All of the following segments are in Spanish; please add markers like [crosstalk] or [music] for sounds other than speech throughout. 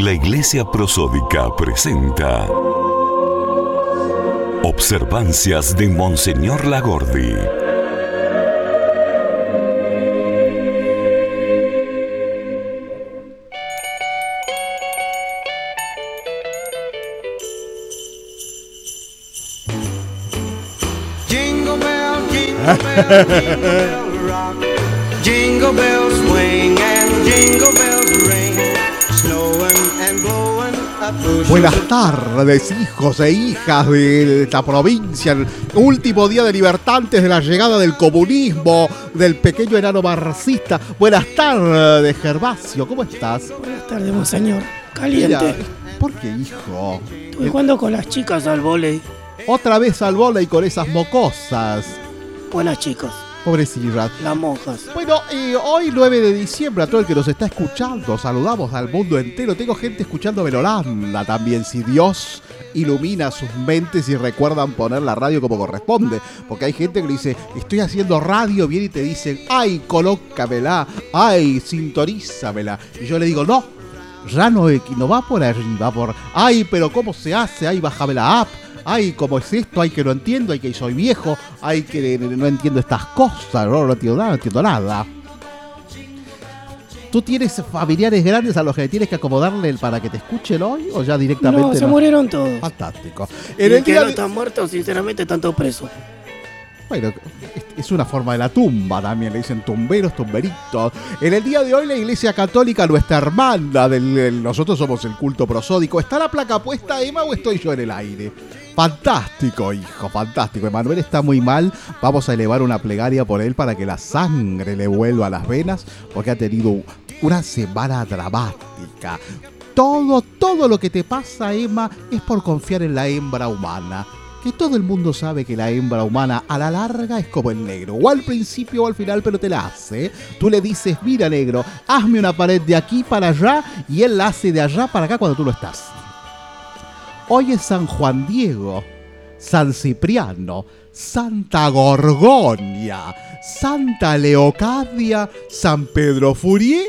La Iglesia Prosódica presenta Observancias de Monseñor Lagordi. Jingle bell, jingle [laughs] bell, jingle bell Buenas tardes, hijos e hijas de esta provincia. El último día de libertad antes de la llegada del comunismo, del pequeño enano marxista. Buenas tardes, Gervasio. ¿Cómo estás? Buenas tardes, monseñor. Mira, Caliente. ¿Por qué, hijo? Estuve jugando con las chicas al volei. Otra vez al y con esas mocosas. Buenas chicas, Pobrecillas. las monjas. Bueno, y hoy 9 de diciembre, a todo el que nos está escuchando, saludamos al mundo entero. Tengo gente escuchando en Holanda también, si Dios ilumina sus mentes y recuerdan poner la radio como corresponde. Porque hay gente que le dice, estoy haciendo radio, viene y te dicen, ay, colócamela, ay, sintonízamela. Y yo le digo, no, ya no, no va por arriba, por, ay, pero ¿cómo se hace? Ay, bájame la app. Ay, ¿cómo es esto? Ay, que no entiendo, ay, que soy viejo, ay, que no entiendo estas cosas, no, no entiendo nada, no entiendo nada. ¿Tú tienes familiares grandes a los que tienes que acomodarle para que te escuchen hoy o ya directamente? No, se murieron todos. Fantástico. En el el que día no de- están muertos, sinceramente, están todos presos. Bueno, es- una forma de la tumba también, le dicen tumberos, tumberitos. En el día de hoy la Iglesia Católica, nuestra hermana, del- nosotros somos el culto prosódico. ¿Está la placa puesta, Emma, o estoy yo en el aire? Fantástico, hijo, fantástico. Emanuel está muy mal. Vamos a elevar una plegaria por él para que la sangre le vuelva a las venas, porque ha tenido una semana dramática. Todo, todo lo que te pasa, Emma, es por confiar en la hembra humana. Que todo el mundo sabe que la hembra humana a la larga es como el negro. O al principio o al final, pero te la hace. Tú le dices, mira negro, hazme una pared de aquí para allá y él la hace de allá para acá cuando tú no estás. Hoy es San Juan Diego, San Cipriano, Santa Gorgonia, Santa Leocadia, San Pedro Furier,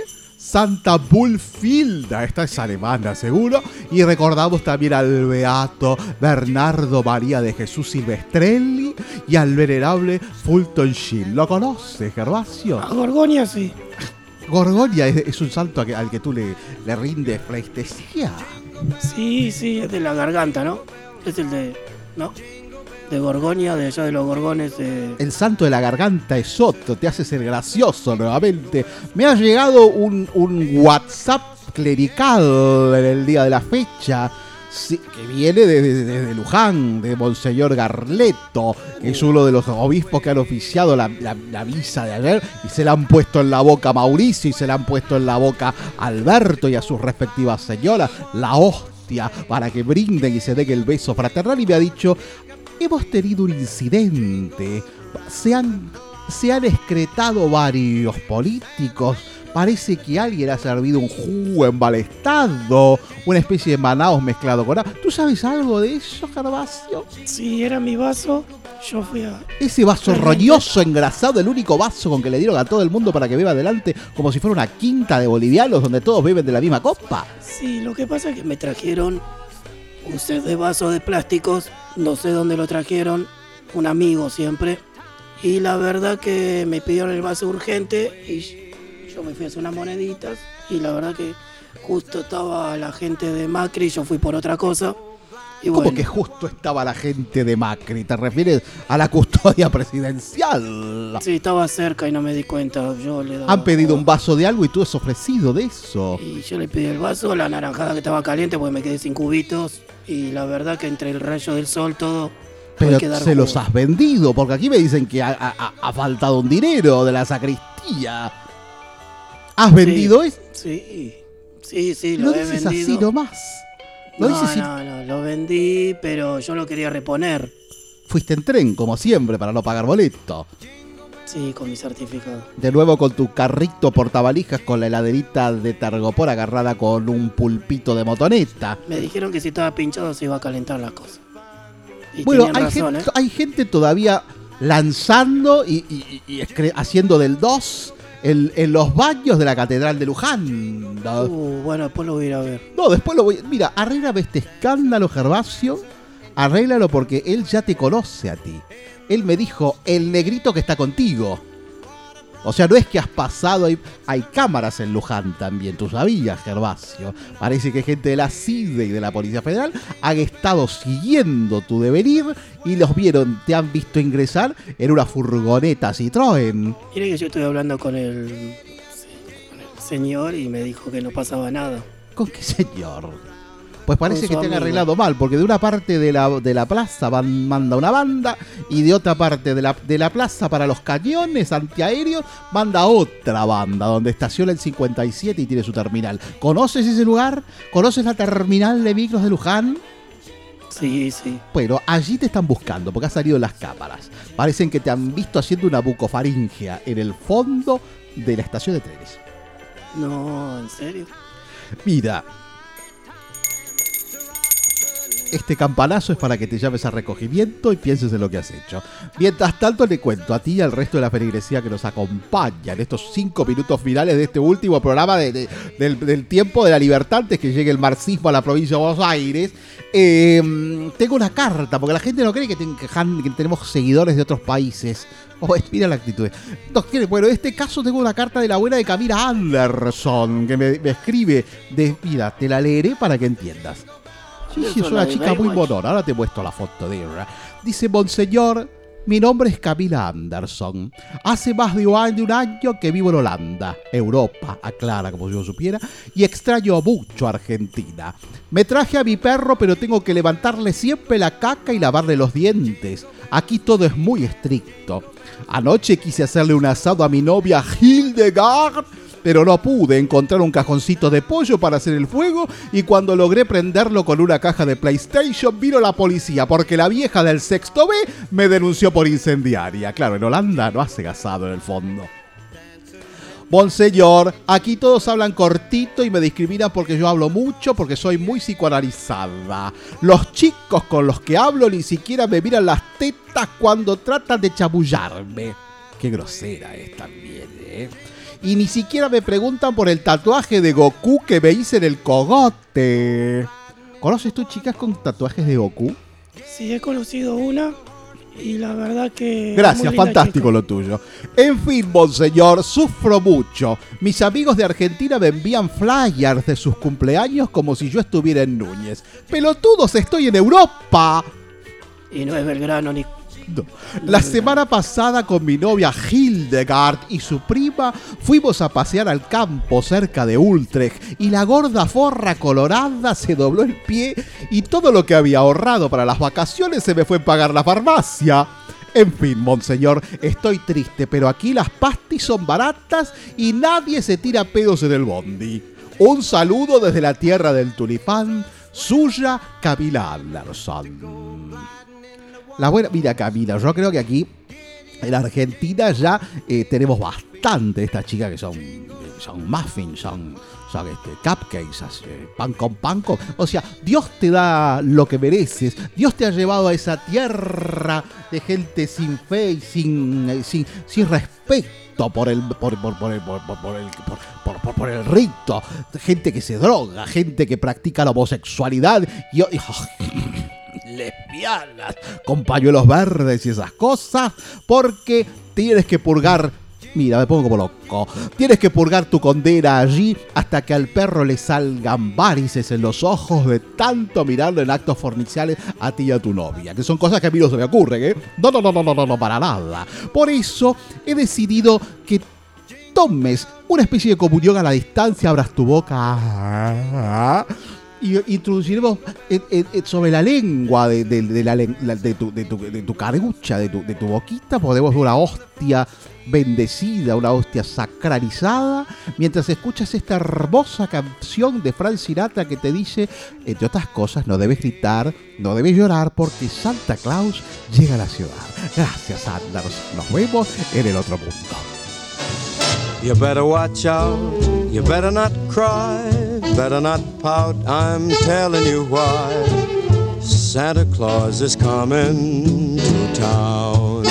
Santa Bulfilda, esta es alemana seguro, y recordamos también al beato Bernardo María de Jesús Silvestrelli y al venerable Fulton Sheen. ¿Lo conoces, Gervasio? A Gorgonia sí. Gorgonia es, es un santo al que tú le, le rindes pleitesía. Sí, sí, es de la garganta, ¿no? Es el de. ¿No? De Gorgonia, de allá de los Gorgones. de- El santo de la garganta es otro, te hace ser gracioso nuevamente. Me ha llegado un, un WhatsApp clerical en el día de la fecha. sí, que viene desde, desde Luján, de Monseñor Garleto, que es uno de los obispos que han oficiado la, la- la de ayer, y se la han puesto en la boca a Mauricio y se la han puesto en la boca a Alberto y a sus respectivas señoras, la hostia, para que brinden y se den el beso fraternal, y me ha dicho, hemos tenido un incidente. Se han, se han excretado varios políticos. Parece que alguien ha servido un jugo embalestado, una especie de manaos mezclado con agua. ¿Tú sabes algo de eso, Gervasio? Sí, era mi vaso. Yo fui a. Ese vaso roñoso, engrasado, el único vaso con que le dieron a todo el mundo para que beba adelante, como si fuera una quinta de bolivianos donde todos beben de la misma copa. Sí, lo que pasa es que me trajeron un set de vasos de plásticos. No sé dónde lo trajeron. Un amigo siempre. Y la verdad que me pidieron el vaso urgente y yo me fui a hacer unas moneditas. Y la verdad que justo estaba la gente de Macri, yo fui por otra cosa. Y Como bueno, que justo estaba la gente de Macri, ¿te refieres a la custodia presidencial? sí, estaba cerca y no me di cuenta. Yo le daba- Han pedido un vaso de algo y tú has ofrecido de eso. Y yo le pedí el vaso, la naranjada que estaba caliente porque me quedé sin cubitos. Y la verdad que entre el rayo del sol todo. Pero se los has vendido, porque aquí me dicen que ha, ha- ha faltado un dinero de la sacristía. ¿Has vendido eso? Sí, sí, sí, Lo lo, he dices vendido. así nomás. Lo no, no, no, lo vendí, pero yo lo quería reponer. fuiste en tren, como siempre, para no pagar boleto. Sí, con mi certificado. De nuevo con tu carrito portavalijas con la heladerita de Targopor agarrada con un pulpito de motoneta. Me dijeron que si estaba pinchado se iba a calentar la cosa. Y Bueno, tenían hay, razón, gente, ¿eh? hay gente todavía lanzando y, y- haciendo del 2 en, en los baños de la Catedral de Luján. No, Uh, bueno, después lo voy a ir a ver. no, después lo voy. Mira, arréglame este escándalo, Gervasio. Arréglalo porque él ya te conoce a ti. Él me dijo, el negrito que está contigo. O sea, no es que has pasado, hay, hay cámaras en Luján también, tú sabías, Gervasio. Parece que gente de la CIDE y de la Policía Federal han estado siguiendo tu devenir y los vieron, te han visto ingresar en una furgoneta Citroën. Mire que yo estoy hablando con el, con el señor y me dijo que no pasaba nada. ¿Con qué señor? Pues parece que su te han amigo. arreglado mal, porque de una parte de la, de la plaza van, manda una banda y de otra parte de la, de la plaza para los cañones antiaéreos manda otra banda, donde estaciona el 57 y tiene su terminal. ¿Conoces ese lugar? ¿Conoces la terminal de micros de Luján? Sí, sí. Bueno, allí te están buscando porque has salido en las cámaras. Parecen que te han visto haciendo una bucofaringia en el fondo de la estación de trenes. No, en serio. Mira. Este campanazo es para que te llames a recogimiento y pienses en lo que has hecho. Mientras tanto, le cuento a ti y al resto de la feligresía que nos acompaña en estos cinco minutos finales de este último programa de- de- del, tiempo de la libertad antes que llegue el marxismo a la provincia de Buenos Aires. Eh, tengo una carta, porque la gente no cree que, tenemos seguidores de otros países. Oh, mira la actitud. Bueno, en este caso tengo una carta de la buena de Camila Anderson que me, me escribe. De, mira, te la leeré para que entiendas. Sí, sí, es una chica muy bonona. Ahora te muestro la foto de ella. Dice, Monseñor, mi nombre es Camila Anderson. Hace más de un año, de un año que vivo en Holanda, Europa, aclara como si yo supiera, y extraño mucho a Argentina. Me traje a mi perro, pero tengo que levantarle siempre la caca y lavarle los dientes. Aquí todo es muy estricto. Anoche quise hacerle un asado a mi novia Hildegard, pero no pude encontrar un cajoncito de pollo para hacer el fuego y cuando logré prenderlo con una caja de PlayStation vino la policía porque la vieja del sexto B me denunció por incendiaria. Claro, en Holanda no hace asado en el fondo. Monseñor, aquí todos hablan cortito y me discriminan porque yo hablo mucho, porque soy muy psicoanalizada. Los chicos con los que hablo ni siquiera me miran las tetas cuando tratan de chamullarme. Qué grosera es también, ¿eh? Y ni siquiera me preguntan por el tatuaje de Goku que me hice en el cogote. ¿Conoces tú chicas con tatuajes de Goku? Sí, he conocido una y la verdad que... Gracias, fantástico chica. lo tuyo. En fin, monseñor, sufro mucho. Mis amigos de Argentina me envían flyers de sus cumpleaños como si yo estuviera en Núñez. Pelotudos, estoy en Europa. Y no es Belgrano ni... La semana pasada con mi novia Hildegard y su prima fuimos a pasear al campo cerca de Utrecht y la gorda forra colorada se dobló el pie y todo lo que había ahorrado para las vacaciones se me fue en pagar la farmacia. En fin, monseñor, estoy triste, pero aquí las pastis son baratas y nadie se tira pedos en el bondi. Un saludo desde la tierra del tulipán, suya Camila Anderson. La buena, mira Camila, yo creo que aquí en Argentina ya eh, tenemos bastante de estas chicas que son, son muffins, son, son este, cupcakes, eh, pan con pan con. O sea, Dios te da lo que mereces. Dios te ha llevado a esa tierra de gente sin fe y sin, eh, sin, sin respeto por el por, por, por el, por, por- el, por el rito, gente que se droga, gente que practica la homosexualidad y, y- lesbianas con pañuelos verdes y esas cosas, porque tienes que purgar. Mira, me pongo como loco. Tienes que purgar tu condena allí hasta que al perro le salgan varices en los ojos de tanto mirarlo en actos forniciales a ti y a tu novia. Que son cosas que a mí no se me ocurren, ¿eh? No, no, no, no, no, no, no, para nada. Por eso he decidido que tomes una especie de comunión a la distancia, abras tu boca y en- en- en- sobre la lengua de, de- de la de tu, tu, tu carucha, de tu, de tu boquita, podemos una hostia bendecida, una hostia sacralizada, mientras escuchas esta hermosa canción de Frank Sinatra que te dice, entre otras cosas, no debes gritar, no debes llorar porque Santa Claus llega a la ciudad. Gracias, Anders. Nos vemos en el otro mundo. You better watch out, you better not cry, better not pout, I'm telling you why. Santa Claus is coming to town.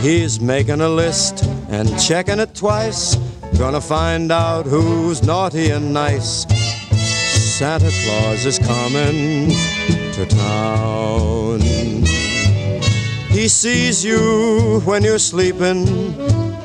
He's making a list and checking it twice. Gonna find out who's naughty and nice. Santa Claus is coming to town. He sees you when you're sleeping.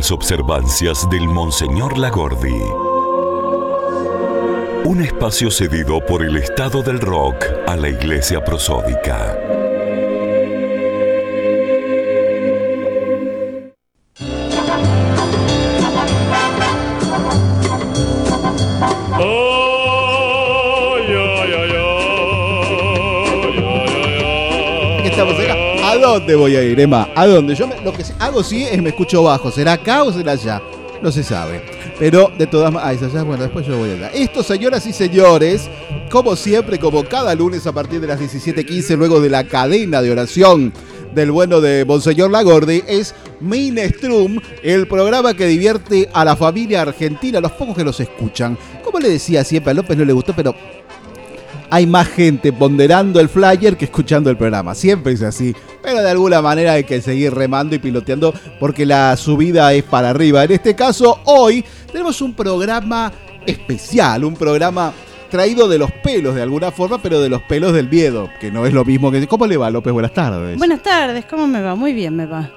Las observancias del Monseñor Lagordi. Un espacio cedido por el Estado del Rock a la Iglesia Prosódica. Voy a ir, Emma? ¿A dónde? Yo lo que hago sí es me escucho bajo. ¿Será acá o será allá? No se sabe. Pero de todas maneras. Ah, allá. Bueno, después yo voy allá. Esto, señoras y señores, como siempre, como cada lunes a partir de las 17.15, luego de la cadena de oración del bueno de Monseñor Lagordi, es Minestrum, el programa que divierte a la familia argentina, los pocos que los escuchan. Como le decía siempre, a López no le gustó, pero hay más gente ponderando el flyer que escuchando el programa. Siempre es así. Pero de alguna manera hay que seguir remando y piloteando porque la subida es para arriba. En este caso, hoy tenemos un programa especial, un programa traído de los pelos de alguna forma, pero de los pelos del miedo, que no es lo mismo que... ¿Cómo le va, López? Buenas tardes. Buenas tardes, ¿cómo me va? Muy bien me va.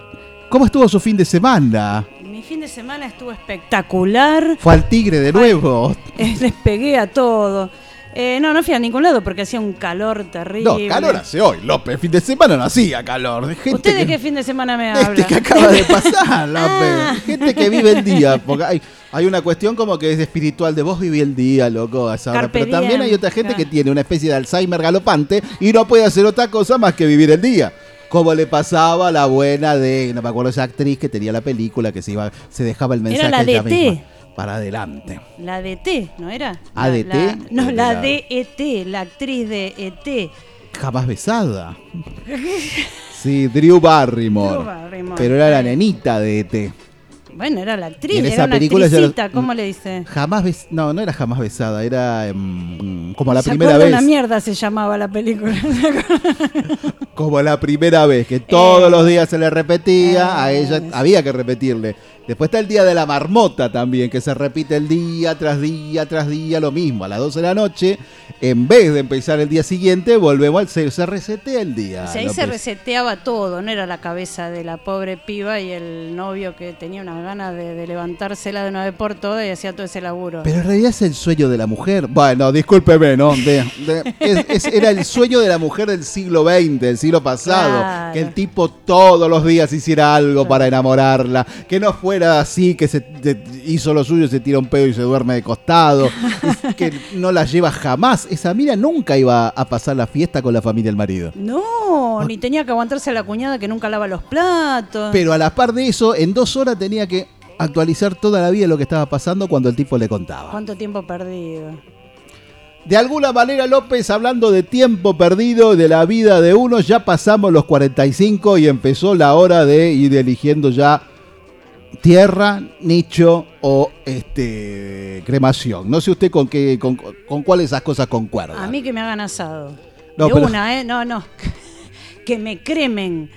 ¿Cómo estuvo su fin de semana? Mi fin de semana estuvo espectacular. ¿Fue al Tigre de nuevo? Eh, Les pegué a todo. Eh, no, no fui a ningún lado porque hacía un calor terrible. No, calor hace hoy, López. Fin de semana no hacía calor. De gente ¿Usted de que- qué fin de semana me Este habla? que acaba de [laughs] pasar, López. Ah. Gente que vive el día. Porque hay, hay una cuestión como que es espiritual de vos viví el día, loco, a esa hora. Carpe Pero también hay otra gente que tiene una especie de Alzheimer galopante y no puede hacer otra cosa más que vivir el día. Como le pasaba a la buena de, no me acuerdo esa actriz que tenía la película que se iba, se dejaba el mensaje la ella DT. Para adelante. La de T, ¿no era? ¿Ah, de La- T? la- no, Eh, la la- de ET, la actriz de ET. Jamás besada. [laughs] Sí, Drew Barrymore. Drew Barrymore. Pero era la nenita de ET. Bueno, era la actriz, en era esa una película actricita, ¿cómo le dice? Jamás bes- no, no era jamás besada, era em, como la ¿Se primera vez. una mierda se llamaba la película. [laughs] Como la primera vez, que todos los días se le repetía, Ah, a ella sí. había que repetirle. Después está el día de la marmota también, que se repite el día tras día tras día, lo mismo. A las 12 de la noche, en vez de empezar el día siguiente, volvemos al se, se resetea el día. O sea, ahí se reseteaba todo, no era la cabeza de la pobre piba y el novio que tenía unas ganas de, de levantársela de una vez por todas y hacía todo ese laburo. Pero en realidad es el sueño de la mujer. Bueno, discúlpeme, ¿no? De- de- es- es- era el sueño de la mujer del siglo XX, del siglo pasado. Claro. Que el tipo todos los días hiciera algo para enamorarla. Que no fuera así, que se te- hizo lo suyo, se tira un pedo y se duerme de costado. [laughs] Es que no la lleva jamás. Esa mira nunca iba a pasar la fiesta con la familia del marido. No, ni tenía que aguantarse a la cuñada que nunca lava los platos. Pero a la par de eso, en dos horas tenía que actualizar toda la vida lo que estaba pasando cuando el tipo le contaba. ¿Cuánto tiempo perdido? De alguna manera, López, hablando de tiempo perdido, de la vida de uno, ya pasamos los 45 y empezó la hora de ir eligiendo ya tierra, nicho o este cremación. No sé usted con qué, con, con cuál de esas cosas concuerda. A mí que me hagan asado. No, de pero- una, ¿eh? No, no. [laughs] Que me cremen.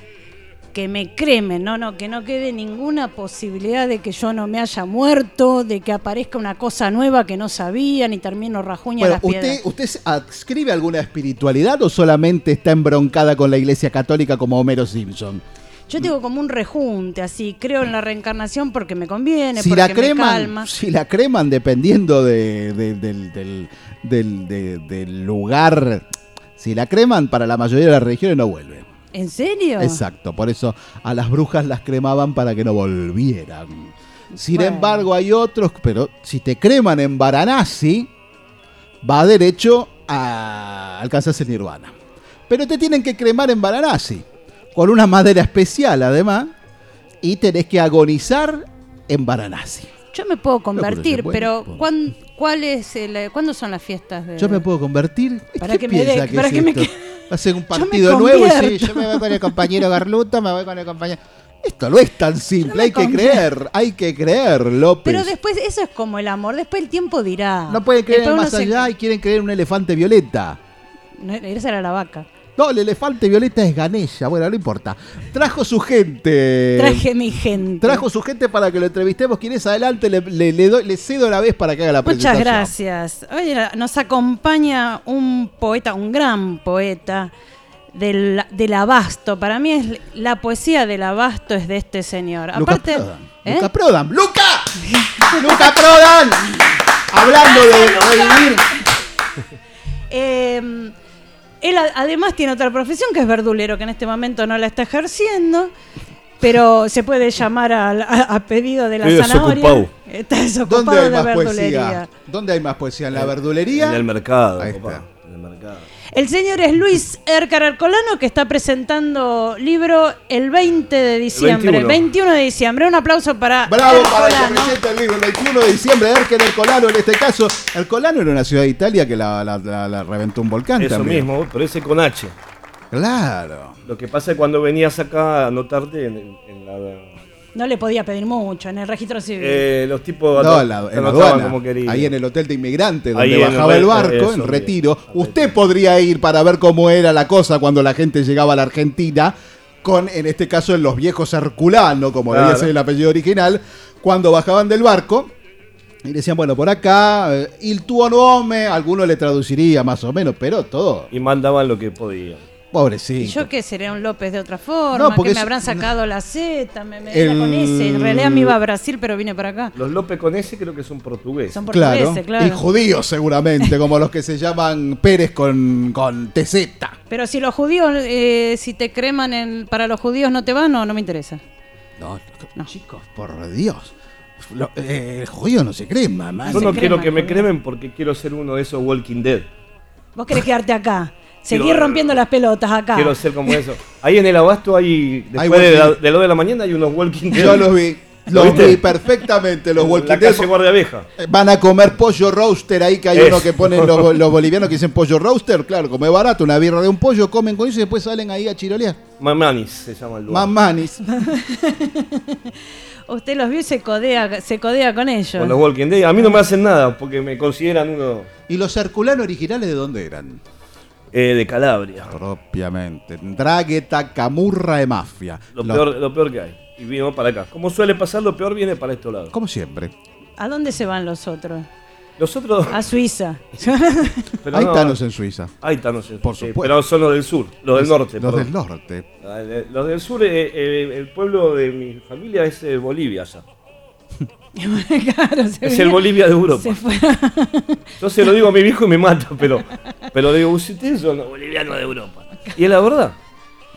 Que me cremen. No, no, que no quede ninguna posibilidad de que yo no me haya muerto, de que aparezca una cosa nueva que no sabía, ni termino rajuña Bueno, las ¿usted, piedras. ¿usted adscribe alguna espiritualidad o solamente está embroncada con la iglesia católica como Homero Simpson? Yo tengo como un rejunte, así. Creo en la reencarnación porque me conviene, si porque la me creman, calma. si la creman dependiendo de- de- del, del- del- de- del lugar, si la creman para la mayoría de las religiones no vuelve. ¿En serio? Exacto, por eso a las brujas las cremaban para que no volvieran. Sin Bueno. embargo, hay otros, pero si te creman en Varanasi, va derecho a alcanzarse el nirvana. Pero te tienen que cremar en Varanasi, con una madera especial además, y tenés que agonizar en Varanasi. Yo me puedo pero convertir, pero. ¿cuán- ¿cuál es el- ¿cuándo son las fiestas? De... Yo me puedo convertir. Para ¿Qué que me dé- que para es que me Va a ser un [laughs] partido nuevo sí, yo me voy con el compañero Garluto, me voy con el compañero. Esto no es tan simple, hay que creer, hay que creer, López. Pero después, eso es como el amor. Después el tiempo dirá. no pueden creer Después más se- allá y quieren creer en un elefante violeta. No, esa era la vaca. No, el elefante violeta es Ganella, bueno, no importa. Trajo su gente. Traje mi gente. Trajo su gente para que lo entrevistemos. ¿Quién es adelante? Le, le- le doy- le cedo la vez para que haga la Muchas presentación. gracias. Hoy nos acompaña un poeta, un gran poeta del, del abasto. Para mí es la poesía del abasto es de este señor. Luca Aparte, Prodan. ¿eh? Luca Prodan. ¡Luca! ¡Luca Prodan! Hablando de revivir. Eh, él a- además tiene otra profesión que es verdulero, que en este momento no la está ejerciendo, pero se puede llamar al- a, a pedido de la Estoy zanahoria. desocupado. Está ¿Dónde desocupado hay de más verdulería. poesía? ¿Dónde hay más poesía? ¿En la verdulería? En el mercado, Ahí está. En el mercado. El señor es Luis Ercar Arcolano, que está presentando libro el 20 de diciembre. 21. 21 de diciembre. Un aplauso para Bravo para el que presenta el libro el 21 de diciembre de Erken Ercolano en este caso. Ercolano era una ciudad de Italia que la, la- la- la reventó un volcán Eso también. mismo, pero ese con H. Claro. Lo que pasa es cuando venías acá a anotarte en, en la. No le podía pedir mucho en el registro civil. eh, los tipos No, en la, en aduana, como ahí en el hotel de inmigrantes, Ahí donde el bajaba el barco, eso en retiro. Usted podría ir para ver cómo era la cosa cuando la gente llegaba a la Argentina, con, en este caso, en los viejos Herculano, como debía Claro. ser el apellido original, cuando bajaban del barco. Y decían, bueno, por acá, eh, il tuo nome, alguno le traduciría más o menos, pero todo, Y mandaban lo que podían. Pobrecito. ¿Y yo qué sería un López de otra forma? No, porque que me habrán sacado la Z, me, me El- con ese. En realidad me iba a Brasil, pero vine para acá. Los López con ese creo que son portugueses. Son portugueses, claro. y judíos seguramente, [laughs] como los que se llaman Pérez con, con TZ. Pero si los judíos, eh, si te creman en, para los judíos no te van, no, no me interesa. No, chicos, por Dios. Lo- eh, el judío no se cree, mamá. Yo no quiero que me cremen porque quiero ser uno de esos Walking Dead. Vos querés quedarte acá. [laughs] Seguir Quiero- rompiendo las pelotas acá. Quiero ser como eso. Ahí en el abasto hay, Hay después de, la, Walking- de lo de la mañana, hay unos Walking Dead. Yo los vi. ¿Lo Los viste? vi perfectamente, los Walking La Dead. calle Guardia Vieja. Van a comer pollo roaster ahí que hay Es. uno que ponen los, los bolivianos que dicen pollo roaster. Claro, como es barato, una birra de un pollo, comen con eso y después salen ahí a chirolear. Mamanis se llama el lugar. Mamanis. [laughs] Usted los vio y se codea, se codea con ellos. Con los Walking Dead. A mí no me hacen nada porque me consideran uno ¿Y los herculanos originales de dónde eran? Eh, de Calabria. Propiamente. Dragueta, camurra de mafia. Lo peor, lo peor que hay. y vino para acá. Como suele pasar, lo peor viene para este lado. Como siempre. ¿A dónde se van los otros? Los otros. A Suiza. [laughs] pero Hay no, tanos en Suiza. Hay tanos en Por sí, supuesto. Pero son los del sur, los del norte. Los perdón. del norte. Ah, eh, Los del sur, eh, eh, el pueblo de mi familia es eh, Bolivia ya. [laughs] claro, se Es el Bolivia de Europa. Se fue. [laughs] Yo se lo digo a mi viejo y me mata, pero, pero digo, ustedes son los bolivianos de Europa. Y es la verdad.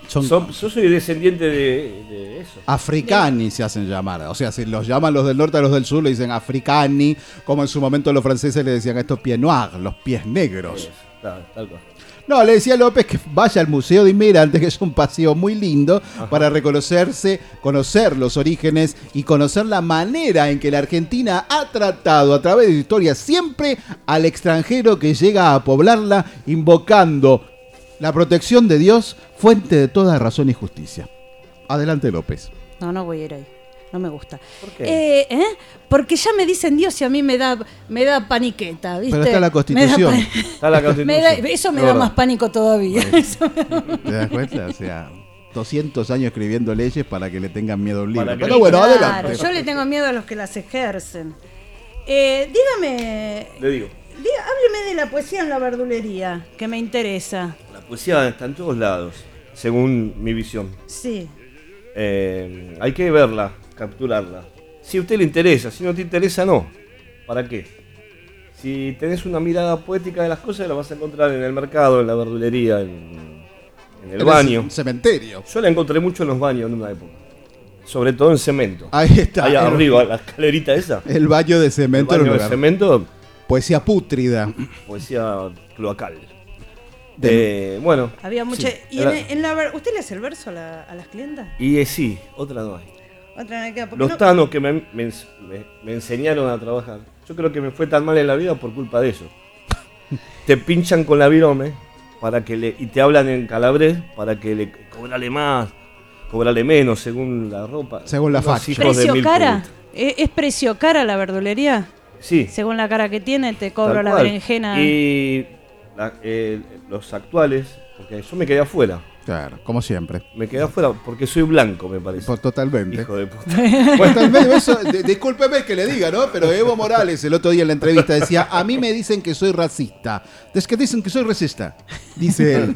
Son Son- yo soy descendiente de, de eso. africani se hacen llamar. O sea, si los llaman los del norte a los del sur, le dicen africani, como en su momento los franceses le decían a estos pieds noirs, los pies negros. Tal- tal cual. No, le decía a López que vaya al Museo de Inmigrantes, que es un paseo muy lindo para reconocerse, conocer los orígenes y conocer la manera en que la Argentina ha tratado a través de su historia siempre al extranjero que llega a poblarla, invocando la protección de Dios, fuente de toda razón y justicia. Adelante, López. No, no voy a ir ahí. No me gusta. ¿Por qué? Eh, ¿eh? Porque ya me dicen Dios y a mí me da, me da paniqueta, ¿viste? Pero está la Me da Constitución. pan- [laughs] Está la Constitución. me da- eso me da más pánico todavía. [laughs] Da- ¿Te das cuenta? O sea, 200 años escribiendo leyes para que le tengan miedo a un libro. Pero bueno, Claro, adelante. yo le tengo miedo a los que las ejercen. Eh, dígame, Le digo, diga- hábleme de la poesía en la verdulería, que me interesa. la poesía está en todos lados, según mi visión. Sí. Eh, hay que verla, capturarla. Si a usted le interesa, si no te interesa, no. ¿Para qué? Si tenés una mirada poética de las cosas, la vas a encontrar en el mercado, en la verdulería, en, en el En baño. cementerio. Yo la encontré mucho en los baños en una época. Sobre todo en cemento. Ahí está. Ahí el, arriba, la escalerita esa. el baño de El cemento. un baño de cemento, Poesía pútrida. poesía cloacal. Eh, bueno, Había mucha. Sí. ¿Y en, Era- en la ver- ¿Usted le hace el verso a, la- a las clientas? y eh, sí, otra no hay. Otra Los no- tanos que me, me ens- me- me enseñaron a trabajar. Yo creo que me fue tan mal en la vida por culpa de eso. te pinchan con la virome para que le, y te hablan en calabrés para que le cobrale más, cobrale menos según la ropa. Según la facha. de ¿Precio cara? ¿Es, es precio cara la verdulería? Sí. Según la cara que tiene, te cobro la berenjena. Y la- eh, los actuales, porque yo me quedé afuera. Claro, como siempre. Me quedé afuera porque soy blanco, me parece. Por totalmente. Hijo de puta. [laughs] Tal vez eso- de- discúlpeme que le diga, ¿no? Pero Evo Morales el otro día en la entrevista decía, a mí me dicen que soy racista. Es que dicen que soy racista, dice él.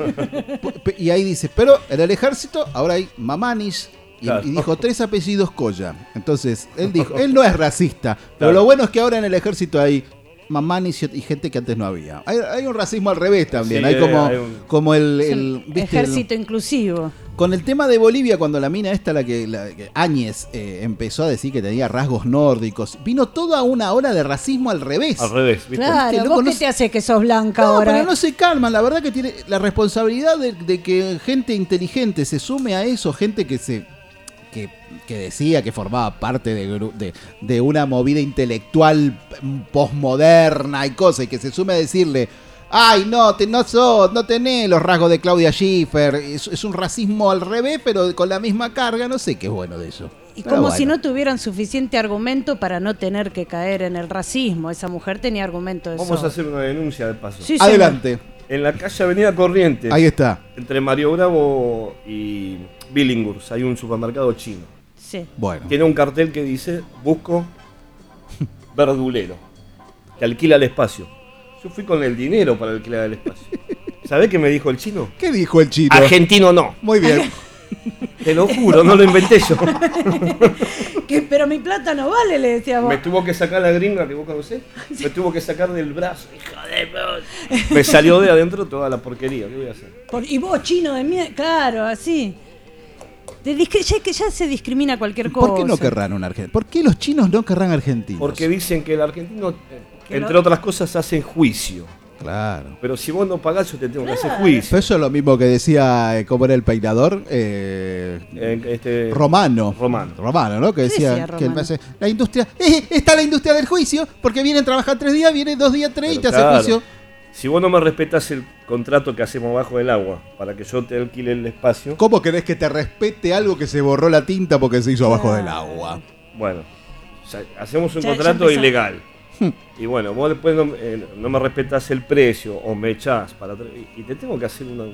Y ahí dice, pero en el ejército ahora hay mamanis. Y, Claro. y dijo tres apellidos Coya. Entonces, él dijo, [laughs] él no es racista. Pero Claro. lo bueno es que ahora en el ejército hay mamanis y gente que antes no había. Hay, hay un racismo al revés también. Sí, hay como, hay un- como el... Ejército inclusivo. con el tema de Bolivia, cuando la mina esta, la que, la que Áñez eh, empezó a decir que tenía rasgos nórdicos, vino toda una ola de racismo al revés. Al revés, ¿viste? Claro, loco, ¿vos no qué se- te hace que sos blanca No, ahora? pero no se calman. La verdad que tiene la responsabilidad de, de que gente inteligente se sume a eso, gente que se que, que decía que formaba parte de, gru- de, de una movida intelectual posmoderna y cosas, y que se sume a decirle, ay, no, te, no sos, no tenés los rasgos de Claudia Schiffer, es, es un racismo al revés, pero con la misma carga, no sé qué es bueno de eso. Y Pero como bueno. si no tuvieran suficiente argumento para no tener que caer en el racismo. Esa mujer tenía argumento de Vamos a hacer una denuncia de paso. Sí, señor. En la calle Avenida Corrientes, ahí está. entre Mario Bravo y Billinghurst, hay un supermercado chino. Sí. Bueno, Tiene un cartel que dice, busco verdulero, que alquila el espacio. Yo fui con el dinero para alquilar el espacio. [laughs] ¿Sabés qué me dijo el chino? ¿qué dijo el chino? Argentino no. Muy bien. [laughs] Te lo juro, no lo inventé yo. [laughs] Pero mi plata no vale, le decíamos. Me tuvo que sacar la gringa que vos conocés. [laughs] Me tuvo que sacar del brazo. Hija de puta. Me salió de adentro toda la porquería. ¿Qué voy a hacer? Por- y vos, chino de mierda. Claro, así. De ya, que ya se discrimina cualquier cosa. ¿Por qué no querrán un argentino? ¿Por qué los chinos no querrán argentinos? Porque dicen que el argentino, eh, Que entre lo- otras cosas, hace juicio. Claro. Pero si vos no pagás, yo te tengo que hacer juicio. Pero eso es lo mismo que decía, eh, ¿cómo era el peinador? Eh, Eh, este, Romano. Romano. Romano, ¿no? Que ¿Qué decía, decía que Romano? él me hace, la industria, [laughs] eh, está la industria del juicio, porque vienen a trabajar tres días, vienen dos días, tres y te Pero hace juicio. Si vos no me respetas el contrato que hacemos bajo el agua para que yo te alquile el espacio, ¿Cómo querés que te respete algo que se borró la tinta porque se hizo abajo Claro. del agua? bueno, o sea, hacemos un Ya- contrato ilegal. [laughs] y bueno, vos después no, eh, no me respetas el precio o me echás para atrás, y, y te tengo que hacer una...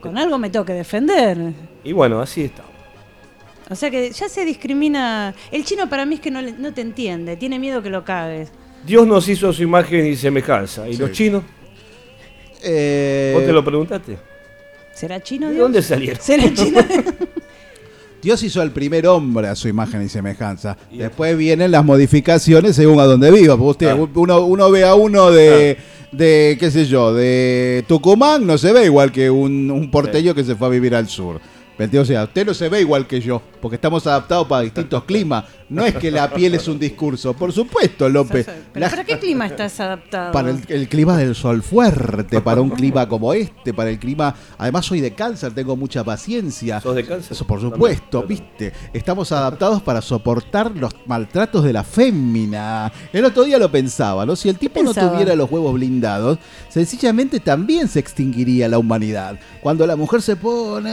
Con algo me tengo que defender. Y bueno, así está. O sea que ya se discrimina. El chino para mí es que no, le- no te entiende, tiene miedo que lo cagues. Dios nos hizo su imagen y semejanza. ¿Y los chinos? Eh, ¿Vos te lo preguntaste? ¿Será chino? ¿De Dios? dónde salieron? ¿Será chino? [laughs] Dios hizo al primer hombre a su imagen y semejanza. Después vienen las modificaciones según a donde viva. Porque usted, uno, uno ve a uno de, de, qué sé yo, de Tucumán, no se ve igual que un, un porteño que se fue a vivir al sur. O sea, usted no se ve igual que yo, porque estamos adaptados para distintos climas. No es que la piel es un discurso. Por supuesto, López. ¿Pero La- para qué clima estás adaptado? para el, el clima del sol fuerte, para un clima como este, para el clima... Además soy de cáncer, tengo mucha paciencia. ¿Sos de cáncer? Eso por supuesto, También, viste. Estamos adaptados para soportar los maltratos de la fémina. El otro día lo pensaba, ¿no? Si el tipo no tuviera los huevos blindados, sencillamente también se extinguiría la humanidad. Cuando la mujer se pone...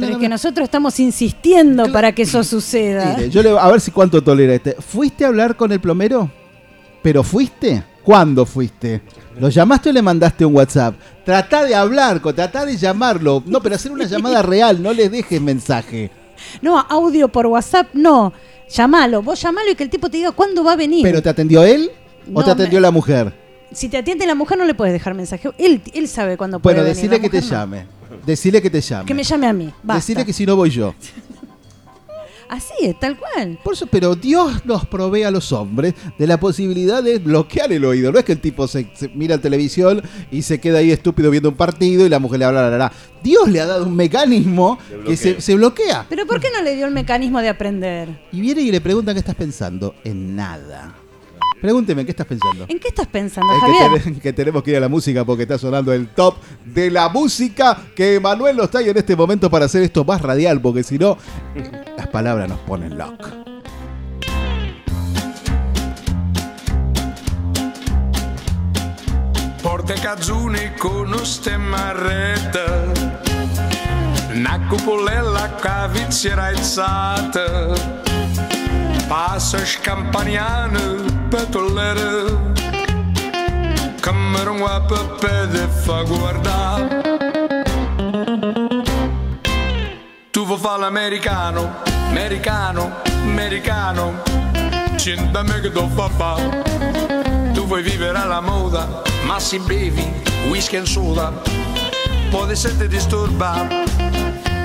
Pero es que nosotros estamos insistiendo para que eso suceda. A ver si cuánto tolera este. ¿Fuiste a hablar con el plomero? ¿Pero fuiste? ¿Cuándo fuiste? ¿Lo llamaste o le mandaste un WhatsApp? Trata de hablar, trata de llamarlo. No, pero hacer una llamada real, no le dejes mensaje. No, audio por WhatsApp, no. Llamalo, vos llamalo y que el tipo te diga cuándo va a venir. ¿Pero te atendió él o te atendió la mujer? Si te atiende la mujer no le puedes dejar mensaje. Él, sabe cuándo puede Bueno, decirle que te llame. Decirle que te llame. Que me llame a mí. Basta. Decirle que si no voy yo. [laughs] Así es, tal cual. Por eso, pero Dios nos provee a los hombres de la posibilidad de bloquear el oído. No es que el tipo se, se mira en televisión y se queda ahí estúpido viendo un partido y la mujer le habla, la, la, la. Dios le ha dado un mecanismo que se, bloquea. Pero ¿por qué no le dio el mecanismo de aprender? Y viene y le preguntan qué estás pensando. En nada. Pregúnteme, ¿qué estás pensando? ¿En qué estás pensando, Es Javier? que, ten- [laughs] que tenemos que ir a la música porque está sonando el top de la música que Manuel nos trae en este momento para hacer esto más radial, porque si no, las palabras nos ponen lock. Porte cazzuni con stemmaretta Una cupolella che vizia alzata Passa scampagnano petrolere Cameron wa pepe fa guardare. Tu vuoi fare l'americano, americano, americano. C'è da me che do papà Tu vuoi vivere alla moda, ma si bevi whisky e soda. Può essere disturbato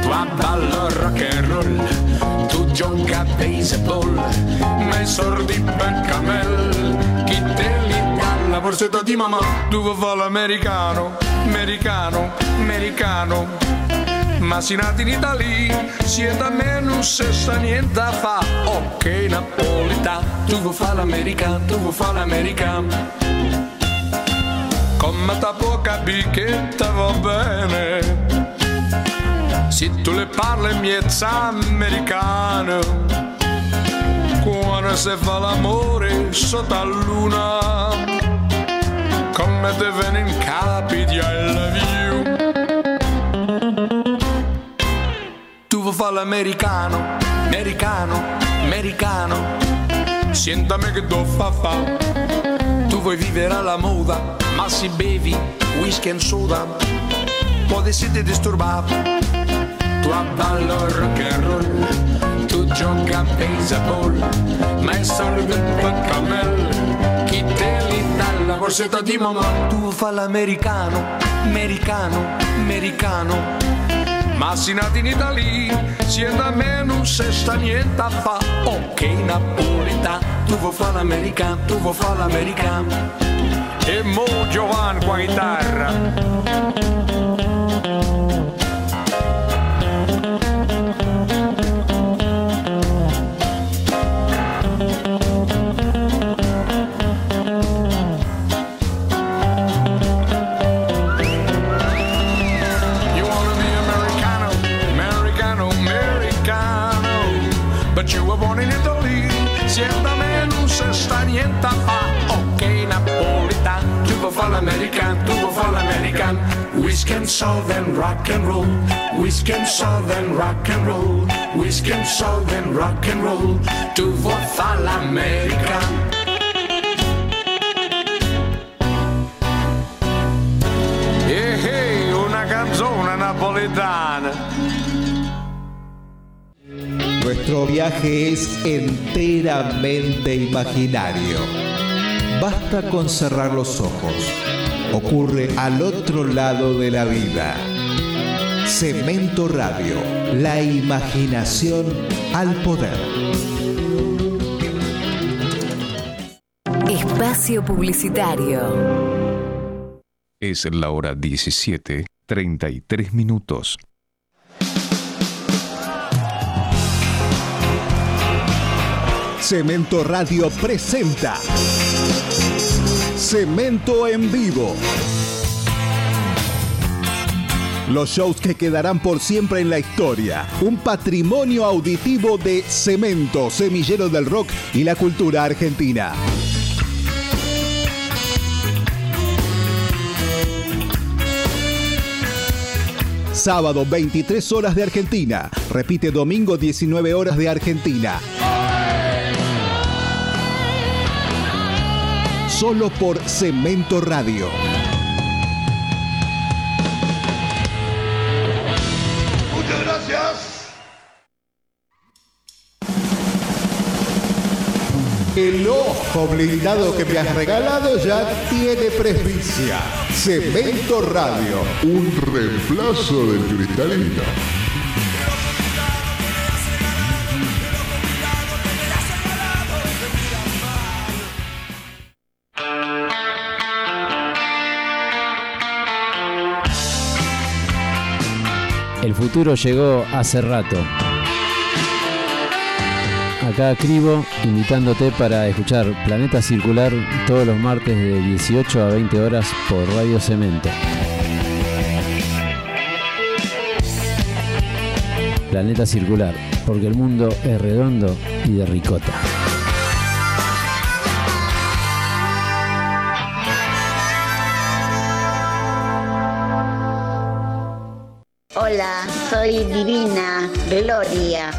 tu ballo rock and roll Tu gioca a baseball Ma i sordi per camel Chi te li la borsetta di mamma Tu vuoi fare l'americano, americano, americano ma si nati in Italia, siete a me non se sa niente a fa. Ok, napolitano, tu vuoi fare l'americano, tu vuoi fare l'americano. Come ta che te va bene? Se tu le parli miezza americano, quando si fa l'amore sotto la luna, come te viene in capi di I love you. Tu vuoi fare l'americano, americano, americano. Sientami che do fa fa. Tu vuoi vivere alla moda, ma se bevi whisky e soda, può essere disturbato. Tu ballo rock and roll, tu gioca a baseball, ma è solo per camel. Chi te li dà la borsetta di mamma? Tu fai l'americano, americano, americano. Ma si nati in Italia, siete a me non se sta niente a fa. Ok, napolitano, tu vuoi fare l'americano, tu vuoi fare l'americano. E mo Giovanni qua chitarra. You and southern rock and roll, whiskey and southern rock and roll, whiskey and southern rock and roll. Tu vuoi fare l'americano. E hey, una canzone napoletana. Nuestro viaje es enteramente imaginario. Basta con cerrar los ojos. Ocurre al otro lado de la vida. Cemento Radio, la imaginación al poder. Espacio Publicitario. Es la hora 17, 33 minutos. Cemento Radio presenta Cemento en vivo. Los shows que quedarán por siempre en la historia. Un patrimonio auditivo de Cemento, semillero del rock y la cultura argentina. Sábado 23 horas de Argentina. Repite domingo 19 horas de Argentina. Solo por Cemento Radio. Muchas gracias. El ojo blindado que me has regalado ya tiene presbicia. Cemento Radio. Un reemplazo del cristalino. Futuro llegó hace rato. Acá Cribo, invitándote para escuchar Planeta Circular todos los martes de 18 a 20 horas por Radio Cemento. Planeta Circular, porque el mundo es redondo y de ricota. Soy Divina Gloria.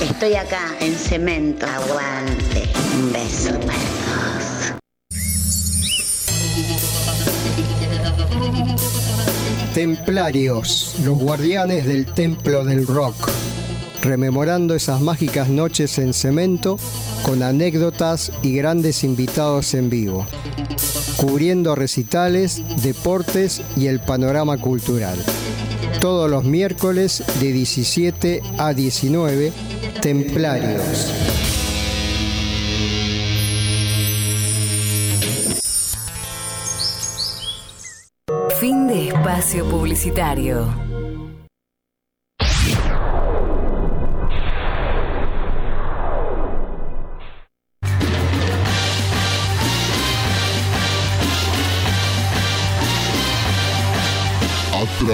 Estoy acá en Cemento. Aguante. Un beso para todos. Templarios, los guardianes del templo del rock, rememorando esas mágicas noches en cemento con anécdotas y grandes invitados en vivo, cubriendo recitales, deportes y el panorama cultural. Todos los miércoles de 17 a 19, Templarios. Fin de espacio publicitario.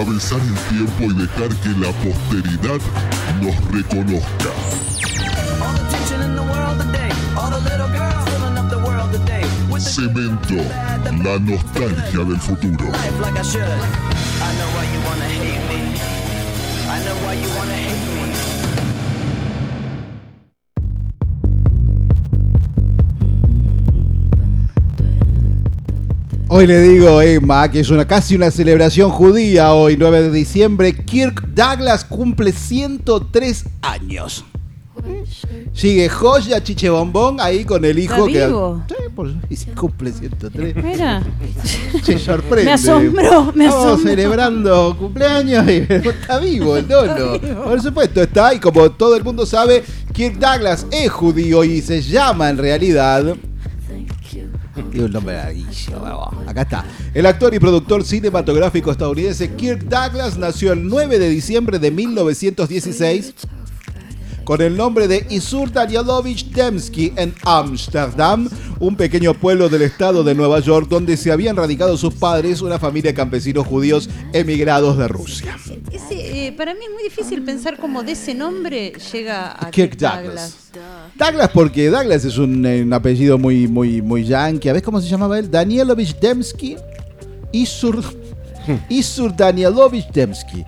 Atravesar el tiempo y dejar que la posteridad nos reconozca. Cemento, la nostalgia del futuro. Hoy le digo, Emma, que es una casi una celebración judía hoy, 9 de diciembre. Kirk Douglas cumple 103 años. Sigue Joya Chiche Bombón ahí con el hijo ¿Está que. Sí, por- y sí, cumple 103. Mira. Se sorprende. Me asombró, me Estamos asombró. celebrando cumpleaños y [laughs] está vivo el dono. Por supuesto, está y como todo el mundo sabe, Kirk Douglas es judío y se llama en realidad. [laughs] Tiene un nombre. Acá está. El actor y productor cinematográfico estadounidense Kirk Douglas nació el 9 de diciembre de 1916 con el nombre de Isur Danielovich Demsky en Ámsterdam, un pequeño pueblo del estado de Nueva York donde se habían radicado sus padres, una familia de campesinos judíos emigrados de Rusia. Ese, eh, para mí es muy difícil pensar cómo de ese nombre llega a Kirk Douglas. Douglas porque Douglas es un, eh, un apellido muy, muy, muy yankee. ¿Ves cómo se llamaba él? Danielovich Demsky. Isur, Isur Danielovich Demsky.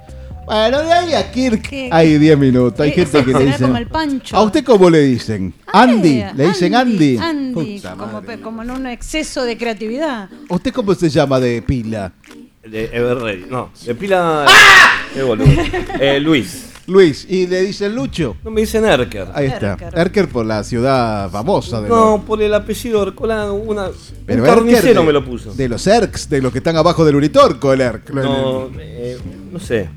Bueno, de ahí a Kirk hay 10 minutos. Hay gente que le dice. el. ¿A usted cómo le dicen? Andy. Eh, ¿Le dicen Andy? Andy, Puta como, en un exceso de creatividad. ¿Usted cómo se llama de pila? De Everready. No, de pila. ¡Ah! Qué boludo. Eh, Luis. Luis, y le dicen Lucho. No me dicen Erker. Ahí está. Erker. Erker por la ciudad famosa de No, los, por el apellido Ercolano, una, pero un Erker carnicero de- me lo puso. De los Erks, de los que están abajo del Uritorco, el Erk. No, eh, no sé.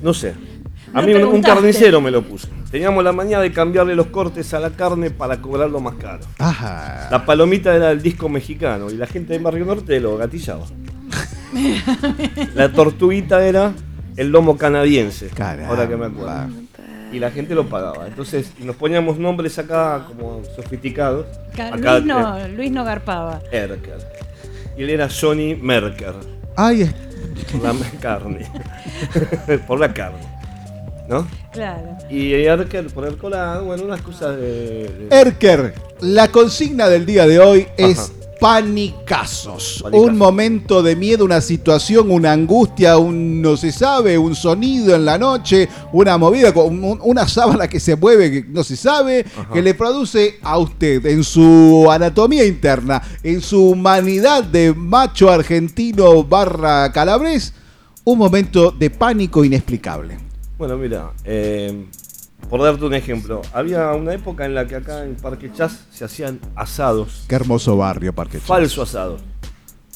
No sé. [laughs] A mí un- carnicero me lo puso. Teníamos la mañana de cambiarle los cortes a la carne para cobrarlo más caro. Ajá. La palomita era el disco mexicano y la gente de Barrio Norte lo gatillaba. [laughs] La tortuguita era el lomo canadiense. Caramba. Ahora que me acuerdo. Y la gente lo pagaba. Entonces nos poníamos nombres acá como sofisticados. Luis, no, Luis no garpaba. eh, Erker. Y él era Johnny Merker. Ay, es- Por la carne. [laughs] por la carne. ¿No? Claro. Y Erker por el colado, bueno, unas cosas de. de- Erker, la consigna del día de hoy es Ajá. Panicazos. Panicazos. Un momento de miedo, una situación, una angustia, un no se sabe, un sonido en la noche, una movida, un- una sábana que se mueve que no se sabe, Ajá. que le produce a usted en su anatomía interna, en su humanidad de macho argentino barra calabrés, un momento de pánico inexplicable. Bueno, mira, eh, por darte un ejemplo, había una época en la que acá en Parque Chas se hacían asados, Qué hermoso barrio, Parque Chas. falso asado.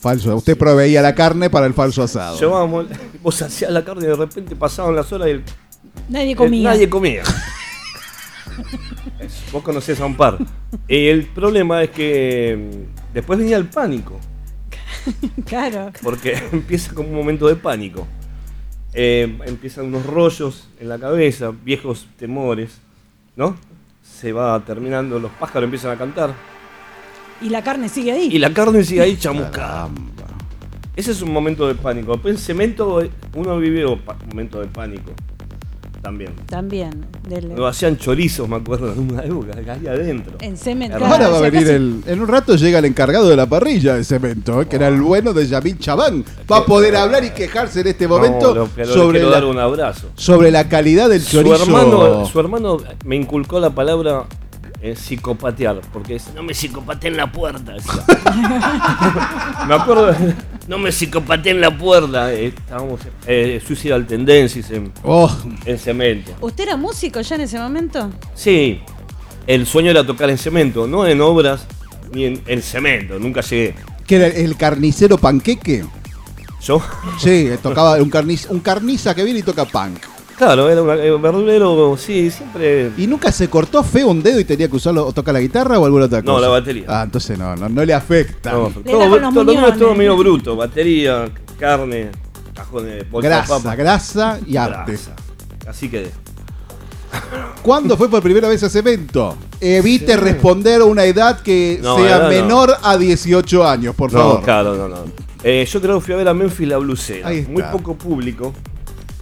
Falso. Usted proveía la carne para el falso asado. Llevábamos, [laughs] vos hacías la carne y de repente pasaban las horas y el- Nadie comía. nadie comía. [laughs] Vos conocés a un par. Y el problema es que mm, después venía el pánico, [laughs] Claro. porque empieza como un momento de pánico. Eh, empiezan unos rollos en la cabeza, viejos temores, ¿no? Se va terminando, los pájaros empiezan a cantar Y la carne sigue ahí. y la carne sigue ahí chamuscada. Ese es un momento de pánico. Después en cemento uno vivió pa- momento de pánico también. También. del- Lo hacían chorizos, me acuerdo, en una época, ahí adentro. en cemento. Hermano, Ahora va a venir casi- el. En un rato llega el encargado de la parrilla de cemento, ¿eh? que era el bueno de Yamil Chabán. Va a poder hablar y quejarse en este momento No, lo- sobre, la, dar un abrazo. sobre la calidad del Su chorizo. hermano, su hermano me inculcó la palabra eh, psicopatear, porque dice, no me psicopateen la puerta. [laughs] me acuerdo, no me psicopateen la puerta. eh, estábamos eh, Suicidal Tendencies en, Oh, en cemento. ¿Usted era músico ya en ese momento? Sí, el sueño era tocar en cemento, no en obras ni en, en cemento, nunca llegué. que era el carnicero panqueque. Yo, Sí, tocaba un, carniz, un carniza que viene y toca punk. Claro, era eh, un verdulero, sí, siempre... ¿Y nunca se cortó feo un dedo y tenía que usarlo o tocar la guitarra o alguna otra cosa? No, la batería. Ah, entonces no, no, no le afecta. No, Le todo, todo, es todo muñones. medio bruto, batería, carne, cajones de bolsa de grasa, papa. grasa y arte. Grasa. Así que ¿Cuándo fue por primera vez a cemento? Evite responder a una edad que No, sea edad no. menor a 18 años, por no, favor. claro, no, no. Eh, yo creo que fui a ver a Memphis la blusera, Ahí está. muy poco público.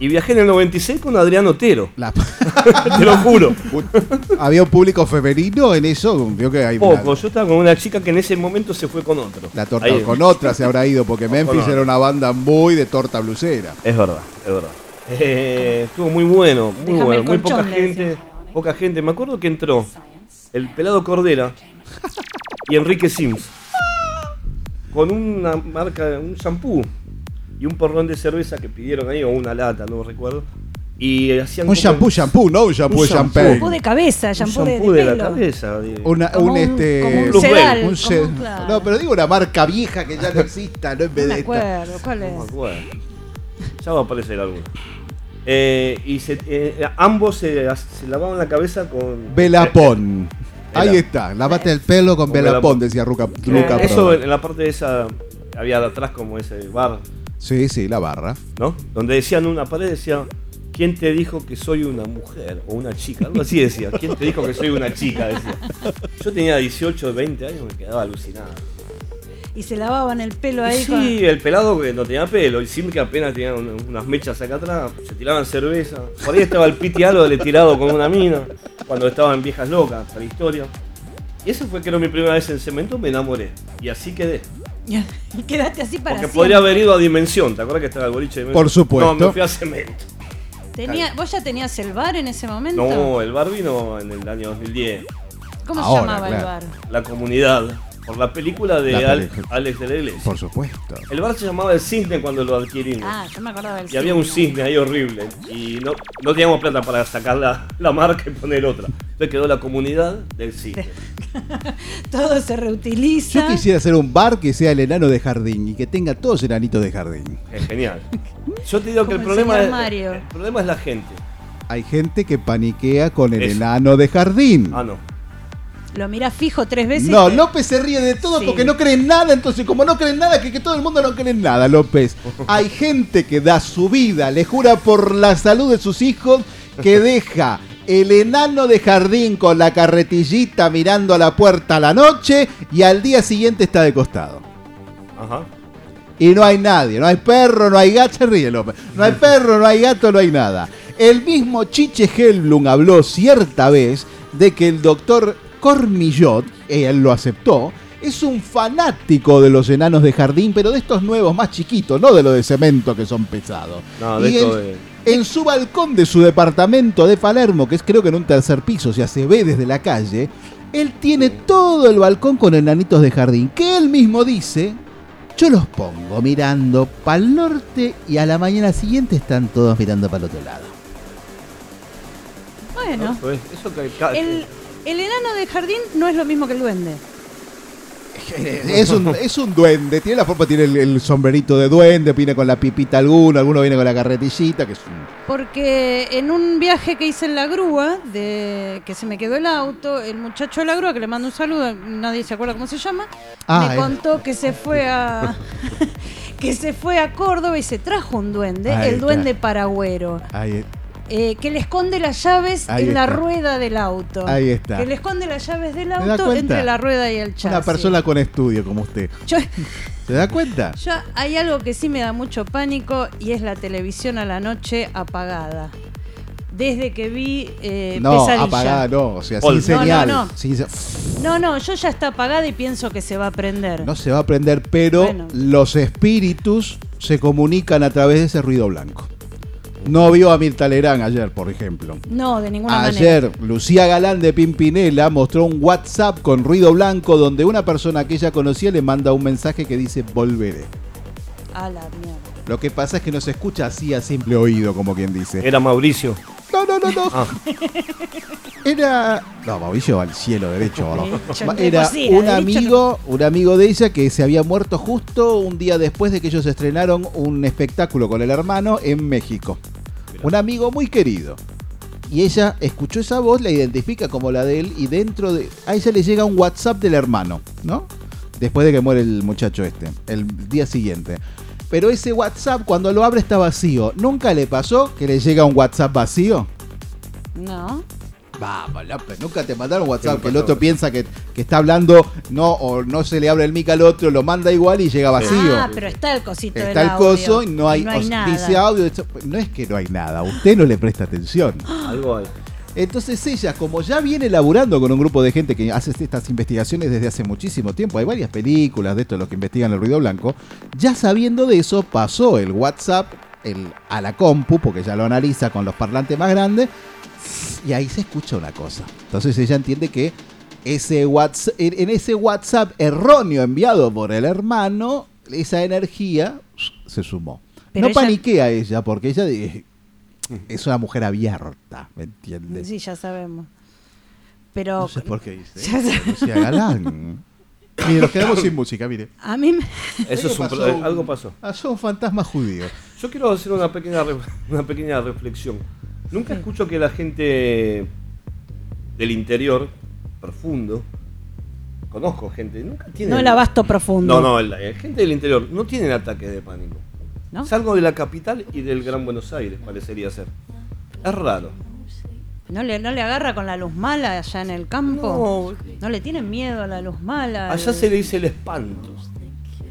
Y viajé en el 96 con Adrián Otero, La- [laughs] te lo juro. [laughs] Había un público femenino en eso, vio que hay una- Poco, yo estaba con una chica que en ese momento se fue con otro. la torta Ahí- con otra se habrá ido porque Memphis era una banda muy de torta blusera. Es verdad, es verdad. Eh, estuvo muy bueno, muy Déjame bueno, muy poca gente, poca gente. Me acuerdo que entró el pelado Cordera y Enrique Sims con una marca, un shampoo y un porrón de cerveza que pidieron ahí, o una lata, no recuerdo. Y hacían Un shampoo, shampoo, no un shampoo Un de shampoo. Shampoo de cabeza, un shampoo de, shampoo de de, la pelo. cabeza. de- Una, Como un, un- este. como un Blue sedal, un como se- un- claro. No, pero digo una marca vieja que ya no exista, no en vez No me de esta. acuerdo, ¿cuál No me es? acuerdo. Ya va a aparecer alguno. Eh, y se- eh, ambos se, se lavaban la cabeza con. Velapón. Ahí está, lavate el pelo con, Con Velapón, Velapón. decía Ruca, Eh, Luca eso Prodan. en la parte de esa. Había de atrás como ese bar, Sí, sí, la barra. ¿no? Donde decían una pared, decía. ¿Quién te dijo que soy una mujer o una chica? Algo así decía. ¿Quién te dijo que soy una chica? Decía. Yo tenía 18, 20 años, me quedaba alucinado. Y se lavaban el pelo ahí sí, el pelado que no tenía pelo, y Sim que apenas tenía un- unas mechas acá atrás, se tiraban cerveza. Por ahí estaba el Piti le tirado con una mina, cuando estaba en Viejas Locas, para la historia. Y eso fue que era mi primera vez en cemento, me enamoré. Y así quedé. Y [laughs] quedaste así para Porque siempre. podría haber ido a Dimensión, ¿te acuerdas que estaba el boliche de Dimensión? Por supuesto. No, me fui a cemento. Tenía, ¿Vos ya tenías el bar en ese momento? No, el bar vino en el año 2010. ¿Cómo Ahora, se llamaba el bar? La comunidad. Por la película de La Al- película. Alex de la Iglesia. Por supuesto. El bar se llamaba El Cisne cuando lo adquirimos. Ah, yo me acordaba del Y había un cisne. cisne ahí horrible. Y no, no teníamos plata para sacar la, la marca y poner otra. Entonces quedó la comunidad del cisne. [laughs] Todo se reutiliza. Yo quisiera hacer un bar que sea el enano de jardín y que tenga todos enanitos de jardín. Es genial. Yo te digo que el Como el problema, señor es, Mario. el problema es la gente. Hay gente que paniquea con el Eso. enano de jardín. Ah, no. Lo mira fijo tres veces. No, y- López se ríe de todo Sí. porque no cree en nada, entonces como no cree en nada, que, que todo el mundo no cree en nada, López. [laughs] Hay gente que da su vida, le jura por la salud de sus hijos, que [laughs] deja el enano de jardín con la carretillita mirando a la puerta a la noche y al día siguiente está de costado. Ajá. Y no hay nadie, no hay perro, no hay gato, [laughs] se ríe López. No hay perro, no hay gato, no hay nada. El mismo Chiche Helblum habló cierta vez de que el doctor Cormillot, y él lo aceptó, es un fanático de los enanos de jardín, pero de estos nuevos más chiquitos, no de los de cemento que son pesados. No, de Y esto en, de- en su balcón de su departamento de Palermo, que es creo que en un tercer piso, o sea, se ve desde la calle, él tiene todo el balcón con enanitos de jardín, que él mismo dice, yo los pongo mirando para el norte y a la mañana siguiente están todos mirando para el otro lado. Bueno, Pues, eso que el, el enano de jardín no es lo mismo que el duende. [laughs] Es un, es un duende, tiene la forma, tiene el, el sombrerito de duende, viene con la pipita alguno, alguno viene con la carretillita, que es un... Porque en un viaje que hice en la grúa, de que se me quedó el auto, el muchacho de la grúa, que le mando un saludo, nadie se acuerda cómo se llama, Ah, me contó que se fue a [laughs] [laughs] que se fue a Córdoba y se trajo un duende, Ahí el está. duende paragüero. Ahí, eh, que le esconde las llaves Ahí en la rueda del auto. Ahí está. Que le esconde las llaves del auto entre la rueda y el chasis. una persona con estudio como usted. Yo, ¿Se da cuenta? [laughs] yo- hay algo que sí me da mucho pánico y es la televisión a la noche apagada. Desde que vi eh, No, Pesadilla. apagada no, o sea, sin No, no, señal. no. sin No, no, yo ya está apagada y pienso que se va a prender. No se va a prender, pero Bueno. los espíritus se comunican a través de ese ruido blanco. No vio a Mirta Legrand ayer, por ejemplo. No, de ninguna manera. Ayer, Lucía Galán de Pimpinela mostró un WhatsApp con ruido blanco donde una persona que ella conocía le manda un mensaje que dice volveré. A la mierda. Lo que pasa es que no se escucha así a simple oído, como quien dice. Era Mauricio. No, no, no, no. Ah, Era. No, Mauricio va al cielo derecho. ¿no? Derecho, Era cocina, un derecho amigo, un amigo de ella que se había muerto justo un día después de que ellos estrenaron un espectáculo con el hermano en México. Un amigo muy querido. Y ella escuchó esa voz, la identifica como la de él y dentro de... A ella le llega un WhatsApp del hermano, ¿no? Después de que muere el muchacho este, el día siguiente. Pero ese WhatsApp cuando lo abre está vacío. ¿Nunca le pasó que le llega un WhatsApp vacío? No. Vamos, López, nunca te mandaron WhatsApp que el otro piensa que, que está hablando, no, o no se le abre el mic al otro, lo manda igual y llega vacío. Ah, pero está el cosito del Está el audio. coso y no hay, no hay nada. dice audio, esto- no es que no hay nada, usted no le presta atención. algo hay. Entonces ella, como ya viene laburando con un grupo de gente que hace estas investigaciones desde hace muchísimo tiempo, hay varias películas de esto, los que investigan el ruido blanco, ya sabiendo de eso, pasó el WhatsApp el, a la compu, porque ya lo analiza con los parlantes más grandes, y ahí se escucha una cosa. Entonces ella entiende que ese WhatsApp, en ese WhatsApp erróneo enviado por el hermano, esa energía se sumó. Pero no ella- paniquea ella, porque ella eh, [laughs] es una mujer abierta, ¿me entiendes? Sí, ya sabemos. Pero No sé por qué dice. [laughs] Ya eso, sé. Lucía Galán. Mire, nos quedamos sin música, mire. a mí me... Eso es un pasó pro- un- algo pasó. Pasó un fantasma judío. Yo quiero hacer una pequeña, re- [laughs] una pequeña reflexión. Nunca escucho que la gente del interior, profundo, conozco gente, nunca tiene... No el abasto profundo. No, no, la la gente del interior no tienen ataques de pánico. ¿No? Salgo de la capital y del Gran Buenos Aires, parecería ser. Es raro. ¿No le, ¿No le agarra con la luz mala allá en el campo? ¿No, le tienen miedo a la luz mala? Allá El- se le dice el espanto.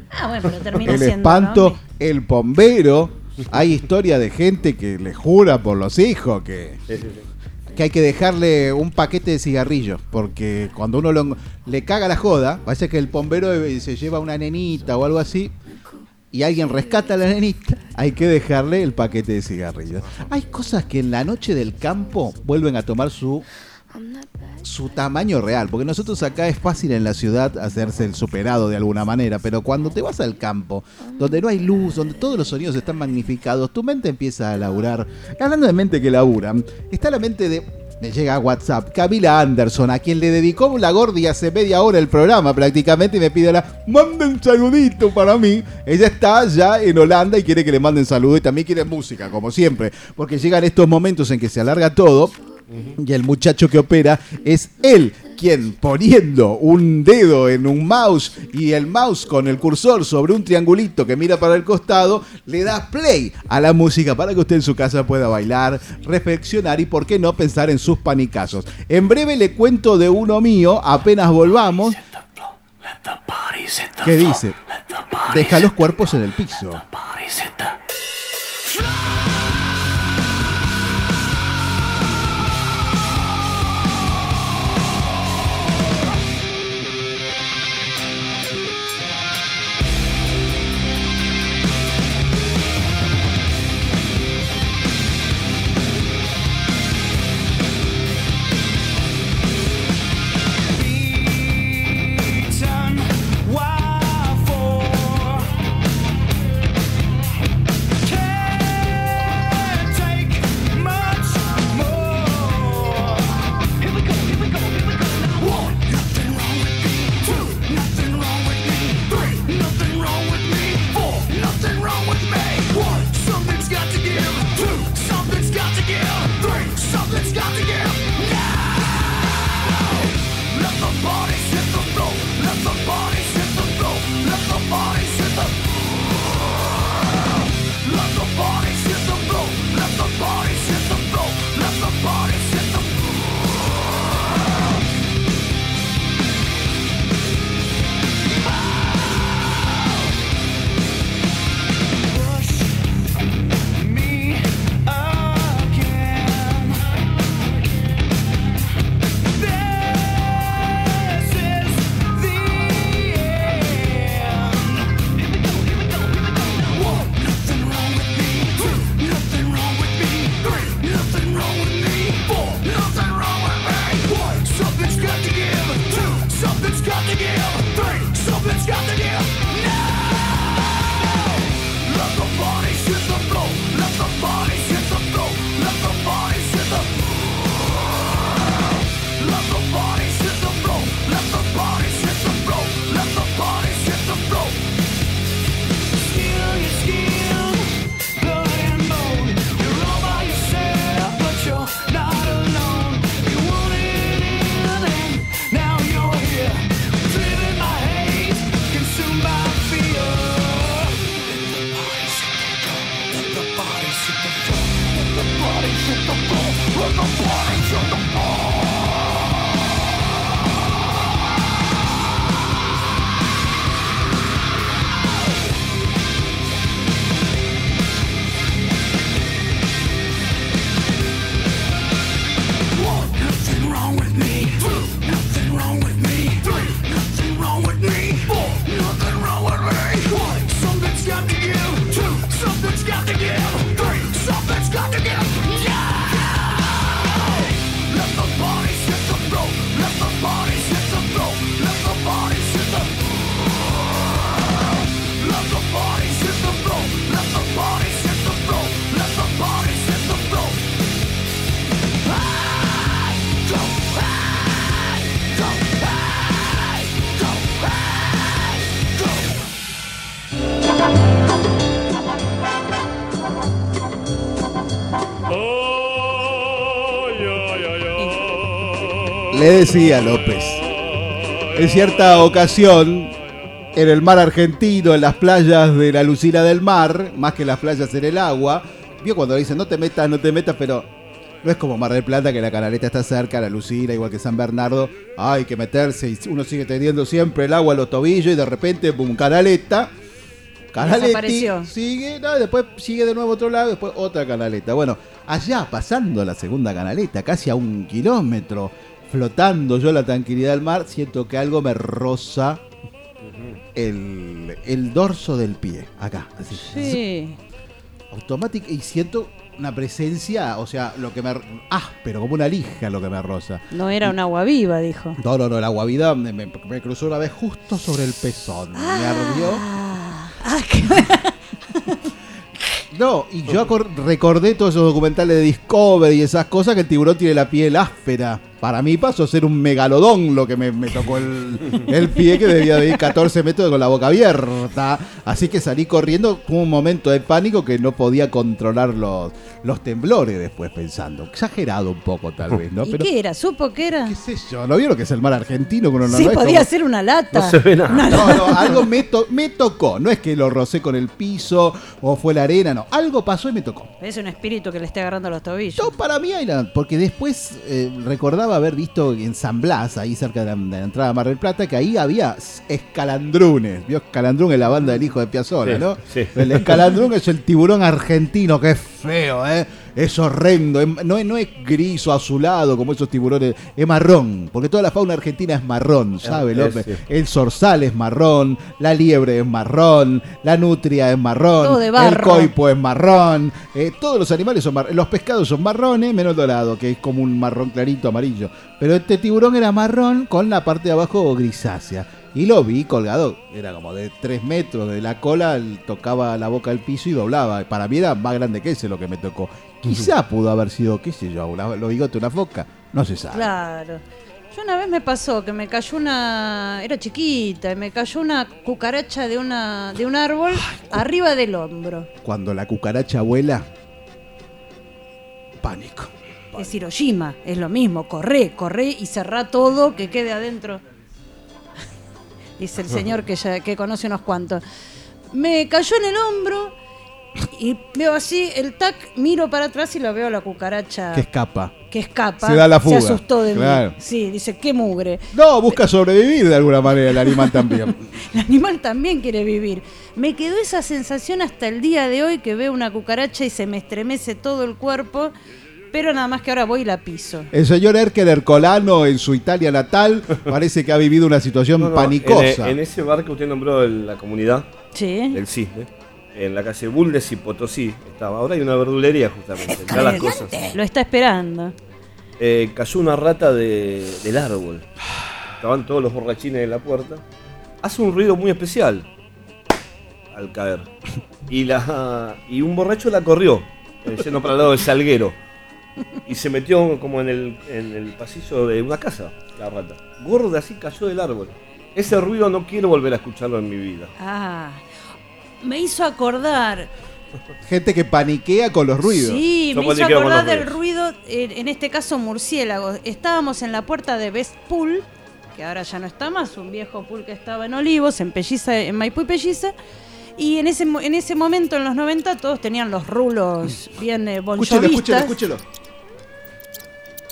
Ah, bueno, pero termina El siendo... espanto, ¿no? el bombero. Hay historia de gente que le jura por los hijos que, Sí, sí, sí. que hay que dejarle un paquete de cigarrillos. Porque cuando uno lo- le caga la joda, parece que el bombero se lleva una nenita o algo así. Y alguien rescata a la nenita, hay que dejarle el paquete de cigarrillos. Hay cosas que en la noche del campo vuelven a tomar su su tamaño real, porque nosotros acá es fácil en la ciudad hacerse el superado de alguna manera, pero cuando te vas al campo, donde no hay luz, donde todos los sonidos están magnificados, tu mente empieza a laburar. Hablando de mente que labura, está la mente de me llega a WhatsApp. Camila Anderson, a quien le dedicó la gordi hace media hora el programa prácticamente y me pide la mande un saludito para mí. Ella está ya en Holanda y quiere que le manden saludos y también quiere música, como siempre, porque llegan estos momentos en que se alarga todo y el muchacho que opera es él poniendo un dedo en un mouse y el mouse con el cursor sobre un triangulito que mira para el costado, le da play a la música para que usted en su casa pueda bailar, reflexionar y por qué no pensar en sus panicazos. En breve le cuento de uno mío, apenas volvamos. ¿Qué dice? Deja los cuerpos en el piso. Decía López. En cierta ocasión, en el mar argentino, en las playas de la Lucina del Mar, más que las playas en el agua, vio cuando dicen no te metas, no te metas, pero no es como Mar del Plata, que la canaleta está cerca, la Lucina, igual que San Bernardo, hay que meterse y uno sigue teniendo siempre el agua a los tobillos y de repente, boom, canaleta. Desapareció. sigue, no, después sigue de nuevo a otro lado, después otra canaleta. Bueno, allá pasando la segunda canaleta, casi a un kilómetro, flotando yo en la tranquilidad del mar, siento que algo me roza el, el dorso del pie, acá. así. Sí. Automático, y siento una presencia, o sea, lo que me... Ah, pero como una lija lo que me roza. No era un agua viva, dijo. No, no, no, el agua vida me, me- me cruzó una vez justo sobre el pezón. Me ardió. [laughs] No, y yo recordé todos esos documentales de Discovery y esas cosas que el tiburón tiene la piel áspera. Para mí pasó a ser un megalodón lo que me, me tocó el, el pie que debía de ir 14 metros con la boca abierta. Así que salí corriendo con un momento de pánico que no podía controlar los, los temblores después pensando. Exagerado un poco tal vez, ¿no? ¿Y qué era? ¿Supo que era? ¿Qué sé yo? ¿No vieron que es el mar argentino? Que uno no sí, ve podía como- ser una lata. No se ve nada. Una no, algo me, to- me tocó. No es que lo rocé con el piso o fue la arena, no. Algo pasó y me tocó. Es un espíritu que le esté agarrando los tobillos. No, para mí era, porque después eh, recordaba haber visto en San Blas, ahí cerca de la, de la entrada a Mar del Plata, que ahí había escalandrunes. Vio escalandrún en la banda del hijo de Piazzolla, Sí, ¿no? sí. El escalandrún es el tiburón argentino, que es feo, ¿eh? Es horrendo, no, es- no es gris o azulado como esos tiburones, es marrón, porque toda la fauna argentina es marrón, ¿sabe, Es- López? sí. El zorzal es marrón, la liebre es marrón, la nutria es marrón, Todo de el coipo es marrón, eh, todos los animales son marrones, los pescados son marrones, menos el dorado, que es como un marrón clarito amarillo. Pero este tiburón era marrón con la parte de abajo grisácea. Y lo vi colgado, era como de 3 metros de la cola, él tocaba la boca al piso y doblaba. Para mí era más grande que ese lo que me tocó. Quizá pudo haber sido, qué sé yo, una- los bigotes de una foca, no se sabe. Claro. Yo una vez me pasó que me cayó una. Era chiquita, y me cayó una cucaracha de una de un árbol arriba del hombro. Cuando la cucaracha vuela, pánico. Es Hiroshima, es lo mismo. Corré, corré y cerrá todo que quede adentro. [laughs] Dice el señor que ya que conoce unos cuantos. Me cayó en el hombro y veo así el tac, miro para atrás y lo veo a la cucaracha Que escapa. que escapa. Se da la fuga. asustó de Claro. mí. Sí, dice, qué mugre. No, busca sobrevivir de alguna manera el animal también. [laughs] El animal también quiere vivir. Me quedó esa sensación hasta el día de hoy que veo una cucaracha y se me estremece todo el cuerpo, pero nada más que ahora voy y la piso. El señor Erker Ercolano en su Italia natal [laughs] parece que ha vivido una situación No, no, panicosa. En, en ese bar que usted nombró, en la comunidad Sí. del Cisne, en la calle Bulnes y Potosí, estaba. Ahora hay una verdulería justamente. Las cosas. Lo está esperando. Eh, cayó una rata de- del árbol. Estaban todos los borrachines en la puerta. Hace un ruido muy especial al caer. Y, la, y un borracho la corrió, eh, yendo para el lado del salguero. Y se metió como en el, en el pasillo de una casa, la rata. Gorda así cayó del árbol. Ese ruido no quiero volver a escucharlo en mi vida. Ah, me hizo acordar. Gente que paniquea con los ruidos. Sí, Yo me hizo acordar del ruido, en, en este caso murciélagos. Estábamos en la puerta de Best Pool, que ahora ya no está más, un viejo pool que estaba en Olivos, en Pelliza, en Maipú y Pelliza. Y en ese, mo- en ese momento, en los 90, todos tenían los rulos bien eh, Escúchelo, escúchelo, escúchelo.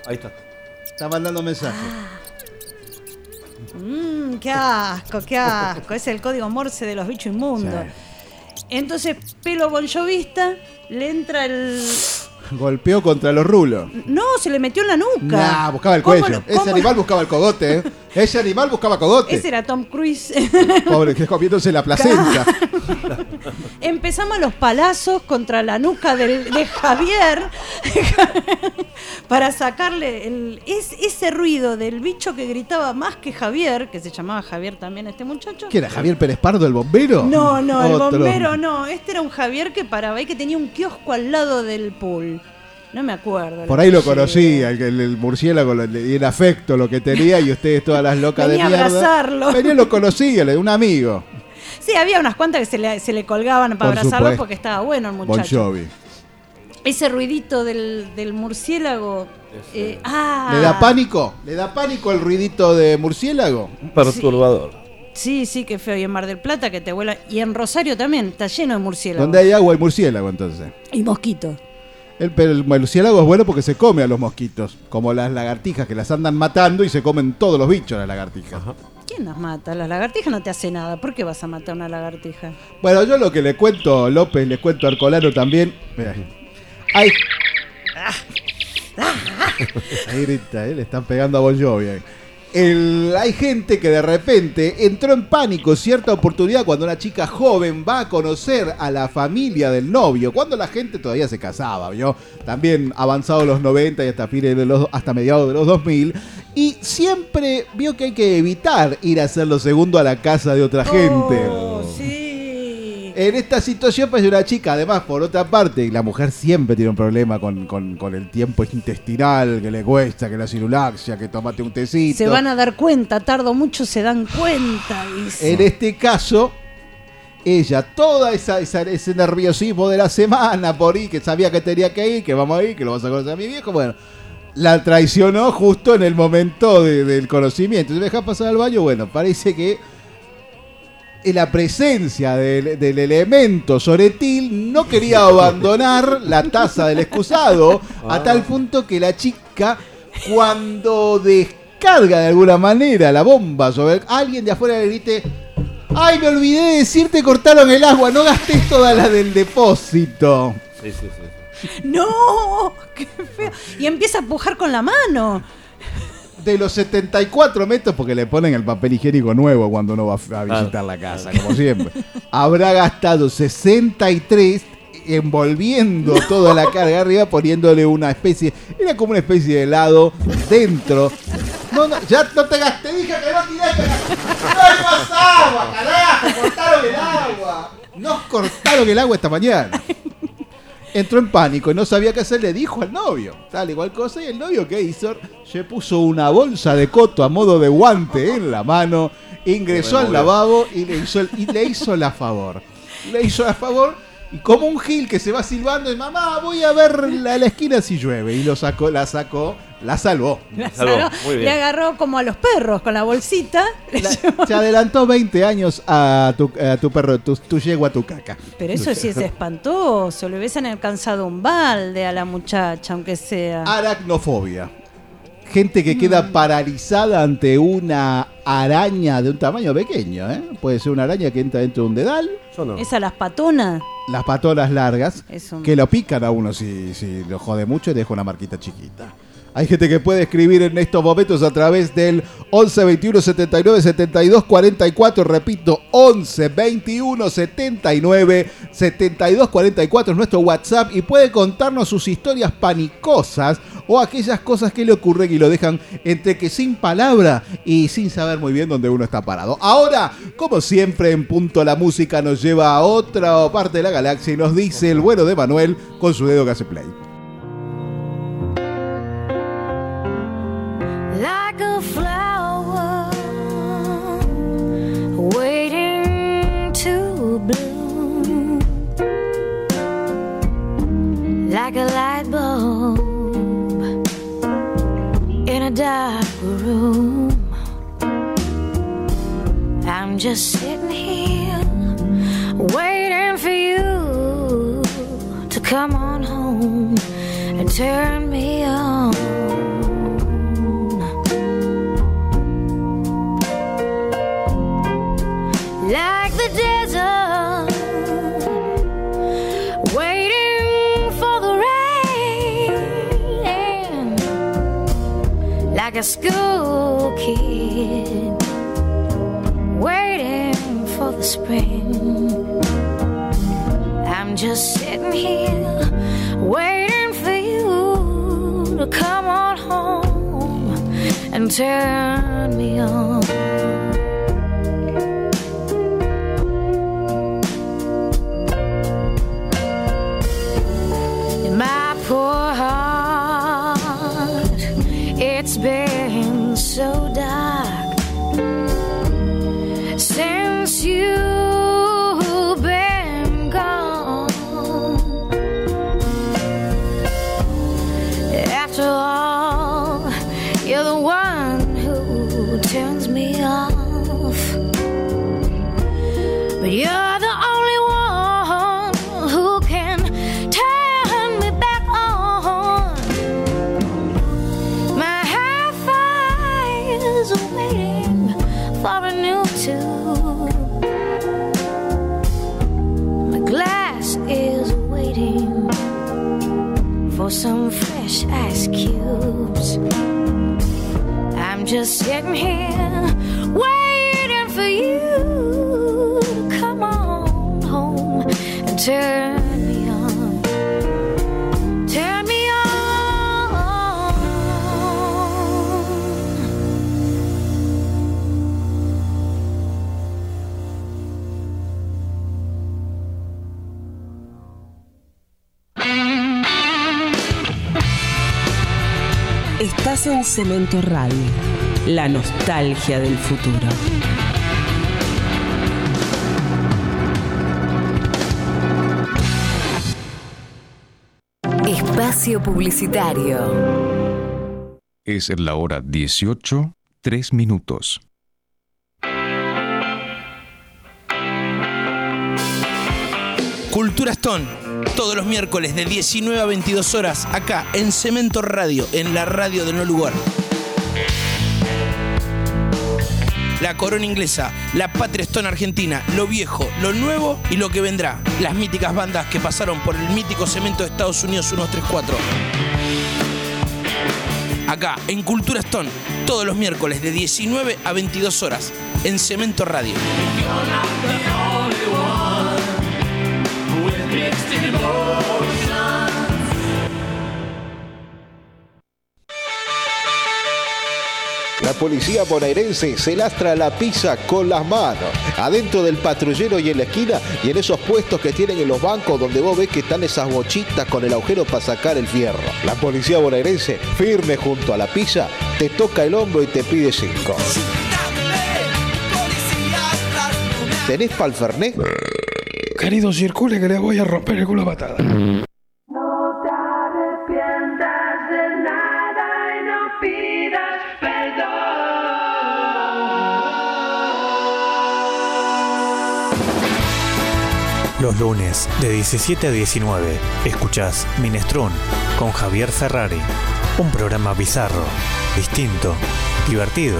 Ahí está. Está mandando mensaje. Mmm, qué asco, qué asco. Es el código Morse de los bichos inmundos. Entonces, pelo bonchovista, le entra el. Golpeó contra los rulos. No, se le metió en la nuca. Nah, buscaba el ¿Cómo cuello. lo- Ese animal buscaba el cogote, ¿eh? Ese animal buscaba cogote. Ese era Tom Cruise. Pobre, que es comiéndose la placenta. Empezamos los palazos contra la nuca del- de Javier [laughs] para sacarle el, es, ese ruido del bicho que gritaba más que Javier, que se llamaba Javier también este muchacho. ¿Quién era Javier Pérez Pardo, el bombero? No, no, el bombero no. Este era un Javier que paraba ahí, que tenía un kiosco al lado del pool. No me acuerdo. Por ahí lo conocía, el, murciélago, y el afecto, lo que tenía, y ustedes todas las locas Venía a de mierda. abrazarlo. Venía, lo conocía, un amigo. Sí, había unas cuantas que se le, se le colgaban para Por abrazarlo supuesto. porque estaba bueno el Bon muchacho. Jovi. Ese ruidito del, del murciélago. eh, ah, ¿Le da pánico? ¿Le da pánico el ruidito de murciélago? Perturbador. Sí, sí, qué feo. Y en Mar del Plata que te vuela. Y en Rosario también, está lleno de murciélagos. Donde hay agua hay murciélago, entonces. Y mosquitos. El, pero el murciélago es bueno porque se come a los mosquitos, como las lagartijas que las andan matando y se comen todos los bichos las lagartijas. ¿Quién las mata? Las lagartijas no te hace nada. ¿Por qué vas a matar una lagartija? Bueno, yo lo que le cuento, López, le cuento a Arcolano también. Mirá. Ay. Ahí grita, ¿eh? le están pegando a Bon Jovi ahí. El- hay gente que de repente entró en pánico cierta oportunidad cuando una chica joven va a conocer a la familia del novio, cuando la gente todavía se casaba, ¿vio? También avanzado los 90 y hasta, fines de los, hasta mediados de los 2000. Y siempre vio que hay que evitar ir a hacer lo segundo a la casa de otra gente. En esta situación, pues una chica, además, por otra parte, la mujer siempre tiene un problema con, con- con el tiempo intestinal, que le cuesta, que la cirulaxia, que tomate un tecito. Se van a dar cuenta, tardo mucho, se dan cuenta. dice. En este caso, ella, toda esa, esa- ese nerviosismo de la semana por ir, que sabía que tenía que ir, que vamos a ir, que lo vas a conocer a mi viejo, bueno, la traicionó justo en el momento de- del conocimiento. Si me deja pasar al baño, bueno, parece que la presencia del, del elemento soretil no quería abandonar la taza del excusado a tal punto que la chica cuando descarga de alguna manera la bomba sobre alguien de afuera le grite ¡Ay, me olvidé de decirte cortaron el agua! No gastes toda la del depósito. Sí, sí, sí. ¡No! ¡Qué feo! Y empieza a pujar con la mano. De los 74 metros, porque le ponen el papel higiénico nuevo cuando uno va a visitar la casa, como siempre. Habrá gastado 63 envolviendo toda la carga arriba, poniéndole una especie, era como una especie de helado dentro. No, no, ya no te gasté, dije que no tiré, que no hay más agua, carajo, cortaron el agua. Nos cortaron el agua esta mañana. Entró en pánico y no sabía qué hacer, le dijo al novio, tal igual cosa, y el novio que hizo, se puso una bolsa de coto a modo de guante en la mano, ingresó al lavabo y le hizo, el- y le hizo la favor. Le hizo la favor y como un gil que se va silbando y mamá, voy a ver la, la esquina si llueve. Y lo sacó, la sacó, la salvó. La salvó. Le agarró como a los perros con la bolsita. Se adelantó 20 años a tu, a tu perro, tu, tu yegua, tu caca. Pero eso sí es [laughs] espantoso. Le hubiesen alcanzado un balde a la muchacha, aunque sea. Aracnofobia. Gente que queda paralizada ante una araña de un tamaño pequeño, ¿eh? Puede ser una araña que entra dentro de un dedal. Esa las patonas. Las patolas largas Es un- que lo pican a uno si, si lo jode mucho y deja una marquita chiquita. Hay gente que puede escribir en estos momentos a través del 11 21 79 72 44. Repito, 11 21 79 72 44 es nuestro WhatsApp y puede contarnos sus historias panicosas o aquellas cosas que le ocurren y lo dejan entre que sin palabra y sin saber muy bien dónde uno está parado. Ahora, como siempre, en punto la música nos lleva a otra parte de la galaxia y nos dice el bueno de Manuel con su dedo que hace play. Like a flower waiting to bloom, like a light bulb in a dark room. I'm just sitting here waiting for you to come on home and turn me on. A school kid, waiting for the spring. I'm just sitting here, waiting for you to come on home and turn me on. Just sitting here waiting for you to come on home and turn me on. Turn me on. Estás en Cemento Radio, la nostalgia del futuro. Espacio Publicitario. Es la hora 18, 3 minutos. Cultura Stone, todos los miércoles de 19 a 22 horas, acá en Cemento Radio, en la radio de No Lugar. La corona inglesa, la patria Stone argentina, lo viejo, lo nuevo y lo que vendrá. Las míticas bandas que pasaron por el mítico cemento de Estados Unidos 134. Acá, en Cultura Stone, todos los miércoles de 19 a 22 horas, en Cemento Radio. Policía bonaerense se lastra la pizza con las manos, adentro del patrullero y en la esquina y en esos puestos que tienen en los bancos donde vos ves que están esas bochitas con el agujero para sacar el fierro. La policía bonaerense, firme junto a la pizza, te toca el hombro y te pide cinco. ¿Tenés pa'l Fernet? Querido, circule que le voy a romper el culo patada. Los lunes de 17 a 19 escuchás Minestrón con Javier Ferrari. Un programa bizarro, distinto, divertido.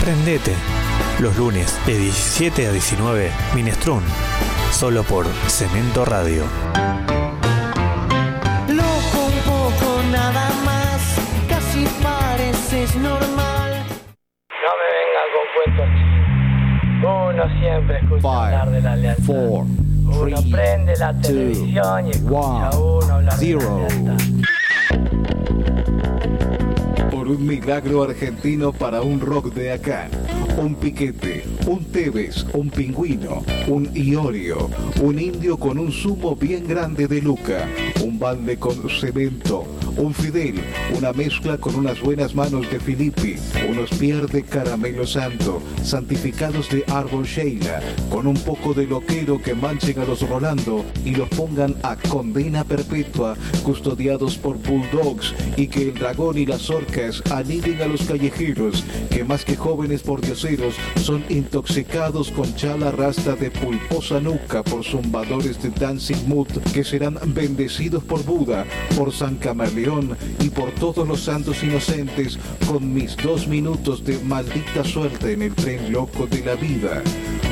Prendete. Los lunes de 17 a 19 Minestrón. Solo por Cemento Radio. Loco un poco nada más, casi pareces normal. No me vengan con cuentos. Uno siempre escucha hablar de la lealtad. Four, Uno prende la televisión y escucha a uno la lealtad. Por un milagro argentino para un rock de acá. Un piquete, un Tevez, un pingüino, un Iorio, un indio con un zumo bien grande de Luca, un balde con cemento, un Fidel, una mezcla con unas buenas manos de Filippi, unos pier de caramelo santo, santificados de árbol Sheila, con un poco de loquero que manchen a los Rolando y los pongan a condena perpetua, custodiados por bulldogs y que el dragón y las orcas aniden a los callejeros, que más que jóvenes pordioseros son intoxicados con chala rasta de pulposa nuca por zumbadores de Dancing Mood que serán bendecidos por Buda, por San Y por todos los santos inocentes con mis dos minutos de maldita suerte en el tren loco de la vida.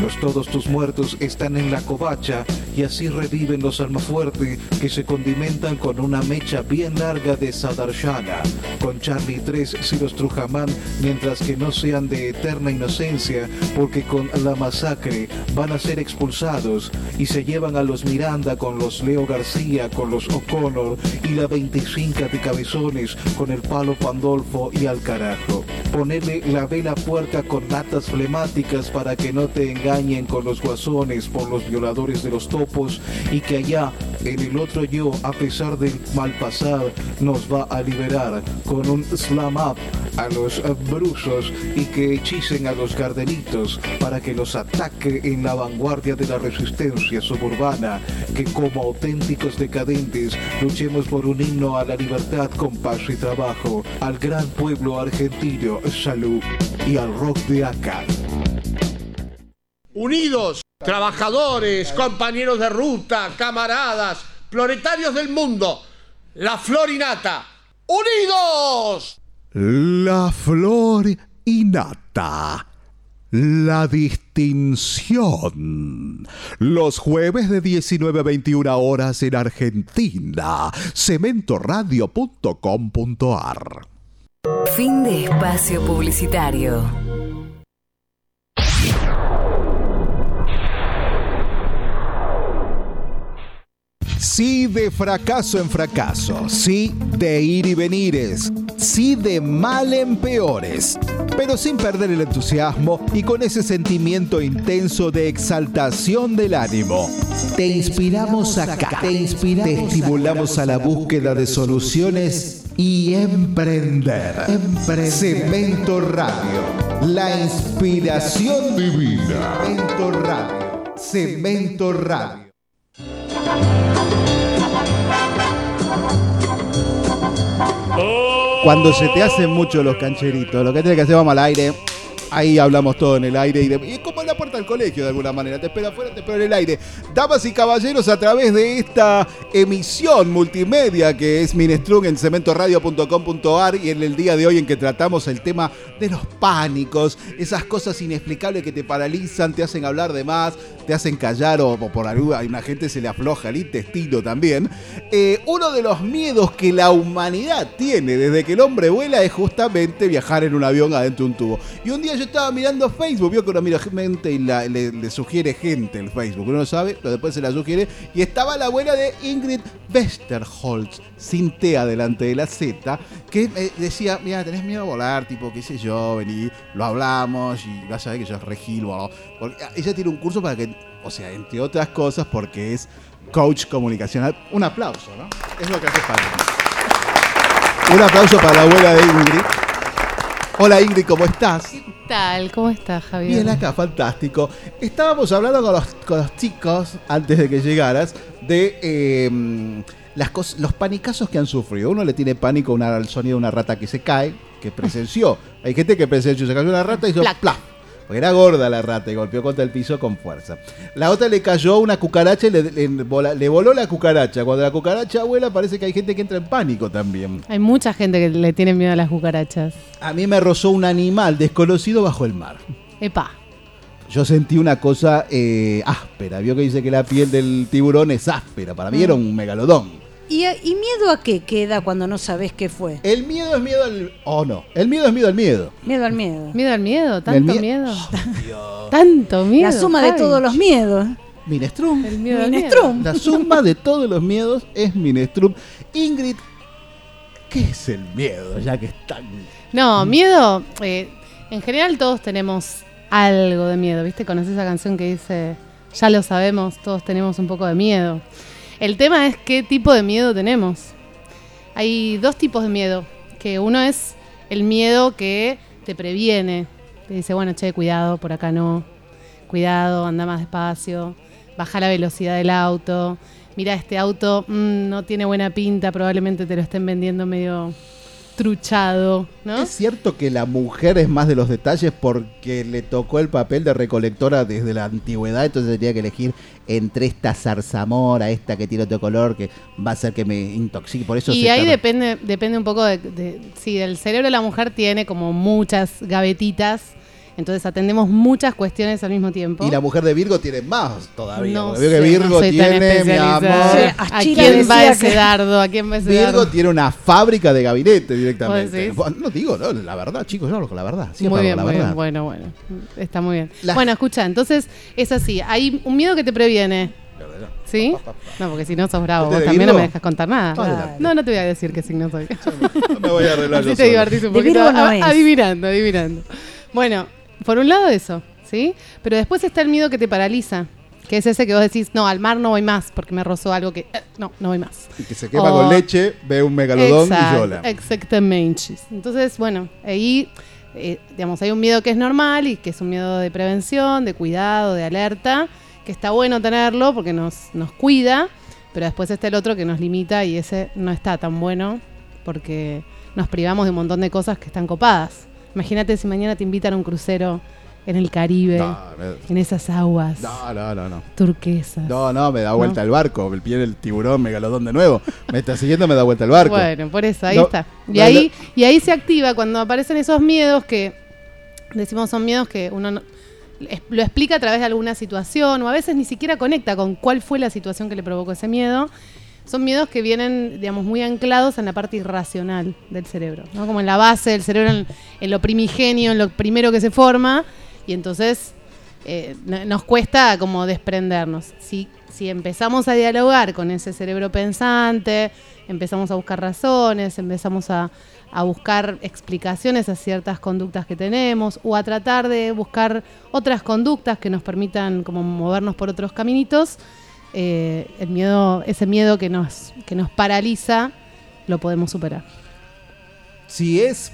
Los todos tus muertos están en la covacha y así reviven los almafuerte que se condimentan con una mecha bien larga de Sadarshana, con Charlie 3 si los Trujamán, mientras que no sean de eterna inocencia, porque con la masacre van a ser expulsados y se llevan a los Miranda con los Leo García, con los O'Connor y la 25 de cabezones con el palo Pandolfo y al carajo. Ponerle la vela puerca con latas flemáticas para que no te engañen con los guasones por los violadores de los topos y que allá en el otro yo, a pesar del mal pasar, nos va a liberar con un slam up a los brusos y que hechicen a los gardenitos para que los ataque en la vanguardia de la resistencia suburbana, que como auténticos decadentes luchemos por un himno a la libertad con paz y trabajo, al gran pueblo argentino, salud y al rock de acá. Unidos, trabajadores, compañeros de ruta, camaradas, proletarios del mundo, la florinata. ¡Unidos! La flor innata. La distinción. Los jueves de 19 a 21 horas en Argentina. Cementoradio.com.ar Fin de espacio publicitario. Sí de fracaso en fracaso, sí de ir y venires, sí de mal en peores, pero sin perder el entusiasmo y con ese sentimiento intenso de exaltación del ánimo. Te inspiramos acá, te inspiramos, te estimulamos a la búsqueda de soluciones y emprender. Cemento Radio, la inspiración divina. Cemento Radio, Cemento Radio. Cuando se te hacen mucho los cancheritos, lo que tienes que hacer vamos al aire. Ahí hablamos todo en el aire y, de- y es como en la puerta del colegio de alguna manera. Te espera afuera, te espera en el aire. Damas y caballeros, a través de esta emisión multimedia que es Minestrung en cementoradio.com.ar y en el día de hoy en que tratamos el tema de los pánicos, esas cosas inexplicables que te paralizan, te hacen hablar de más, te hacen callar o, por alguna a una gente se le afloja el intestino también. Eh, uno de los miedos que la humanidad tiene desde que el hombre vuela es justamente viajar en un avión adentro de un tubo. Y un día estaba mirando Facebook, vio que uno mira gente y le, sugiere gente el Facebook, uno no sabe, pero después se la sugiere. Y estaba la abuela de Ingrid Westerholz, sin T adelante de la Z, que eh, decía, mira, tenés miedo a volar, tipo, qué sé yo, vení, lo hablamos y vas a ver que yo es regil, boludo". Porque ah, ella tiene un curso para que, o sea, entre otras cosas, porque es coach comunicacional. Un aplauso, ¿no? Es lo que hace falta. Un aplauso para la abuela de Ingrid. Hola Ingrid, ¿cómo estás? ¿Qué tal? ¿Cómo estás, Javier? Bien acá, fantástico. Estábamos hablando con los, con los chicos, antes de que llegaras, de eh, las los panicazos que han sufrido. Uno le tiene pánico una- al sonido de una rata que se cae, que presenció. [laughs] Hay gente que presenció, se cayó una rata y hizo plaf. Porque era gorda la rata y golpeó contra el piso con fuerza. La otra le cayó una cucaracha y le, le vola- le voló la cucaracha. Cuando la cucaracha vuela parece que hay gente que entra en pánico también. Hay mucha gente que le tiene miedo a las cucarachas. A mí me rozó un animal desconocido bajo el mar. Epa. Yo sentí una cosa eh, áspera. Vio que dice que la piel del tiburón es áspera. Para mí Mm. era un megalodón. ¿Y, ¿Y miedo a qué queda cuando no sabes qué fue? El miedo es miedo al. Oh, no. El miedo es miedo al miedo. Miedo al miedo. ¿Miedo al miedo? El ¿Tanto mie- miedo? ¿Tanto miedo? La suma de todos los miedos. Minestrum. El miedo Minestrum. La suma de todos los miedos es Minestrum. Ingrid, ¿qué es el miedo? Ya que están. No, miedo. eh, en general todos tenemos algo de miedo, ¿viste? ¿Conoces esa canción que dice, ya lo sabemos, todos tenemos un poco de miedo? El tema es qué tipo de miedo tenemos. Hay dos tipos de miedo, que uno es el miedo que te previene, te dice, bueno, che, cuidado, por acá no, cuidado, anda más despacio, baja la velocidad del auto, mira, este auto mm, no tiene buena pinta, probablemente te lo estén vendiendo medio truchado, ¿no? ¿Es cierto que la mujer es más de los detalles porque le tocó el papel de recolectora desde la antigüedad? Entonces tenía que elegir entre esta zarzamora, esta que tiene otro color, que va a hacer que me intoxique. Por eso Y ahí depende, depende un poco de, de- sí, el cerebro de la mujer tiene como muchas gavetitas, entonces atendemos muchas cuestiones al mismo tiempo. Y la mujer de Virgo tiene más todavía. No veo que sé, Virgo no tiene, mi amor. Sí, ¿A quién va ese que- dardo? ¿A quién va ese Virgo dardo? tiene una fábrica de gabinete ¿Vos directamente. No digo, no, la verdad, chicos, yo hablo con la verdad. Siempre muy bien, la muy verdad. bien. Bueno, bueno. Está muy bien. La- Bueno, escucha, entonces es así. Hay un miedo que te previene. ¿Sí? No, porque si no sos bravo. ¿Usted Vos también no me dejas contar nada. Adelante. No, no te voy a decir qué signo soy. me voy a arreglar [laughs] Así yo te divertís un poquito. No adivinando, adivinando. Bueno, por un lado eso, ¿sí? Pero después está el miedo que te paraliza. Que es ese que vos decís, no, al mar no voy más porque me rozó algo que... eh, no, no voy más. Y que se quema O- con leche, ve un megalodón y llora. Exactamente. Entonces, bueno, ahí, eh, digamos, hay un miedo que es normal y que es un miedo de prevención, de cuidado, de alerta, que está bueno tenerlo porque nos, nos cuida, pero después está el otro que nos limita y ese no está tan bueno porque nos privamos de un montón de cosas que están copadas. Imagínate si mañana te invitan a un crucero en el Caribe, No, en esas aguas No, no, no, no. turquesas. No, no, me da vuelta No. el barco. El pie del tiburón, megalodón de nuevo. Me está siguiendo, me da vuelta el barco. Bueno, por eso, ahí No, está. Y ahí, y ahí se activa cuando aparecen esos miedos que decimos son miedos que uno lo explica a través de alguna situación o a veces ni siquiera conecta con cuál fue la situación que le provocó ese miedo. Son miedos que vienen, digamos, muy anclados en la parte irracional del cerebro, ¿no? Como en la base del cerebro, en, lo primigenio, en lo primero que se forma, y entonces eh, no- nos cuesta como desprendernos. Si, si empezamos a dialogar con ese cerebro pensante, empezamos a buscar razones, empezamos a, a buscar explicaciones a ciertas conductas que tenemos o a tratar de buscar otras conductas que nos permitan como movernos por otros caminitos, eh, el miedo, ese miedo que nos, que nos paraliza, lo podemos superar. Si es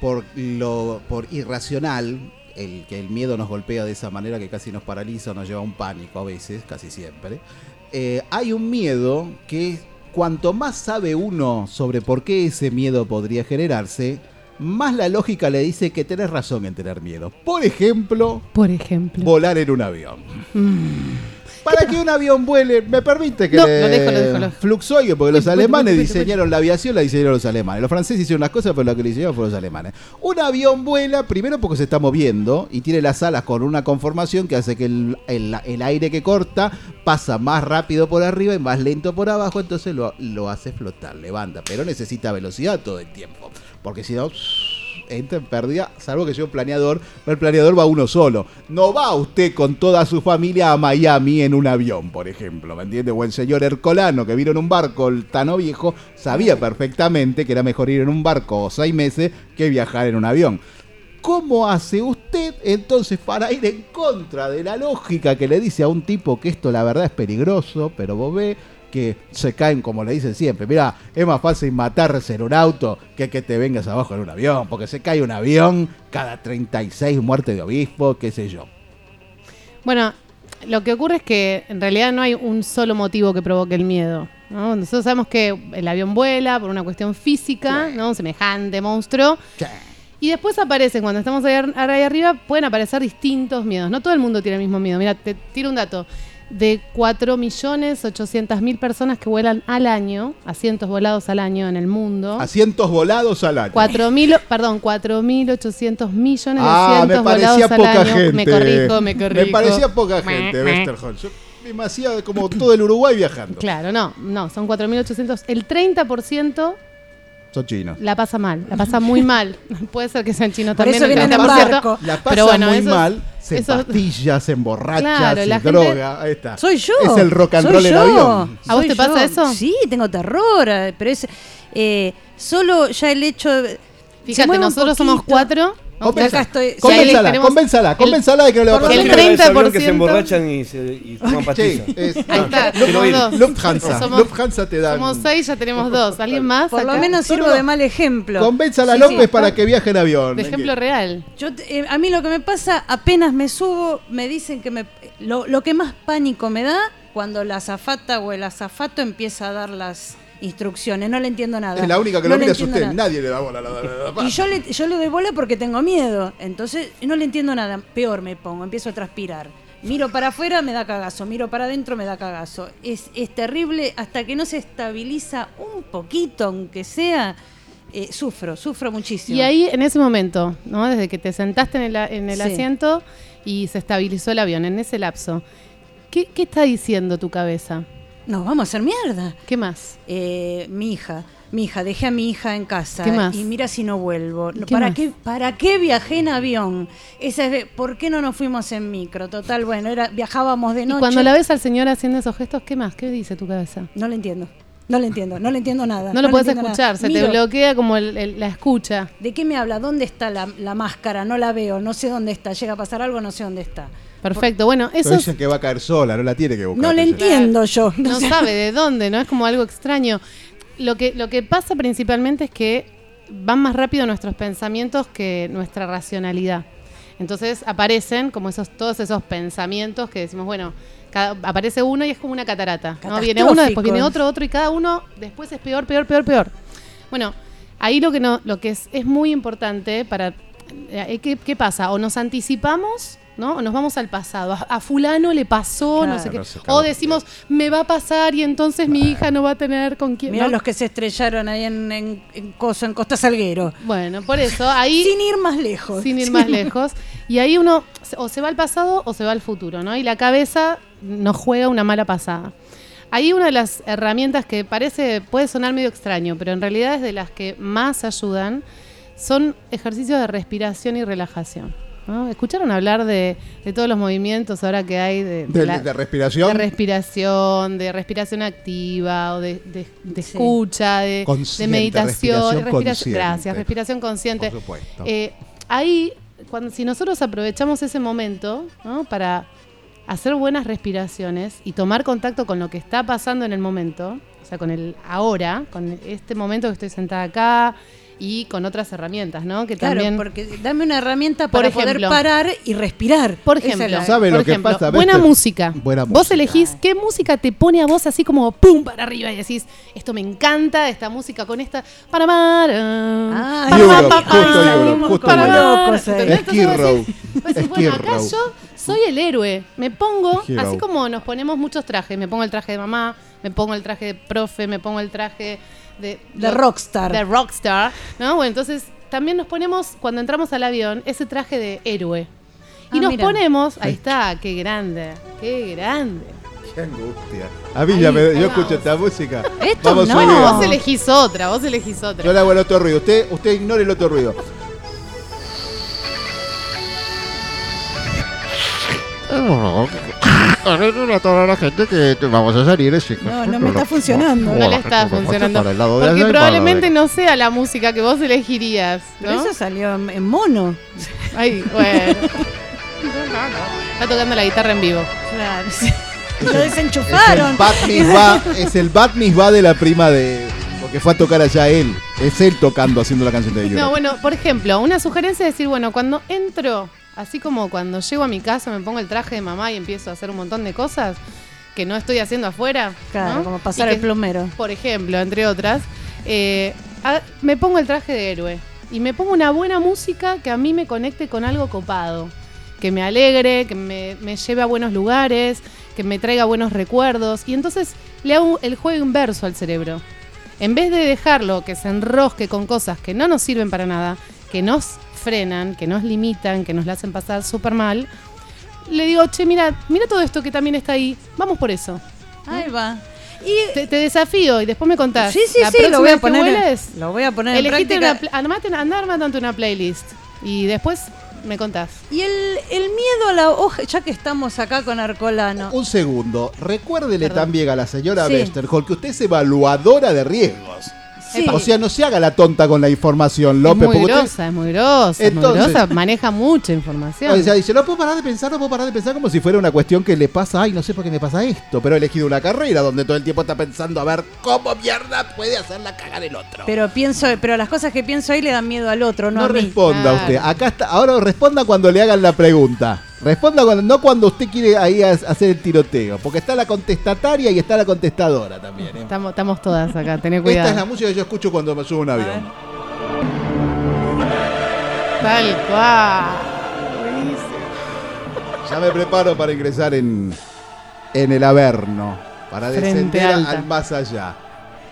por lo por irracional el que el miedo nos golpea de esa manera que casi nos paraliza o nos lleva a un pánico a veces, casi siempre, eh, hay un miedo que cuanto más sabe uno sobre por qué ese miedo podría generarse, más la lógica le dice que tenés razón en tener miedo. Por ejemplo, Por ejemplo. volar en un avión. Mm. Para que un avión vuele, me permite que No, le lo dejo, lo dejo, lo dejo. fluxoie, porque los alemanes diseñaron la aviación, la diseñaron los alemanes. Los franceses hicieron las cosas, pero lo que le diseñaron fueron los alemanes. Un avión vuela, primero porque se está moviendo y tiene las alas con una conformación que hace que el, el- el aire que corta pasa más rápido por arriba y más lento por abajo, entonces lo, lo hace flotar, levanta, pero necesita velocidad todo el tiempo, porque si no entra en pérdida, salvo que sea un planeador, pero el planeador va uno solo. No va usted con toda su familia a Miami en un avión, por ejemplo, ¿me entiende? O el señor Ercolano que vino en un barco, el Tano Viejo, sabía perfectamente que era mejor ir en un barco seis meses que viajar en un avión. ¿Cómo hace usted entonces para ir en contra de la lógica que le dice a un tipo que esto la verdad es peligroso, pero vos ve que se caen como le dicen siempre? Mira, es más fácil matarse en un auto que que te vengas abajo en un avión, porque se cae un avión cada 36 muertes de obispo, qué sé yo. Bueno, lo que ocurre es que en realidad no hay un solo motivo que provoque el miedo. ¿no? Nosotros sabemos que el avión vuela por una cuestión física, ¿no? Un semejante monstruo. Y después aparecen, cuando estamos ahí, ahí arriba, pueden aparecer distintos miedos. No todo el mundo tiene el mismo miedo. Mira, te tiro un dato. De 4.800.000 personas que vuelan al año, asientos volados al año en el mundo. Asientos volados al año. 4.000, perdón, 4.800 millones de Ah, asientos me parecía volados al poca año. gente. Me corrijo, me corrijo. Me parecía poca gente. Westerholm. Yo me hacía como todo el Uruguay viajando. Claro, no, no, son 4.800. El 30% Son chinos. la pasa mal, la pasa muy mal. [laughs] Puede ser que sean chinos Por también. eso el vienen en 30%, barco. La pasa pero bueno, muy eso- mal, se eso- pastillas, se emborracha, Claro, se la gente- droga. Ahí está. Soy yo. Es el rock and roll en avión. ¿A vos soy te pasa yo. eso? Sí, tengo terror, eh, pero es eh, solo ya el hecho de... Fíjate, nosotros somos cuatro. Acá estoy. Convénzala, tenemos convénzala, convénzala de que no le va a pasar el nada. 30%. que se emborrachan y, se, y toman pastillas. Sí, es- Ahí está, Luft- somos dos. Lufthansa. Somos- Lufthansa te da. Somos seis, ya tenemos dos. ¿Alguien más? Por lo menos sirvo de mal ejemplo. Convénzala a Sí, López sí. para que viaje en avión. De ejemplo real. Yo te- eh, a mí lo que me pasa, apenas me subo, me dicen que me lo, lo que más pánico me da cuando la azafata o el azafato empieza a dar las instrucciones. No le entiendo nada. Es la única que No lo le mira es usted. nada. Nadie le da bola a la, la- la- Y yo le, yo le doy bola porque tengo miedo. Entonces no le entiendo nada. Peor me pongo, empiezo a transpirar. Miro para afuera, me da cagazo. Miro para adentro, me da cagazo. Es, es terrible hasta que no se estabiliza un poquito, aunque sea. eh, sufro, sufro muchísimo. Y ahí, en ese momento, ¿no? Desde que te sentaste en el, a- en el Sí. asiento y se estabilizó el avión, en ese lapso, ¿qué, qué está diciendo tu cabeza? Nos vamos a hacer mierda. ¿Qué más? Eh, mi hija, mi hija, dejé a mi hija en casa. ¿Qué más? Y mira si no vuelvo. ¿Qué ¿Para más? qué, ¿Para qué viajé en avión? Esa es, ¿Por qué no nos fuimos en micro? Total, bueno, era, viajábamos de Y noche. cuando la ves al señor haciendo esos gestos, ¿qué más? ¿Qué dice tu cabeza? No le entiendo. No le entiendo, no le entiendo nada. No lo puedes escuchar, nada. se te Miro, bloquea como el- el- la escucha. ¿De qué me habla? ¿Dónde está la, la máscara? No la veo, no sé dónde está. Llega a pasar algo, no sé dónde está. Perfecto, bueno, Pero eso ella que va a caer sola, no la tiene que buscar. No le entiendo yo. no sabe de dónde, ¿no? Es como algo extraño. Lo que, lo que pasa principalmente es que van más rápido nuestros pensamientos que nuestra racionalidad. Entonces aparecen como esos, todos esos pensamientos que decimos, bueno, cada- aparece uno y es como una catarata. ¿no? Viene uno, después viene otro, otro y cada uno después es peor, peor, peor, peor. Bueno, ahí lo que no, lo que es, es muy importante para eh, ¿qué, qué pasa? O nos anticipamos, ¿no? O nos vamos al pasado. A, a fulano le pasó, no sé qué. O decimos, me va a pasar y entonces mi hija no va a tener con quién. Mira ¿no? los que se estrellaron ahí en, en, en Coso, en Costa Salguero. Bueno, por eso ahí. [laughs] Sin ir más lejos. Sin ir más lejos. Y ahí uno o se va al pasado o se va al futuro, ¿no? Y la cabeza nos juega una mala pasada. Ahí una de las herramientas que parece, puede sonar medio extraño, pero en realidad es de las que más ayudan, son ejercicios de respiración y relajación. ¿No? ¿Escucharon hablar de, de todos los movimientos ahora que hay de, De, la- de respiración. de respiración, de respiración activa o de, de- de escucha, de, meditación, respiración respiración- gracias, respiración consciente. Por supuesto. Eh, ahí, cuando, si nosotros aprovechamos ese momento ¿no? para hacer buenas respiraciones y tomar contacto con lo que está pasando en el momento, o sea, con el ahora, con este momento que estoy sentada acá y con otras herramientas, ¿no? Que Claro, también porque dame una herramienta Por para poder ejemplo. parar y respirar. Por ejemplo, la- ¿Sabe por lo que ejemplo, pasa? Buena música. Buena Vos música. elegís qué música te pone a vos así como pum para arriba y decís, esto me encanta, esta música con esta. Para mar. Ah, para justo para justo para. Locos, eh. Entonces vos decís- vos decís, Skid bueno, acá yo soy el héroe. Me pongo, Hero. así como nos ponemos muchos trajes. Me pongo el traje de mamá, me pongo el traje de profe, me pongo el traje de... De rockstar. De rockstar. ¿no? Bueno, entonces también nos ponemos, cuando entramos al avión, ese traje de héroe. Y Ah, nos mira. ponemos, ahí está, qué grande, qué grande. Qué angustia. A mí ya me, yo escucho esta música. Esto Vamos no. subiendo. Vos elegís otra, vos elegís otra. Yo le hago el otro ruido. Usted, usted ignore el otro ruido. A toda la gente que vamos a salir, chicos. No, no me está funcionando. no le está funcionando. Para el lado de Porque probablemente no sea la música que vos elegirías, Pero eso salió en mono. Ay, bueno. [laughs] Está tocando la guitarra en vivo. Claro. [laughs] Lo Es desenchufaron. es el Bat [laughs] de la prima de. Porque fue a tocar allá él. Es él tocando, haciendo la canción de Europe. No, bueno, por ejemplo, una sugerencia es decir, bueno, cuando entro, así como cuando llego a mi casa, me pongo el traje de mamá y empiezo a hacer un montón de cosas que no estoy haciendo afuera. Claro, ¿no? como pasar el plomero. Por ejemplo, entre otras, eh, a- me pongo el traje de héroe y me pongo una buena música que a mí me conecte con algo copado, que me alegre, que me, me lleve a buenos lugares, que me traiga buenos recuerdos. Y entonces le hago el juego inverso al cerebro. En vez de dejarlo que se enrosque con cosas que no nos sirven para nada, que nos frenan, que nos limitan, que nos la hacen pasar súper mal, le digo, che, mira, mira todo esto que también está ahí, vamos por eso. Ahí va. Y Te, te desafío y después me contás. Sí, sí, La sí, próxima lo voy a poner. vueles, Lo voy a poner en práctica. una, armate, andá armándote una playlist y después me contás. Y el, el miedo a la hoja, ya que estamos acá con Arcolano. Un segundo. Recuérdele Perdón. también a la señora Sí. Westerholm que usted es evaluadora de riesgos. Sí. O sea, no se haga la tonta con la información, Es López. muy porque usted- grosa, es muy grosa, es muy Entonces- grosa, maneja mucha información. O sea, dice, no puedo parar de pensar, no puedo parar de pensar como si fuera una cuestión que le pasa, ay, no sé por qué me pasa esto, pero he elegido una carrera donde todo el tiempo está pensando a ver cómo mierda puede hacerla cagar el otro. Pero pienso, pero las cosas que pienso ahí le dan miedo al otro, no, No a mí. responda Claro. usted. Acá está. Ahora responda cuando le hagan la pregunta. Responda cuando, no cuando usted quiere ahí hacer el tiroteo. Porque está la contestataria y está la contestadora también. ¿eh? Estamos, estamos todas acá, tené Esta es la cuidado. música que yo escucho cuando me subo a un avión. Tal cual. Ya me preparo para ingresar en, en el Averno. Para Frente descender alta. al más allá.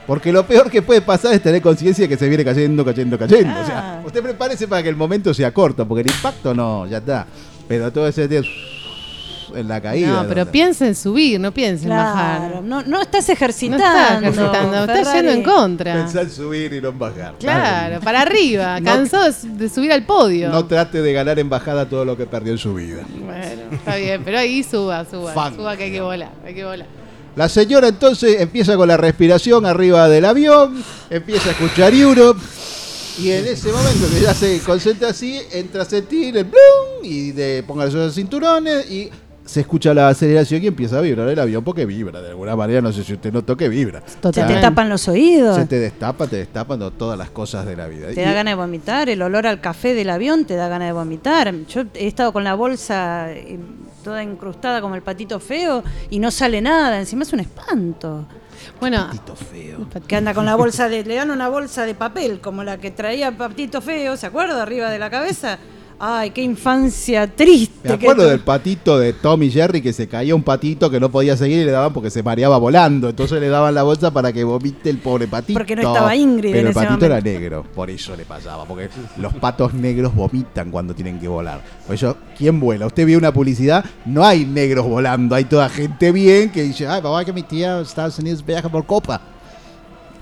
Porque lo peor que puede pasar es tener conciencia de que se viene cayendo, cayendo, cayendo. O Ah. sea, usted prepárese para que el momento sea corto, porque el impacto no, ya está. Pero todo ese día en la caída. No, pero ¿no? piensa en subir, no piensa en Claro, bajar. no, no estás No ejercitando. está ejercitando, está Ferrari. yendo en contra. Pensá en subir y no en bajar. Claro, para arriba, [laughs] No- cansado de, su- de subir al podio. No trate de ganar en bajada todo lo que perdió en su vida. Bueno, está bien, pero ahí suba, suba, Fan. suba que hay que volar, hay que volar. La señora entonces empieza con la respiración arriba del avión, empieza a escuchar Europe. Y en ese momento que ya se concentra así, entra sentir el blum y de póngale los cinturones y se escucha la aceleración y empieza a vibrar el avión porque vibra de alguna manera. No sé si usted notó que vibra. Se te tapan los oídos. Se te destapa, te destapan todas las cosas de la vida. Te Y- da ganas de vomitar, el olor al café del avión te da ganas de vomitar. Yo he estado con la bolsa eh, toda incrustada como el patito feo y no sale nada, encima es un espanto. Bueno, Patito feo. Que anda con la bolsa de, le dan una bolsa de papel como la que traía Patito Feo, ¿se acuerda? Arriba de la cabeza. Ay, qué infancia triste. Me acuerdo del patito de Tommy Jerry que se caía un patito que no podía seguir y le daban porque se mareaba volando. Entonces le daban la bolsa para que vomite el pobre patito. Porque no estaba Ingrid Pero en el ese patito era negro. Por eso le pasaba. Porque los patos negros vomitan cuando tienen que volar. Por eso, ¿quién vuela? Usted vio una publicidad, no hay negros volando. Hay toda gente bien que dice, ay, papá, que mi tía Estados Unidos viaja por copa.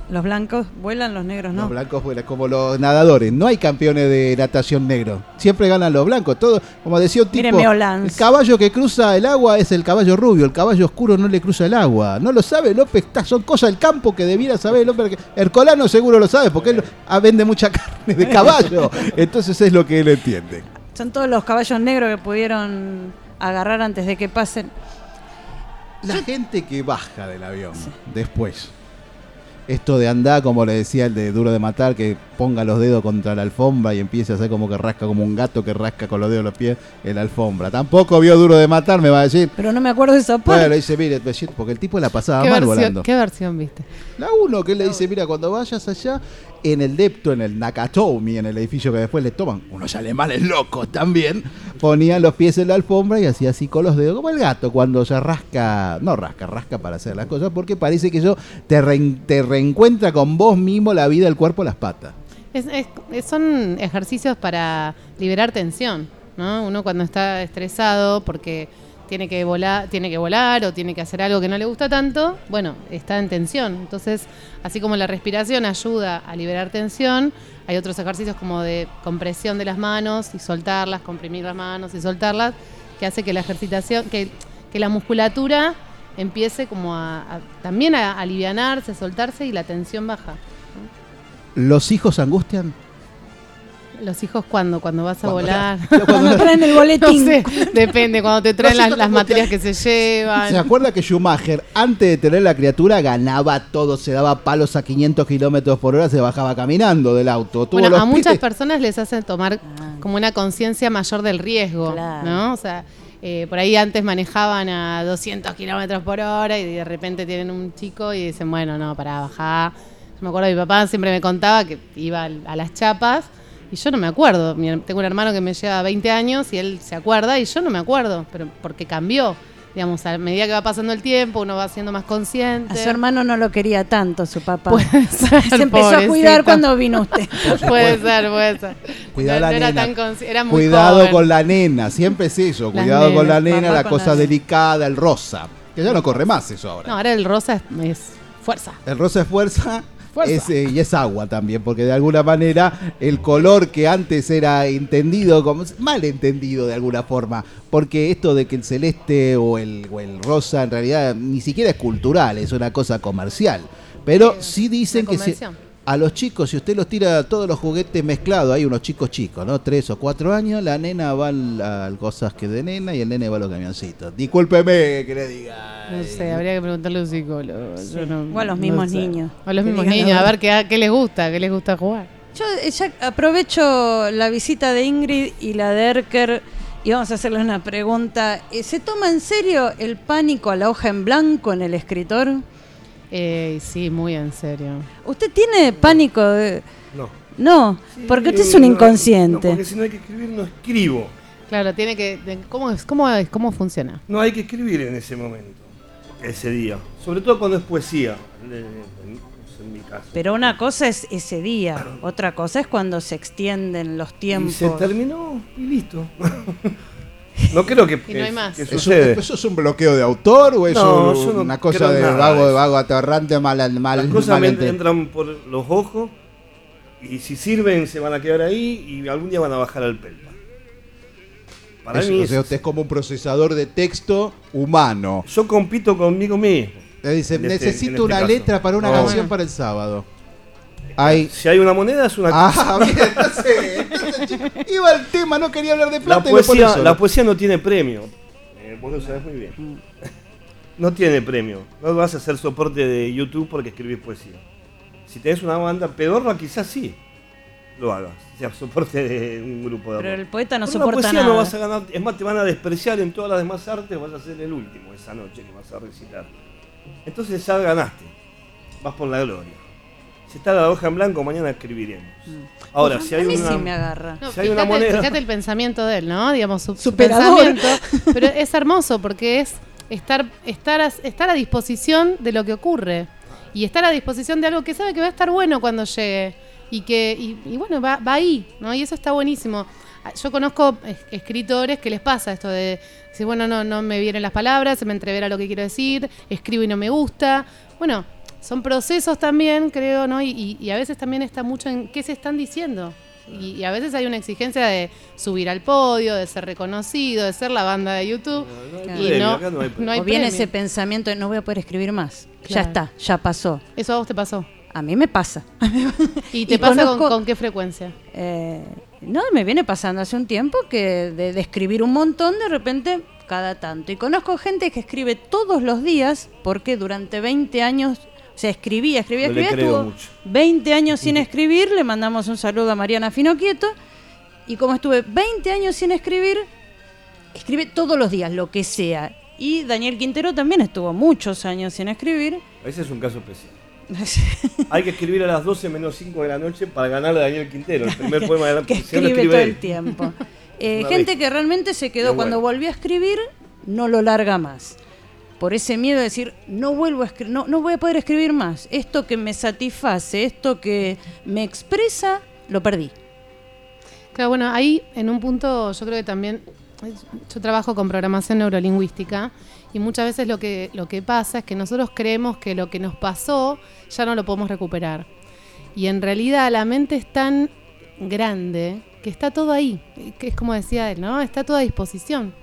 Los blancos vuelan, los negros no. Los blancos vuelan como los nadadores. No hay campeones de natación negro. Siempre ganan los blancos. Todo, como decía un tipo, el caballo que cruza el agua es el caballo rubio. El caballo oscuro no le cruza el agua. No lo sabe López. Está- son cosas del campo que debiera saber López. Hercolano seguro lo sabe porque él ah, vende mucha [laughs] carne de caballo. Entonces es lo que él entiende. Son todos los caballos negros que pudieron agarrar antes de que pasen. La gente que baja del avión después. Esto de andar, como le decía el de Duro de Matar, que ponga los dedos contra la alfombra y empiece a hacer como que rasca como un gato que rasca con los dedos de los pies en la alfombra. Tampoco vio Duro de Matar, me va a decir. Pero no me acuerdo de esa parte. Bueno, le dice, mire, porque el tipo la pasaba ¿Qué mal versión, volando. ¿Qué versión viste? La uno que él le dice, mira, cuando vayas allá, en el Depto, en el Nakatomi, en el edificio que después le toman, unos alemanes locos también, ponían los pies en la alfombra y hacía así con los dedos, como el gato cuando se rasca, no rasca, rasca para hacer las cosas, porque parece que yo te, reen- te reencuentra con vos mismo la vida, el cuerpo, las patas. Son ejercicios para liberar tensión, ¿no? Uno cuando está estresado porque tiene que volar, tiene que volar o tiene que hacer algo que no le gusta tanto, bueno, está en tensión. Entonces, así como la respiración ayuda a liberar tensión, hay otros ejercicios como de compresión de las manos y soltarlas, comprimir las manos y soltarlas, que hace que la ejercitación, que, que la musculatura empiece como a, a- también a alivianarse, soltarse y la tensión baja. ¿Los hijos angustian? Los hijos cuando, cuando vas a Cuando volar. [laughs] cuando traen el boletín. [laughs] No sé, depende, cuando te traen las, las te materias que se llevan. ¿Se acuerda que Schumacher, antes de tener la criatura, ganaba todo, se daba palos a 500 kilómetros por hora, se bajaba caminando del auto? Tuvo Bueno, los a muchas personas les hacen tomar como una conciencia mayor del riesgo, Claro. ¿no? O sea, eh, por ahí antes manejaban a 200 kilómetros por hora y de repente tienen un chico y dicen, bueno, no, para bajar. Yo me acuerdo, mi papá siempre me contaba que iba a las chapas y yo no me acuerdo. Tengo un hermano que me lleva 20 años y él se acuerda y yo no me acuerdo, pero porque cambió. Digamos, a medida que va pasando el tiempo, uno va siendo más consciente. A su hermano no lo quería tanto, su papá. Puede ser, [laughs] Se empezó a cuidar cuando vino usted. [laughs] Puede ser, puede ser. Cuidado No- la no era nena. tan consci- era muy Cuidado joven. con la nena, siempre es eso. Las Cuidado con la nena, la cosa la- delicada, el rosa. Que ya no corre más eso ahora. No, ahora el rosa es, es fuerza. El rosa es fuerza. Es, eh, y es agua también, porque de alguna manera el color que antes era entendido como mal entendido de alguna forma, porque esto de que el celeste o el, o el rosa en realidad ni siquiera es cultural, es una cosa comercial. Pero sí dicen que se-. A los chicos, si usted los tira todos los juguetes mezclados, hay unos chicos chicos, ¿no? Tres o cuatro años, la nena va al, al cosas que de nena y el nene va a los camioncitos. Discúlpeme que le diga. No sé, habría que preguntarle a un psicólogo. No- O a los no mismos sé. niños. O a los mismos niños, a ver qué, qué les gusta, qué les gusta jugar. Yo eh, ya aprovecho la visita de Ingrid y la de Erker y vamos a hacerle una pregunta. Eh, ¿Se toma en serio el pánico a la hoja en blanco en el escritor? Eh, sí, muy en serio. ¿Usted tiene pánico de.? No. No, porque usted es no, un no, inconsciente. porque si no hay que escribir, no escribo. Claro, tiene que. ¿Cómo, es, cómo, es, ¿Cómo funciona? No hay que escribir en ese momento, ese día. Sobre todo cuando es poesía, en, mi caso. Pero una cosa es ese día, otra cosa es cuando se extienden los Y tiempos. se terminó y listo. [laughs] no creo que, [laughs] Y no hay más. que ¿Eso, sucede. ¿Eso es un bloqueo de autor o es No, un- yo no una cosa de nada vago, de vago aterrante, mal, mal, Las cosas mal entran por los ojos y si sirven se van a quedar ahí y algún día van a bajar al pelpa. Para Eso, mí o sea, usted es como un procesador de texto humano. yo compito conmigo mismo. Le dice, este- necesito este una caso. letra para una canción para el sábado. Hay... Si hay una moneda es una Ah, [laughs] bien, entonces, [laughs] iba el tema, no quería hablar de La plata y lo la poesía no tiene premio. Eh, vos lo sabés muy bien. [laughs] No tiene premio. No vas a hacer soporte de YouTube porque escribís poesía. Si tenés una banda pedorra, quizás sí lo hagas. Sea soporte de un grupo de Pero el poeta no la soporta poesía nada. no vas a ganar. Es más, te van a despreciar en todas las demás artes. Vas a ser el último esa noche que vas a recitar. Entonces ya ganaste. Vas por la gloria. Si está la hoja en blanco, mañana escribiremos. Ahora, si hay a mí una, sí me agarra. No, si hay una fíjate, moneda, fíjate el pensamiento de él, ¿no? Digamos, su, pensamiento. Pero es hermoso porque es estar, estar, a, estar a disposición de lo que ocurre. Y estar a disposición de algo que sabe que va a estar bueno cuando llegue. Y que, y, y bueno, va, va ahí, ¿no? Y eso está buenísimo. Ah, Yo conozco es- escritores que les pasa esto de decir, bueno, no, no me vienen las palabras, se me entrevera lo que quiero decir, escribo y no me gusta. Bueno, son procesos también, creo, ¿no? Y, y- y a veces también está mucho en qué se están diciendo. Y, y a veces hay una exigencia de subir al podio, de ser reconocido, de ser la banda de YouTube. y premio, no, acá no hay premio. no hay o viene ese pensamiento de no voy a poder escribir más. Ya está, ya pasó. ¿Eso a vos te pasó? A mí me pasa. [laughs] ¿Y te Y pasa con, conozco- con qué frecuencia? Eh, no, me viene pasando hace un tiempo que de, de escribir un montón, de repente cada tanto. Y conozco gente que escribe todos los días porque durante 20 años, sea, escribía, escribía, No escribía, creo estuvo mucho. 20 años sin escribir, le mandamos un saludo a Mariana Finoquieto. Y como estuve 20 años sin escribir, escribe todos los días, lo que sea. Y Daniel Quintero también estuvo muchos años sin escribir. ese es un caso especial. [laughs] Hay que escribir a las 12 menos 5 de la noche para ganarle a Daniel Quintero, el primer [laughs] poema de la que no escribe todo él. el tiempo. [laughs] Eh, gente que realmente se quedó cuando bueno. volvió a escribir, no lo larga más. Por ese miedo de decir, no vuelvo a escribir, no, no voy a poder escribir más. Esto que me satisface, esto que me expresa, lo perdí. Claro, bueno, ahí en un punto yo creo que también yo trabajo con programación neurolingüística y muchas veces lo que lo que pasa es que nosotros creemos que lo que nos pasó ya no lo podemos recuperar. Y en realidad la mente es tan grande que está todo ahí, que es como decía él, ¿no? Está todo a disposición.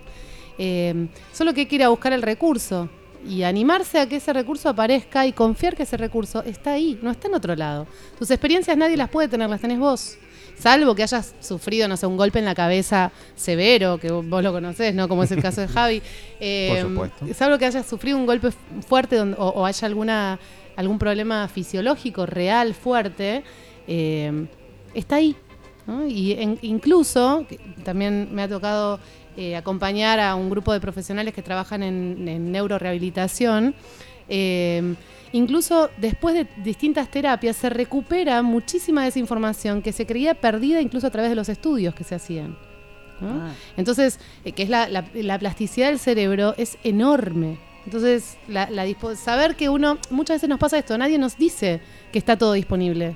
Eh, solo que hay que ir a buscar el recurso y animarse a que ese recurso aparezca y confiar que ese recurso está ahí, no está en otro lado. Tus experiencias nadie las puede tener, las tenés vos. Salvo que hayas sufrido, no sé, un golpe en la cabeza severo, que vos lo conocés, ¿no? Como es el caso de Javi. Eh, [laughs] Por supuesto. Salvo que hayas sufrido un golpe fuerte donde- o, o haya alguna, algún problema fisiológico real fuerte, eh, está ahí. ¿no? Y en- incluso, también me ha tocado eh, acompañar a un grupo de profesionales que trabajan en, en neurorehabilitación. eh, incluso después de distintas terapias se recupera muchísima de esa información que se creía perdida incluso a través de los estudios que se hacían. ¿no? Ah. Entonces, eh, que es la, la- la plasticidad del cerebro es enorme. Entonces, la, saber que uno, muchas veces nos pasa esto, nadie nos dice que está todo disponible.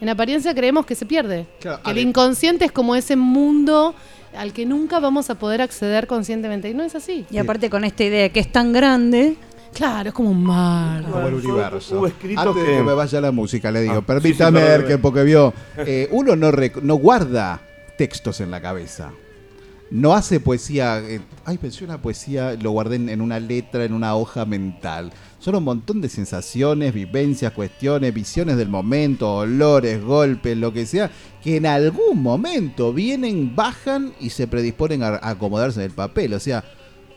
En apariencia creemos que se pierde. Claro, que el inconsciente es como ese mundo al que nunca vamos a poder acceder conscientemente. Y no es así. Y aparte con esta idea que es tan grande. Claro, es como un mar. Como el universo. Antes de que- que me vaya la música, le digo, Ah, permítame, sí, sí, que porque vio, eh, uno no, no guarda textos en la cabeza. No hace poesía. eh, ay, pensé una poesía, lo guardé en, una letra, en una hoja mental. Son un montón de sensaciones, vivencias, cuestiones, visiones del momento, olores, golpes, lo que sea, que en algún momento vienen, bajan y se predisponen a, a acomodarse en el papel. O sea,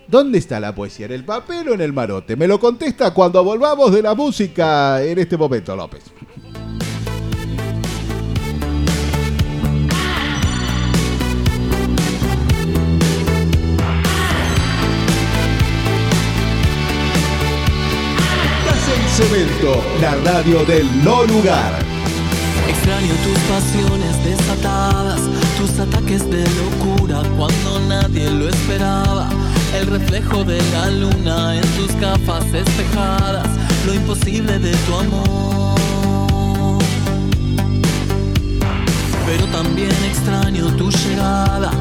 ¿Dónde está la poesía? ¿En el papel o en el marote? Me lo contesta cuando volvamos de la música en este momento, López. La radio del no lugar. Extraño tus pasiones desatadas, tus ataques de locura cuando nadie lo esperaba. El reflejo de la luna en tus gafas despejadas, lo imposible de tu amor. Pero también extraño tu llegada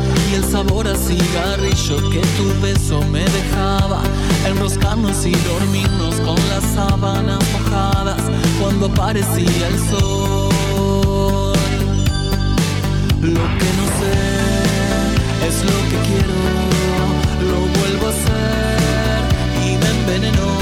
sabor cigarrillo que tu beso me dejaba. Enroscarnos y dormirnos con las sábanas mojadas cuando aparecía el sol. Lo que no sé es lo que quiero, lo vuelvo a hacer y me envenenó.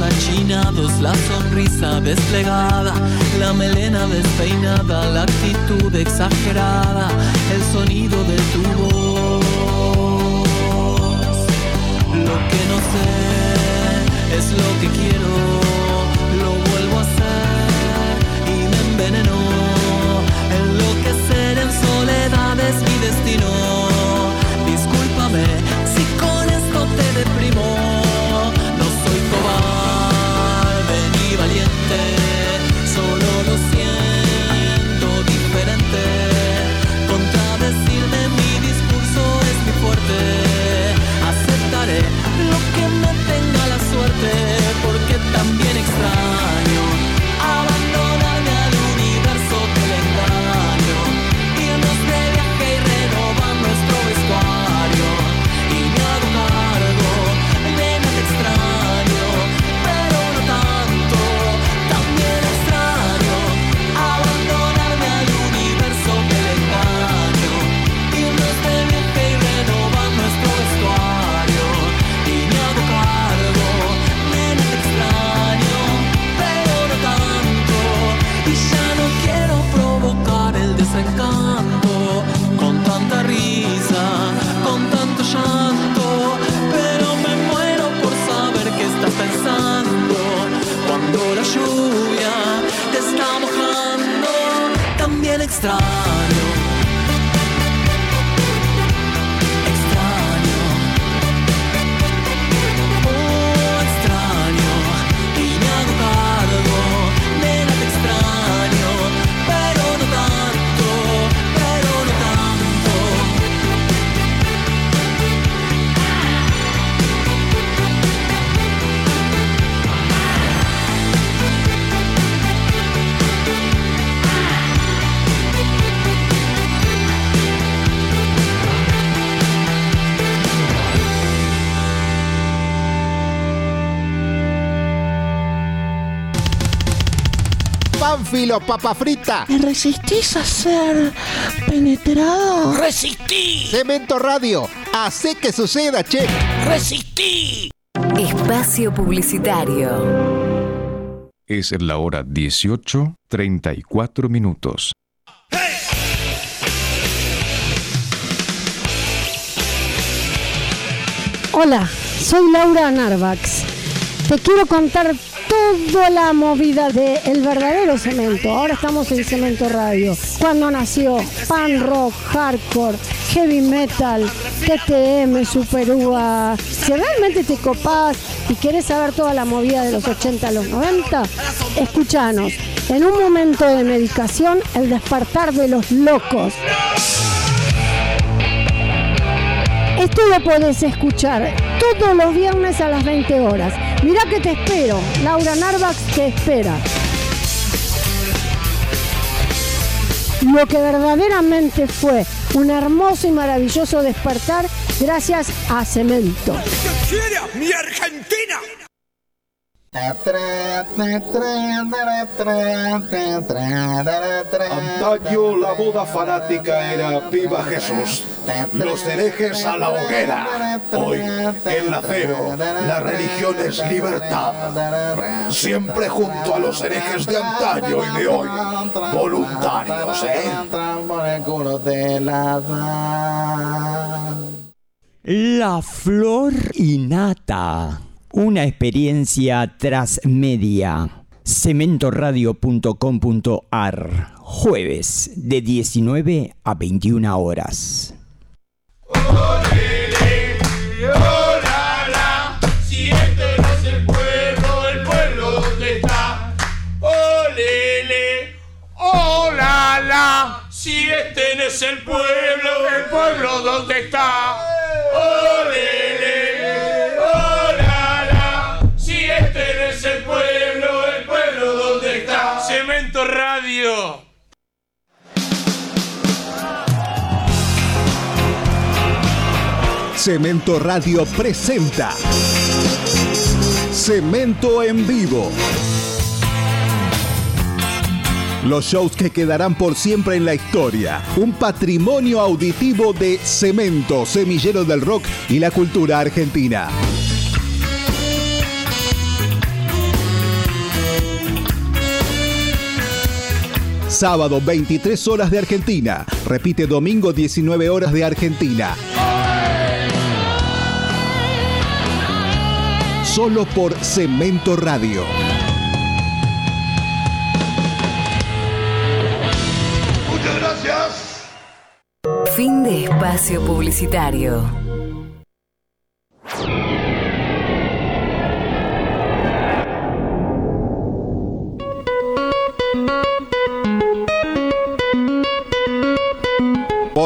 Achinados, la sonrisa desplegada, la melena despeinada, la actitud exagerada, el sonido de tu voz. Lo que no sé es lo que quiero, También Pánfilo, papa frita. ¿Te resistís a ser penetrado? ¡Resistí! Cemento Radio. Hace que suceda, che. ¡Resistí! Espacio Publicitario. Es la hora 18, 34 minutos. Hola, soy Laura Narvax. Te quiero contar toda la movida de El verdadero cemento. Ahora estamos en Cemento Radio. Cuando nació pan rock, hardcore, heavy metal, TTM, super uva. Si realmente te copás y querés saber toda la movida de los 80 a los 90, escúchanos. En un momento de medicación, el despertar de los locos. Esto lo podés escuchar todos los viernes a las 20 horas. Mirá que te espero. Laura Narvax te espera. Lo que verdaderamente fue un hermoso y maravilloso despertar gracias a Cemento. ¡Mi Argentina! Antaño la moda fanática era Viva Jesús, los herejes a la hoguera. Hoy, el acero, la religión es libertad. Siempre junto a los herejes de antaño y de hoy. Voluntarios, ¿eh? La flor innata. Una experiencia transmedia. Cementoradio.com.ar. Jueves de 19 a 21 horas. Si este no es el pueblo, el pueblo dónde está. Cemento Radio presenta Cemento en vivo. Los shows que quedarán por siempre en la historia. Un patrimonio auditivo de Cemento, semillero del rock y la cultura argentina. Sábado 23 horas de Argentina. Repite domingo 19 horas de Argentina. Solo por Cemento Radio. Muchas gracias. Fin de espacio publicitario.